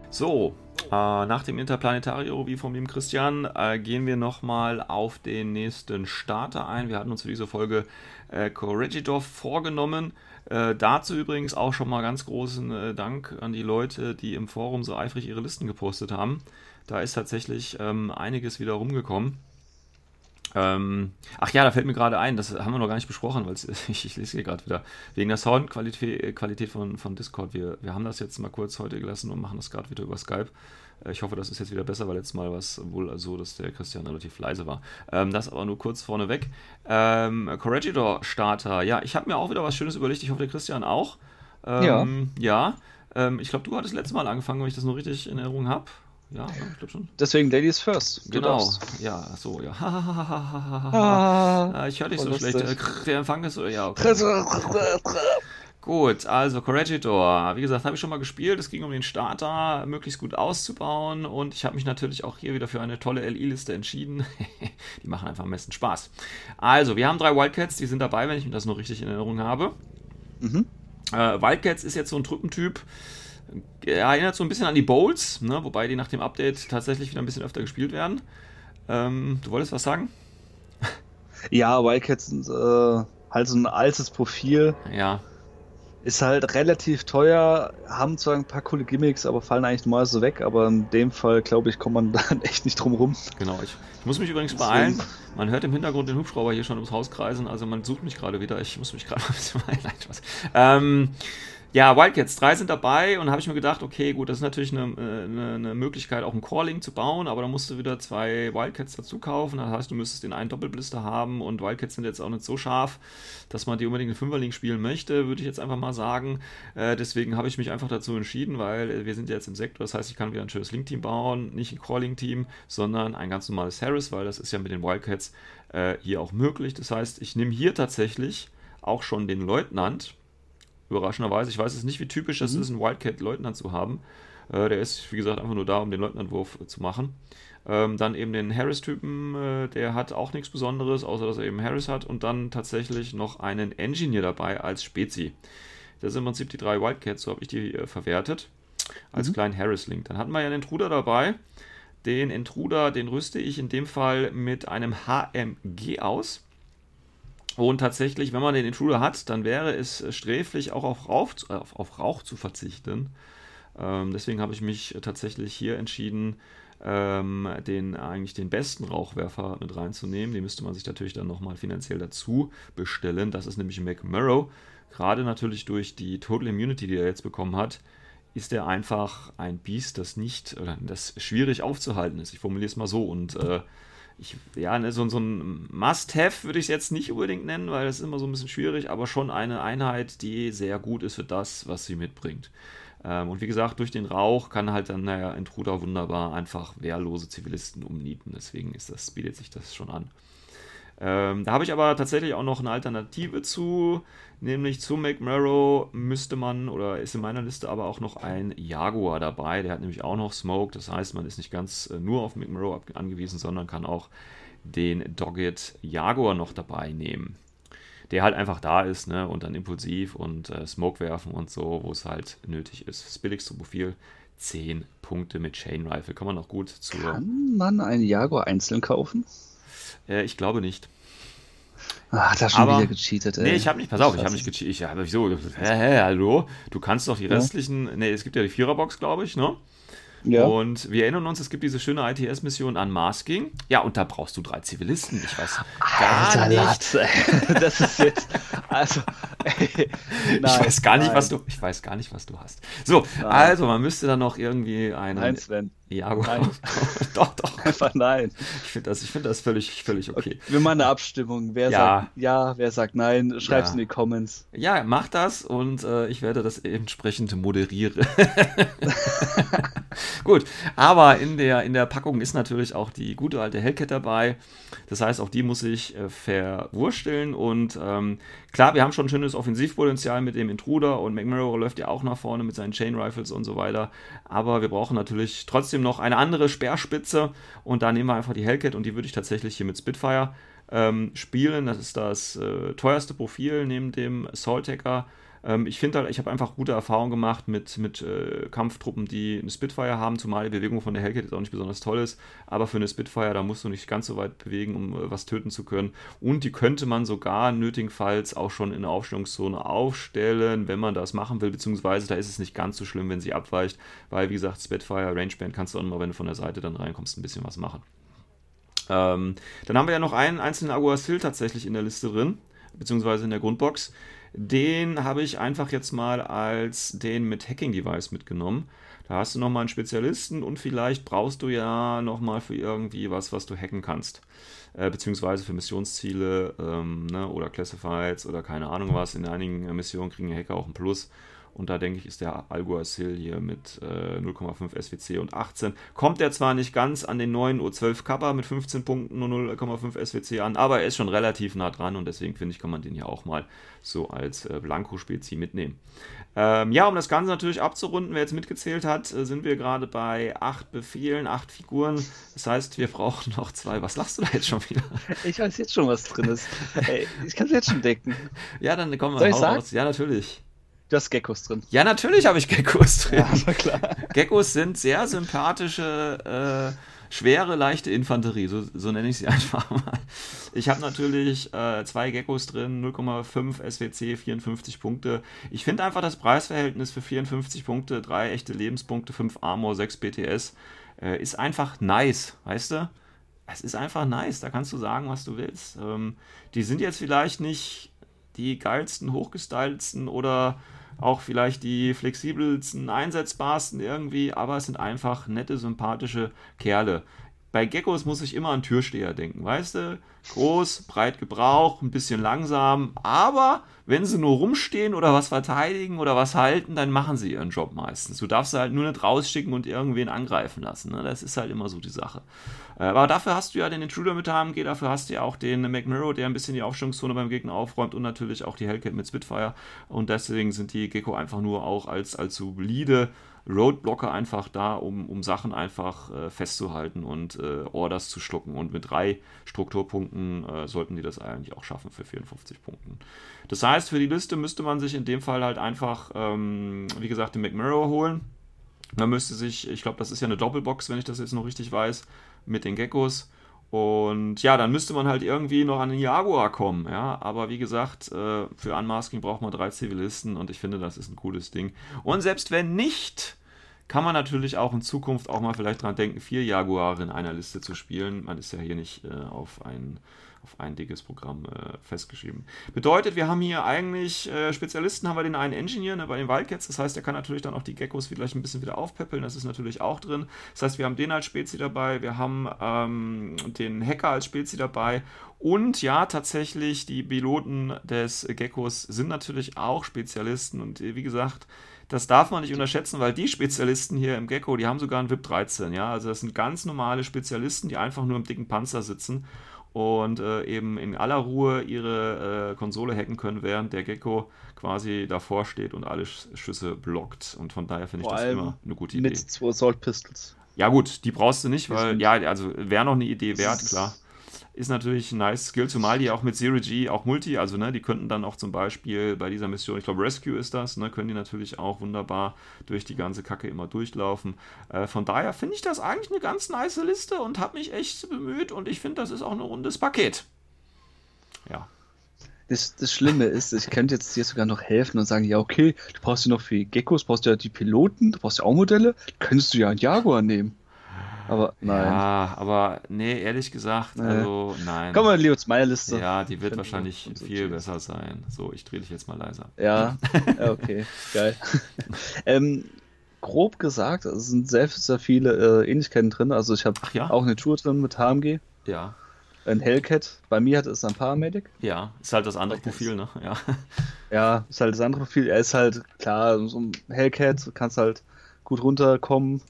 So, äh, nach dem Interplanetario, wie vom lieben Christian, äh, gehen wir nochmal auf den nächsten Starter ein. Wir hatten uns für diese Folge äh, Corregidor vorgenommen. Äh, dazu übrigens auch schon mal ganz großen äh, Dank an die Leute, die im Forum so eifrig ihre Listen gepostet haben. Da ist tatsächlich ähm, einiges wieder rumgekommen. Ähm, ach ja, da fällt mir gerade ein, das haben wir noch gar nicht besprochen, weil [laughs] ich, ich lese hier gerade wieder, wegen der Soundqualität äh, Qualität von, von Discord. Wir, wir haben das jetzt mal kurz heute gelassen und machen das gerade wieder über Skype. Äh, Ich hoffe, das ist jetzt wieder besser, weil letztes Mal war es wohl so, dass der Christian relativ leise war. Ähm, das aber nur kurz vorneweg. Ähm, Corregidor Starter, ja, ich habe mir auch wieder was Schönes überlegt, ich hoffe, der Christian auch. Ähm, ja. Ähm, ich glaube, du hattest letztes Mal angefangen, wenn ich das noch richtig in Erinnerung habe. Ja, ich glaube schon. Deswegen Ladies first. Du Genau, darfst. ja, so, ja. [laughs] Ah. Ah, ich höre dich so schlecht. Äh, Der Empfang ist so, ja, okay. Gut, also Corregidor. Wie gesagt, habe ich schon mal gespielt. Es ging um den Starter möglichst gut auszubauen und ich habe mich natürlich auch hier wieder für eine tolle LI-Liste entschieden. [laughs] die machen einfach am besten Spaß. Also, wir haben drei Wildcats, die sind dabei, wenn ich mir das noch richtig in Erinnerung habe. Mhm. Äh, Wildcats ist jetzt so ein Truppentyp. Er erinnert so ein bisschen an die Bowls, ne? wobei die nach dem Update tatsächlich wieder ein bisschen öfter gespielt werden. Ähm, du wolltest was sagen? Ja, Wildcats sind äh, halt so ein altes Profil. Ja, Ist halt relativ teuer, haben zwar ein paar coole Gimmicks, aber fallen eigentlich mal so weg. Aber in dem Fall, glaube ich, kommt man [laughs] dann echt nicht drum rum. genau. Ich, ich muss mich übrigens beeilen. Man hört im Hintergrund den Hubschrauber hier schon ums Haus kreisen, also man sucht mich gerade wieder. Ich muss mich gerade mal ein bisschen beeilen. [laughs] Ähm, ja, Wildcats, drei sind dabei und habe ich mir gedacht, okay, gut, das ist natürlich eine, äh, eine, eine Möglichkeit, auch ein Calling zu bauen, aber da musst du wieder zwei Wildcats dazu kaufen. Das heißt, du müsstest den einen Doppelblister haben und Wildcats sind jetzt auch nicht so scharf, dass man die unbedingt in Fünferling spielen möchte, würde ich jetzt einfach mal sagen. Äh, deswegen habe ich mich einfach dazu entschieden, weil wir sind jetzt im Sektor, das heißt, ich kann wieder ein schönes Link-Team bauen, nicht ein Calling-Team, sondern ein ganz normales Harris, weil das ist ja mit den Wildcats äh, hier auch möglich. Das heißt, ich nehme hier tatsächlich auch schon den Leutnant. Überraschenderweise, ich weiß es nicht, wie typisch das ist, einen Wildcat-Leutnant zu haben. Äh, der ist, wie gesagt, einfach nur da, um den Leutnantwurf äh, zu machen. Ähm, dann eben den Harris-Typen, äh, der hat auch nichts Besonderes, außer dass er eben Harris hat. Und dann tatsächlich noch einen Engineer dabei als Spezi. Das sind im Prinzip die drei Wildcats, so habe ich die äh, verwertet. Als kleinen Harris-Link. Dann hatten wir ja einen Intruder dabei. Den Intruder, den rüste ich in dem Fall mit einem HMG aus. Und tatsächlich, wenn man den Intruder hat, dann wäre es äh, sträflich auch auf Rauch, zu- äh, auf, auf Rauch zu verzichten. Ähm, deswegen habe ich mich tatsächlich hier entschieden, ähm, den eigentlich den besten Rauchwerfer mit reinzunehmen. Den müsste man sich natürlich dann nochmal finanziell dazu bestellen. Das ist nämlich McMurrow. Gerade natürlich durch die Total Immunity, die er jetzt bekommen hat, ist er einfach ein Biest, das nicht, das schwierig aufzuhalten ist. Ich formuliere es mal so. Und äh, ich, ja, ne, so, so ein Must-Have würde ich es jetzt nicht unbedingt nennen, weil das ist immer so ein bisschen schwierig, aber schon eine Einheit, die sehr gut ist für das, was sie mitbringt. Ähm, und wie gesagt, durch den Rauch kann halt dann, naja, Intruder wunderbar einfach wehrlose Zivilisten umnieten. Deswegen ist das, bietet sich das schon an. Ähm, da habe ich aber tatsächlich auch noch eine Alternative zu, nämlich zu McMurrow müsste man, oder ist in meiner Liste aber auch noch ein Jaguar dabei, der hat nämlich auch noch Smoke, das heißt, man ist nicht ganz äh, nur auf McMurrow angewiesen, sondern kann auch den Dogged Jaguar noch dabei nehmen. Der halt einfach da ist, ne, und dann impulsiv und äh, Smoke werfen und so, wo es halt nötig ist. Das billigste Profil, 10 Punkte mit Chain Rifle. Kann man auch gut zur. Kann man einen Jaguar einzeln kaufen? Äh, ich glaube nicht. Ah, hat er schon Aber- wieder gecheatet, ey. Nee, ich habe nicht, pass auf, ich habe nicht gecheatet. Ich habe wieso? Hä, hä, hallo? Du kannst doch die Ja. restlichen, nee, es gibt ja die Viererbox, glaube ich, ne? Ja. Und wir erinnern uns, es gibt diese schöne ITS-Mission an Masking. Ja, und da brauchst du drei Zivilisten. Ich weiß gar Alter nicht. Latz, ey. [laughs] Das ist jetzt. Also, [laughs] ich weiß gar nicht, was du, ich weiß gar nicht, was du hast. So, nein. also man müsste dann noch irgendwie einen. Nein, Sven. Ja, nein. [laughs] doch, doch. Einfach nein. Ich finde das, ich finde das völlig, völlig okay. okay. Wir machen eine Abstimmung. Wer ja. sagt ja, wer sagt nein, schreib's ja. in die Comments. Ja, mach das und äh, ich werde das entsprechend moderieren. [laughs] Gut, aber in der, in der Packung ist natürlich auch die gute alte Hellcat dabei. Das heißt, auch die muss ich äh, verwursteln und ähm, klar, wir haben schon ein schönes Offensivpotenzial mit dem Intruder und McMurrow läuft ja auch nach vorne mit seinen Chain Rifles und so weiter. Aber wir brauchen natürlich trotzdem noch eine andere Speerspitze und da nehmen wir einfach die Hellcat und die würde ich tatsächlich hier mit Spitfire ähm, spielen. Das ist das äh, teuerste Profil neben dem Assault Hacker. Ähm, ich finde halt, ich habe einfach gute Erfahrungen gemacht mit, mit äh, Kampftruppen, die eine Spitfire haben, zumal die Bewegung von der Hellcat jetzt auch nicht besonders toll ist. Aber für eine Spitfire, da musst du nicht ganz so weit bewegen, um äh, was töten zu können. Und die könnte man sogar nötigenfalls auch schon in der Aufstellungszone aufstellen, wenn man das machen will. Beziehungsweise da ist es nicht ganz so schlimm, wenn sie abweicht, weil wie gesagt, Spitfire, Rangeband kannst du auch immer, wenn du von der Seite dann reinkommst, ein bisschen was machen. Ähm, dann haben wir ja noch einen einzelnen Aguasil tatsächlich in der Liste drin, beziehungsweise in der Grundbox. Den habe ich einfach jetzt mal als den mit Hacking-Device mitgenommen. Da hast du nochmal einen Spezialisten und vielleicht brauchst du ja nochmal für irgendwie was, was du hacken kannst. Äh, beziehungsweise für Missionsziele ähm, ne, oder Classifieds oder keine Ahnung was. In einigen Missionen kriegen Hacker auch ein Plus. Und da denke ich, ist der Alguacil hier mit äh, 0,5 SWC und 18. Kommt er zwar nicht ganz an den neuen U12 Kappa mit 15 Punkten und 0,5 SWC an, aber er ist schon relativ nah dran und deswegen finde ich, kann man den ja auch mal so als äh, Blanko-Spezi mitnehmen. Ähm, ja, um das Ganze natürlich abzurunden, wer jetzt mitgezählt hat, äh, sind wir gerade bei 8 Befehlen, 8 Figuren. Das heißt, wir brauchen noch zwei. Was lachst du da jetzt schon wieder? [laughs] Ich weiß jetzt schon, was drin ist. Ey, ich kann es jetzt schon decken. Ja, dann kommen wir raus. Ja, natürlich. Du hast Geckos drin. Ja, natürlich habe ich Geckos drin. Ja, aber klar. [laughs] Geckos sind sehr sympathische, äh, schwere, leichte Infanterie, so, so nenne ich sie [laughs] einfach mal. Ich habe natürlich äh, zwei Geckos drin, 0,5 SWC, 54 Punkte. Ich finde einfach das Preisverhältnis für 54 Punkte, 3 echte Lebenspunkte, 5 Armor, 6 BTS, äh, ist einfach nice, weißt du? Es ist einfach nice, da kannst du sagen, was du willst. Ähm, die sind jetzt vielleicht nicht die geilsten, hochgestylten oder auch vielleicht die flexibelsten, einsetzbarsten irgendwie, aber es sind einfach nette, sympathische Kerle. Bei Geckos muss ich immer an Türsteher denken, weißt du? Groß, breit Gebrauch, ein bisschen langsam, aber wenn sie nur rumstehen oder was verteidigen oder was halten, dann machen sie ihren Job meistens. Du darfst sie halt nur nicht rausschicken und irgendwen angreifen lassen. Ne? Das ist halt immer so die Sache. Äh, aber dafür hast du ja den Intruder mit der HMG, dafür hast du ja auch den McMurrow, der ein bisschen die Aufstellungszone beim Gegner aufräumt und natürlich auch die Hellcat mit Spitfire. Und deswegen sind die Gecko einfach nur auch als, als solide Roadblocker einfach da, um, um Sachen einfach äh, festzuhalten und äh, Orders zu schlucken. Und mit drei Strukturpunkten äh, sollten die das eigentlich auch schaffen für 54 Punkten. Das heißt, für die Liste müsste man sich in dem Fall halt einfach, ähm, wie gesagt, den McMurrow holen. Man müsste sich, ich glaube, das ist ja eine Doppelbox, wenn ich das jetzt noch richtig weiß, mit den Geckos. Und ja, dann müsste man halt irgendwie noch an den Jaguar kommen, ja. Aber wie gesagt, äh, für Unmasking braucht man drei Zivilisten und ich finde, das ist ein cooles Ding. Und selbst wenn nicht, kann man natürlich auch in Zukunft auch mal vielleicht dran denken, vier Jaguare in einer Liste zu spielen. Man ist ja hier nicht äh, auf ein auf ein dickes Programm äh, festgeschrieben. Bedeutet, wir haben hier eigentlich äh, Spezialisten, haben wir den einen Engineer ne, bei den Wildcats, das heißt, der kann natürlich dann auch die Geckos vielleicht ein bisschen wieder aufpeppeln, das ist natürlich auch drin. Das heißt, wir haben den als Spezi dabei, wir haben ähm, den Hacker als Spezi dabei und ja, tatsächlich, die Piloten des Geckos sind natürlich auch Spezialisten und äh, wie gesagt, das darf man nicht unterschätzen, weil die Spezialisten hier im Gecko, die haben sogar einen VIP 13, ja. Also das sind ganz normale Spezialisten, die einfach nur im dicken Panzer sitzen und äh, eben in aller Ruhe ihre äh, Konsole hacken können, während der Gecko quasi davor steht und alle Schüsse blockt. Und von daher finde ich das immer eine gute Idee. Mit zwei Assault Pistols. Ja gut, die brauchst du nicht, weil ja, also wäre noch eine Idee wert, klar ist natürlich ein nice Skill, zumal die auch mit Zero G auch Multi, also ne, die könnten dann auch zum Beispiel bei dieser Mission, ich glaube Rescue ist das, ne, können die natürlich auch wunderbar durch die ganze Kacke immer durchlaufen. Äh, von daher finde ich das eigentlich eine ganz nice Liste und habe mich echt bemüht und ich finde, das ist auch ein rundes Paket. Ja. Das, das Schlimme ist, ich könnte jetzt dir sogar noch helfen und sagen, ja, okay, du brauchst ja noch für Geckos, brauchst ja die Piloten, du brauchst ja auch Modelle, könntest du ja einen Jaguar nehmen. Aber nein. Ja, aber nee, ehrlich gesagt, Nee. also nein. Kommen wir lieber zu meiner Liste. Ja, die wird wahrscheinlich viel besser sein. So, ich drehe dich jetzt mal leiser. Ja, [laughs] okay, geil. [laughs] ähm, grob gesagt, es sind sehr, sehr viele äh, Ähnlichkeiten drin. Also ich habe ja? auch eine Tour drin mit HMG, Ja, ein Hellcat. Bei mir hat es ein Paramedic. ja, ist halt das andere. Profil, ne? Ja. [laughs] Ja, ist halt das andere Profil. Er ist halt, klar, so ein Hellcat, kannst halt gut runterkommen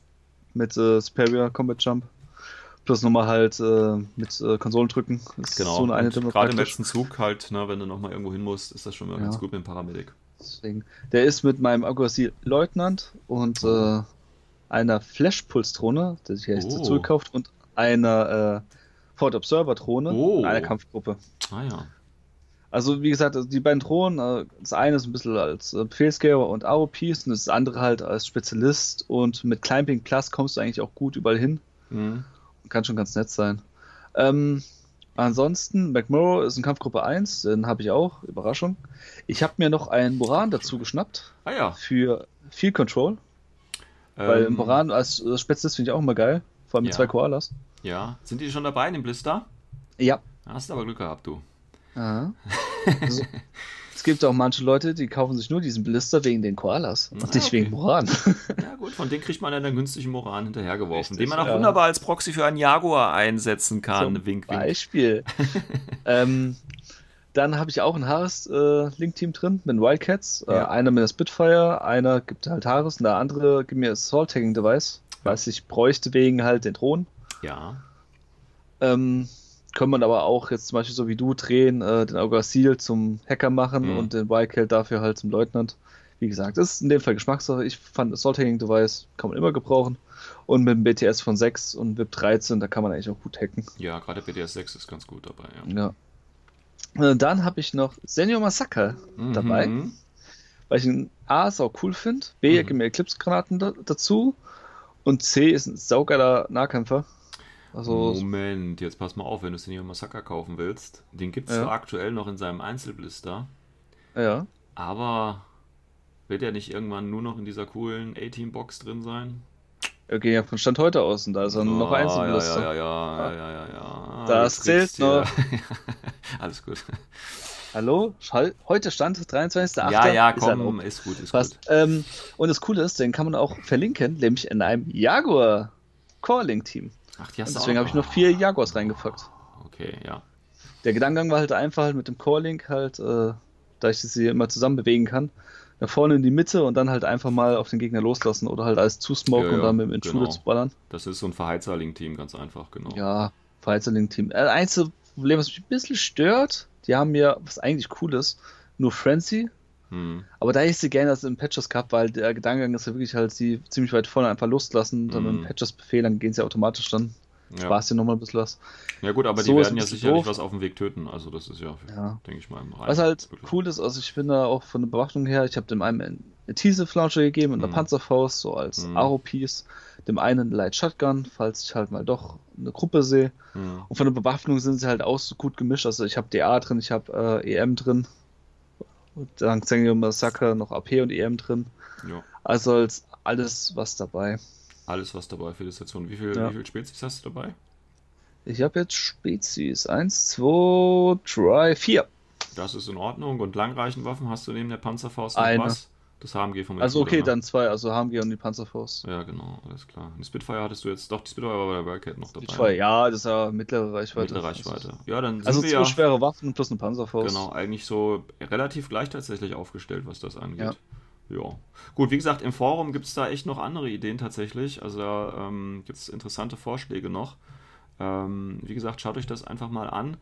mit äh, Superior Combat Jump. Plus nochmal halt äh, mit äh, Konsolen drücken. Ist Genau. so eine, eine Gerade im letzten Zug halt, ne, wenn du nochmal irgendwo hin musst, ist das schon mal Ja. ganz gut mit dem Paramedic. Deswegen. Der ist mit meinem Aguasil Leutnant und äh, einer Flash-Pulse-Drohne, die ich jetzt Oh. dazu gekauft, und einer äh, Ford Observer-Drohne Oh. in einer Kampfgruppe. Ah ja. Also wie gesagt, also die beiden Drohnen, äh, das eine ist ein bisschen als äh, Befehlsgeber und AOPs und das andere halt als Spezialist und mit Climbing Plus kommst du eigentlich auch gut überall hin. Mhm. Kann schon ganz nett sein. Ähm, ansonsten, McMurrow ist in Kampfgruppe 1, den habe ich auch, Überraschung. Ich habe mir noch einen Moran dazu geschnappt Ah ja. für Field Control, weil Ähm, Moran als Spezialist finde ich auch immer geil, vor allem mit Ja. zwei Koalas. Ja. Sind die schon dabei in dem Blister? Ja. Hast du aber Glück gehabt, du. Also, es gibt auch manche Leute, die kaufen sich nur diesen Blister wegen den Koalas und Ah, nicht okay. wegen Moran. [laughs] Ja gut, von denen kriegt man dann einen günstigen Moran hinterhergeworfen, Richtig, den man auch ja. wunderbar als Proxy für einen Jaguar einsetzen kann. Zum wink, wink. Beispiel. [laughs] ähm, dann habe ich auch ein Haares-Link-Team drin mit den Wildcats. Äh, Ja. einer mit der Spitfire, einer gibt halt Haares und der andere gibt mir das Assault-Tagging-Device, was ich bräuchte wegen halt den Drohnen. Ja. Ähm, kann man aber auch jetzt zum Beispiel so wie du drehen, äh, den Augasil zum Hacker machen Mhm. und den Wildcat dafür halt zum Leutnant. Wie gesagt, das ist in dem Fall Geschmackssache. Ich fand Assault Hacking Device kann man immer gebrauchen. Und mit dem BTS von 6 und VIP 13, da kann man eigentlich auch gut hacken. Ja, gerade BDS 6 ist ganz gut dabei. Ja. Ja. Äh, Dann habe ich noch Senor Massaker dabei, Mhm. weil ich ihn A sau cool finde, B, er Mhm. gibt mir Eclipse-Granaten da, dazu und C ist ein saugeiler Nahkämpfer. Also, Moment, jetzt pass mal auf, wenn du Senior Massaker kaufen willst. Den gibt es Ja. aktuell noch in seinem Einzelblister, ja. aber wird er nicht irgendwann nur noch in dieser coolen A-Team-Box drin sein? Gehen ja von Stand heute aus und da ist er noch Ah, Einzelblister. Ja, ja, ja, ja, ja, ja, ja. Das zählt hier- [laughs] Alles gut. Hallo? Heute Stand 23.08. Ja, ja, Ist komm, noch. ist gut, ist Passt. gut. Ähm, und das Coole ist, den kann man auch verlinken, nämlich in einem Jaguar Core-Link Team. Ach, die Und hast du deswegen habe ich noch vier Jaguars reingepackt. Okay, ja. Der Gedankengang war halt einfach halt mit dem Core-Link halt, äh, da ich sie immer zusammen bewegen kann, nach vorne in die Mitte und dann halt einfach mal auf den Gegner loslassen oder halt alles zusmoken Ja, ja, und dann mit dem Intruder genau. zu ballern. Das ist so ein Verheizer-Link-Team, ganz einfach, genau. Ja, Verheizer-Link-Team. Äh, einzige Problem, was mich ein bisschen stört, die haben ja, was eigentlich cool ist, nur Frenzy, Hm. Aber da ich sie gerne als im Patches Cup, weil der Gedankengang ist ja wirklich halt, sie ziemlich weit vorne einfach loslassen, dann mit Mhm. dem Patches-Befehl, dann gehen sie automatisch dann. Ja. Sparst dir nochmal ein bisschen was. ja gut, aber So die werden ja sicherlich doof. was auf dem Weg töten. Also das ist ja, Ja. denke ich mal, im Reinen. Was halt wirklich. cool ist, also ich finde auch von der Bewaffnung her, ich habe dem einen eine Tease-Flansche gegeben und eine Mhm. Panzerfaust, so als Mhm. Aro-Piece, dem einen eine Light Shotgun, falls ich halt mal doch eine Gruppe sehe. Hm. Und von der Bewaffnung sind sie halt auch so gut gemischt. Also ich habe DA drin, ich habe äh, EM drin. Und dann Xenio Massacre noch AP und EM drin. Ja. Also als alles was dabei. Alles was dabei für die Station. Wie viel, Ja. wie viel Spezies hast du dabei? Ich habe jetzt Spezies. Eins, zwei, drei, vier. Das ist in Ordnung. Und Langreichenwaffen hast du neben der Panzerfaust noch Eine. was? Das HMG vom Also okay, ne? dann zwei. Also HMG und die Panzerfaust. Ja, genau, alles klar. Die Spitfire hattest du jetzt, doch, die Spitfire war bei der Wildcat noch dabei. Zwei, ja, das ist ja mittlere Reichweite. Mittlere Reichweite. Ja, dann sind Also zwei ja schwere Waffen plus eine Panzerfaust. genau, eigentlich so relativ gleich tatsächlich aufgestellt, was das angeht. Ja. Gut, wie gesagt, im Forum gibt es da echt noch andere Ideen tatsächlich. Also da ähm, gibt es interessante Vorschläge noch. Ähm, wie gesagt, schaut euch das einfach mal an.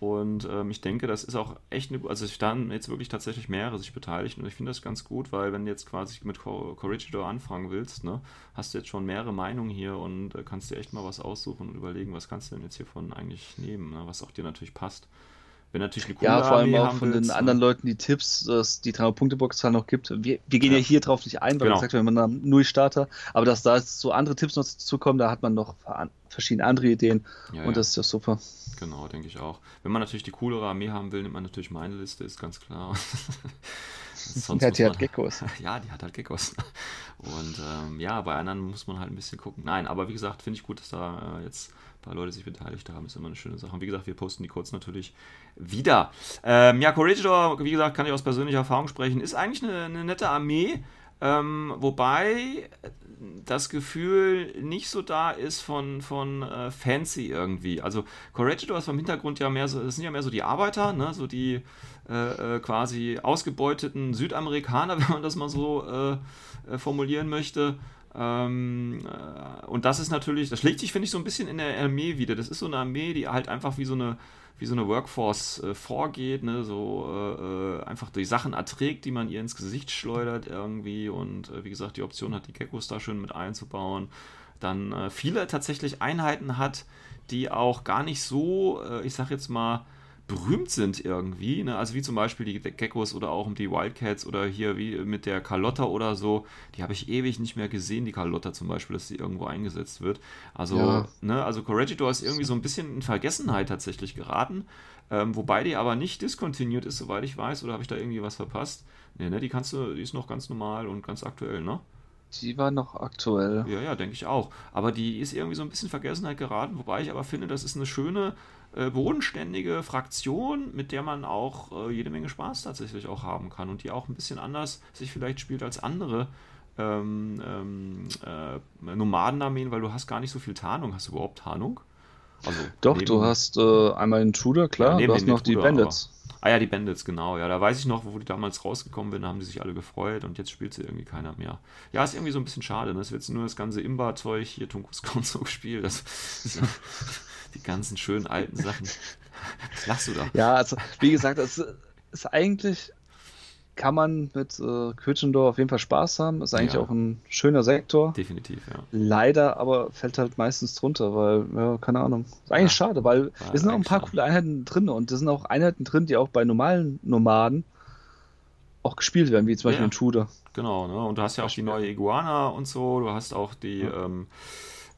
Und ähm, ich denke, das ist auch echt eine, also da haben jetzt wirklich tatsächlich mehrere sich beteiligt und ich finde das ganz gut, weil wenn du jetzt quasi mit Cor- Corregidor anfangen willst, ne, hast du jetzt schon mehrere Meinungen hier und äh, kannst dir echt mal was aussuchen und überlegen, was kannst du denn jetzt hiervon eigentlich nehmen, ne, was auch dir natürlich passt. Wenn natürlich eine Ja, vor allem Armee auch von den willst, anderen ne? Leuten die Tipps, dass die 300-Punkte-Box-Zahl noch gibt. Wir, wir gehen ja. Ja. hier drauf nicht ein, weil Genau. gesagt, wenn man dann nur Starter, aber dass da jetzt so andere Tipps noch dazu kommen, da hat man noch verschiedene andere Ideen Ja, und ja. das ist ja super. Genau, denke ich auch. Wenn man natürlich die coolere Armee haben will, nimmt man natürlich meine Liste, ist ganz klar. [laughs] [laughs] Sonst Ja, die man- hat Geckos. [laughs] Ja, die hat halt Geckos. Und ähm, ja, bei anderen muss man halt ein bisschen gucken. Nein, aber wie gesagt, finde ich gut, dass da äh, jetzt ein paar Leute sich beteiligt haben. Ist immer eine schöne Sache. Und wie gesagt, wir posten die kurz natürlich wieder. Ähm, ja, Corregidor, wie gesagt, kann ich aus persönlicher Erfahrung sprechen, ist eigentlich eine, eine nette Armee. Ähm, wobei das Gefühl nicht so da ist von, von äh, Fancy irgendwie. Also Corregidor ist vom Hintergrund ja mehr so, das sind ja mehr so die Arbeiter, ne? so die äh, äh, quasi ausgebeuteten Südamerikaner, [laughs] wenn man das mal so äh, äh, formulieren möchte. Ähm, äh, und das ist natürlich, das schlägt sich, finde ich, so ein bisschen in der Armee wieder. Das ist so eine Armee, die halt einfach wie so eine, wie so eine Workforce äh, vorgeht, ne? so äh, äh, einfach die Sachen erträgt, die man ihr ins Gesicht schleudert irgendwie und äh, wie gesagt, die Option hat, die Geckos da schön mit einzubauen. Dann äh, viele tatsächlich Einheiten hat, die auch gar nicht so, ich sag jetzt mal, berühmt sind irgendwie. Ne? Also wie zum Beispiel die Geckos oder auch die Wildcats oder hier wie mit der Carlotta oder so. Die habe ich ewig nicht mehr gesehen, die Carlotta zum Beispiel, dass sie irgendwo eingesetzt wird. Also, Ja. ne, also Corregidor ist irgendwie so ein bisschen in Vergessenheit tatsächlich geraten. Ähm, wobei die aber nicht discontinued ist, soweit ich weiß, oder habe ich da irgendwie was verpasst? Nee, ne, die kannst du, die ist noch ganz normal und ganz aktuell, ne? Die war noch aktuell. Ja, ja, denke ich auch. Aber die ist irgendwie so ein bisschen in Vergessenheit geraten, wobei ich aber finde, das ist eine schöne, äh, bodenständige Fraktion, mit der man auch äh, jede Menge Spaß tatsächlich auch haben kann und die auch ein bisschen anders sich vielleicht spielt als andere ähm, ähm, äh, Nomadenarmeen, weil du hast gar nicht so viel Tarnung. Hast du überhaupt Tarnung? Also Doch, neben- du hast äh, einmal den Intruder, klar, Ja, du hast noch die Intruder, Bandits. Ah ja, die Bandits, genau. Ja, da weiß ich noch, wo die damals rausgekommen bin, da haben die sich alle gefreut und jetzt spielt sie irgendwie keiner mehr. Ja, ist irgendwie so ein bisschen schade. Ne? Es wird nur das ganze Imba-Zeug hier, Tunkus und so gespielt. Das ja [laughs] die ganzen schönen alten Sachen. Was lachst du da? Ja, also wie gesagt, es ist eigentlich, kann man mit äh, Kötschendorf auf jeden Fall Spaß haben. Ist eigentlich Ja. auch ein schöner Sektor. Definitiv, ja. Leider aber fällt halt meistens drunter, weil, ja, keine Ahnung. Ist eigentlich Ja. schade, weil Ja, es sind auch ein paar schade. coole Einheiten drin und es sind auch Einheiten drin, die auch bei normalen Nomaden auch gespielt werden, wie zum Beispiel Ja. ein Shooter. Genau, ne? Und du hast ja auch die neue Iguana und so, du hast auch die, ähm,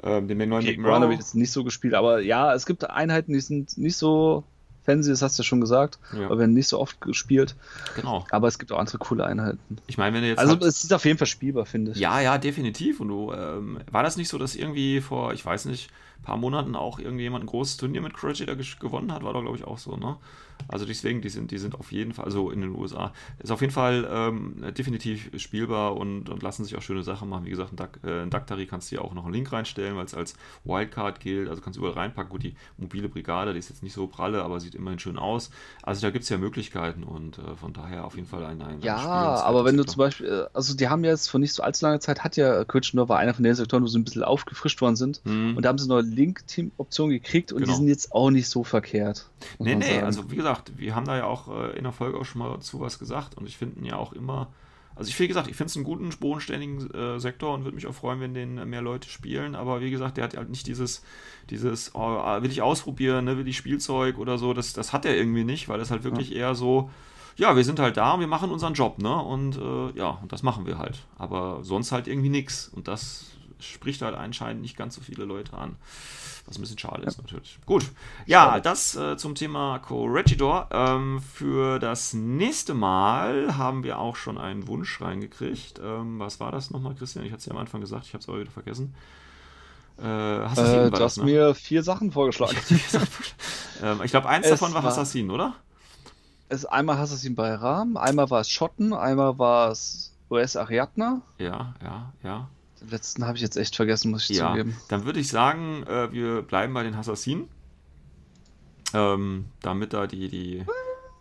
ähm, den neuen McMurrow. Runner wird jetzt nicht so gespielt, aber ja, es gibt Einheiten, die sind nicht so fancy, das hast du ja schon gesagt, Ja. aber werden nicht so oft gespielt. Genau. Aber es gibt auch andere coole Einheiten. Ich meine, wenn du jetzt Also halt- es ist auf jeden Fall spielbar, finde ich. Ja, ja, definitiv. Und du, ähm, war das nicht so, dass irgendwie vor, ich weiß nicht, ein paar Monaten auch irgendjemand ein großes Turnier mit gesch- gewonnen hat? War doch, glaube ich, auch so, ne? Also deswegen, die sind, die sind auf jeden Fall, also in den USA, ist auf jeden Fall ähm, definitiv spielbar und, und lassen sich auch schöne Sachen machen. Wie gesagt, in, Dak, äh, in kannst du ja auch noch einen Link reinstellen, weil es als Wildcard gilt. Also kannst du überall reinpacken. Gut, die mobile Brigade, die ist jetzt nicht so pralle, aber sieht immerhin schön aus. Also da gibt es ja Möglichkeiten und äh, von daher auf jeden Fall ein, ein Ja, spielenswertes aber wenn du zum Beispiel, äh, also die haben jetzt vor nicht so allzu langer Zeit, hat ja Kötschendorf war einer von den Sektoren, wo sie ein bisschen aufgefrischt worden sind. Hm. Und da haben sie neue Link-Team-Optionen gekriegt und Genau. die sind jetzt auch nicht so verkehrt. Nee, nee, sagen. also wie gesagt, wir haben da ja auch äh, in der Folge auch schon mal zu was gesagt und ich finde ihn ja auch immer, also ich wie gesagt, ich finde es einen guten, bodenständigen äh, Sektor und würde mich auch freuen, wenn den äh, mehr Leute spielen, aber wie gesagt, der hat halt nicht dieses, dieses, oh, ah, will ich ausprobieren, ne, will ich Spielzeug oder so, das, das hat er irgendwie nicht, weil das halt wirklich eher so, ja, wir sind halt da und wir machen unseren Job, ne, und äh, ja, und das machen wir halt, aber sonst halt irgendwie nichts und das spricht halt anscheinend nicht ganz so viele Leute an. Was ein bisschen schade ist, natürlich. Gut. Ja, Schade. das äh, zum Thema Corregidor. Ähm, für das nächste Mal haben wir auch schon einen Wunsch reingekriegt. Ähm, was war das nochmal, Christian? Ich hatte es ja am Anfang gesagt, ich habe es aber wieder vergessen. Äh, Assassin Äh, du das, hast ne? mir [laughs] vier Sachen vorgeschlagen. ähm, ich glaube, eins Es davon war war- Assassin, oder? es, einmal Assassin bei Ram, einmal war es Schotten, einmal war es US Ariadna. Ja, ja, ja. Den letzten habe ich jetzt echt vergessen, muss ich Ja, zugeben. dann würde ich sagen, äh, wir bleiben bei den Assassinen. Ähm, damit da die, die.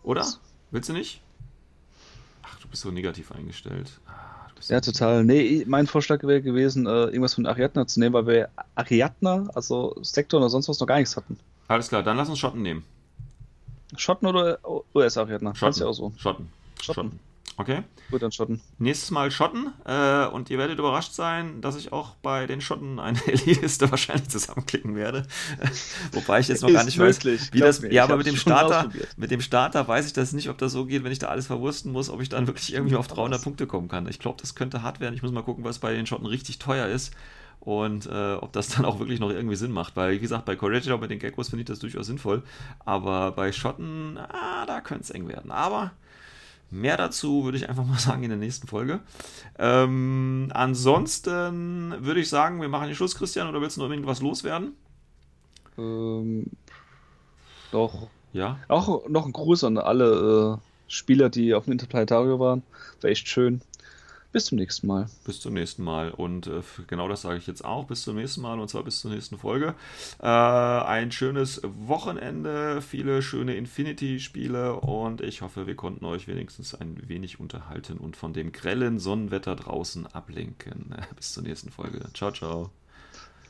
Oder? Willst du nicht? Ach, du bist so negativ eingestellt. Ah, Ja, total. Nee, mein Vorschlag wäre gewesen, äh, irgendwas von Ariadna zu nehmen, weil wir Ariadna, also Sektor oder sonst was, noch gar nichts hatten. Alles klar, dann lass uns Schotten nehmen. Schotten oder US Ariadna? Schotten. Ja auch so. Schotten. Schotten. Okay. Gut, dann Schotten. Nächstes Mal Schotten. Äh, und ihr werdet überrascht sein, dass ich auch bei den Schotten eine [laughs] Liste wahrscheinlich zusammenklicken werde. [laughs] Wobei ich jetzt noch gar nicht weiß, möglich, wie glaub das. mir, ja, aber mit dem Starter, mit dem Starter weiß ich das nicht, ob das so geht, wenn ich da alles verwursten muss, ob ich dann wirklich irgendwie auf 300 Was? Punkte kommen kann. Ich glaube, das könnte hart werden. Ich muss mal gucken, was bei den Schotten richtig teuer ist. und äh, ob das [laughs] dann auch wirklich noch irgendwie Sinn macht. Weil, wie gesagt, bei Corregidor mit den Geckos finde ich das durchaus sinnvoll, aber bei Schotten, ah, da könnte es eng werden. Aber mehr dazu würde ich einfach mal [laughs] sagen in der nächsten Folge. Ähm, ansonsten würde ich sagen, wir machen den Schluss, Christian, oder willst du noch irgendwas loswerden? Ähm, doch. Ja. Auch noch ein Gruß an alle äh, Spieler, die auf dem Interplanetario waren. War echt schön. Bis zum nächsten Mal. Bis zum nächsten Mal. Und äh, genau das sage ich jetzt auch. Bis zum nächsten Mal und zwar bis zur nächsten Folge. Äh, ein schönes Wochenende, viele schöne Infinity-Spiele und ich hoffe, wir konnten euch wenigstens ein wenig unterhalten und von dem grellen Sonnenwetter draußen ablenken. [laughs] bis zur nächsten Folge. Ciao, ciao.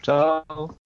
Ciao.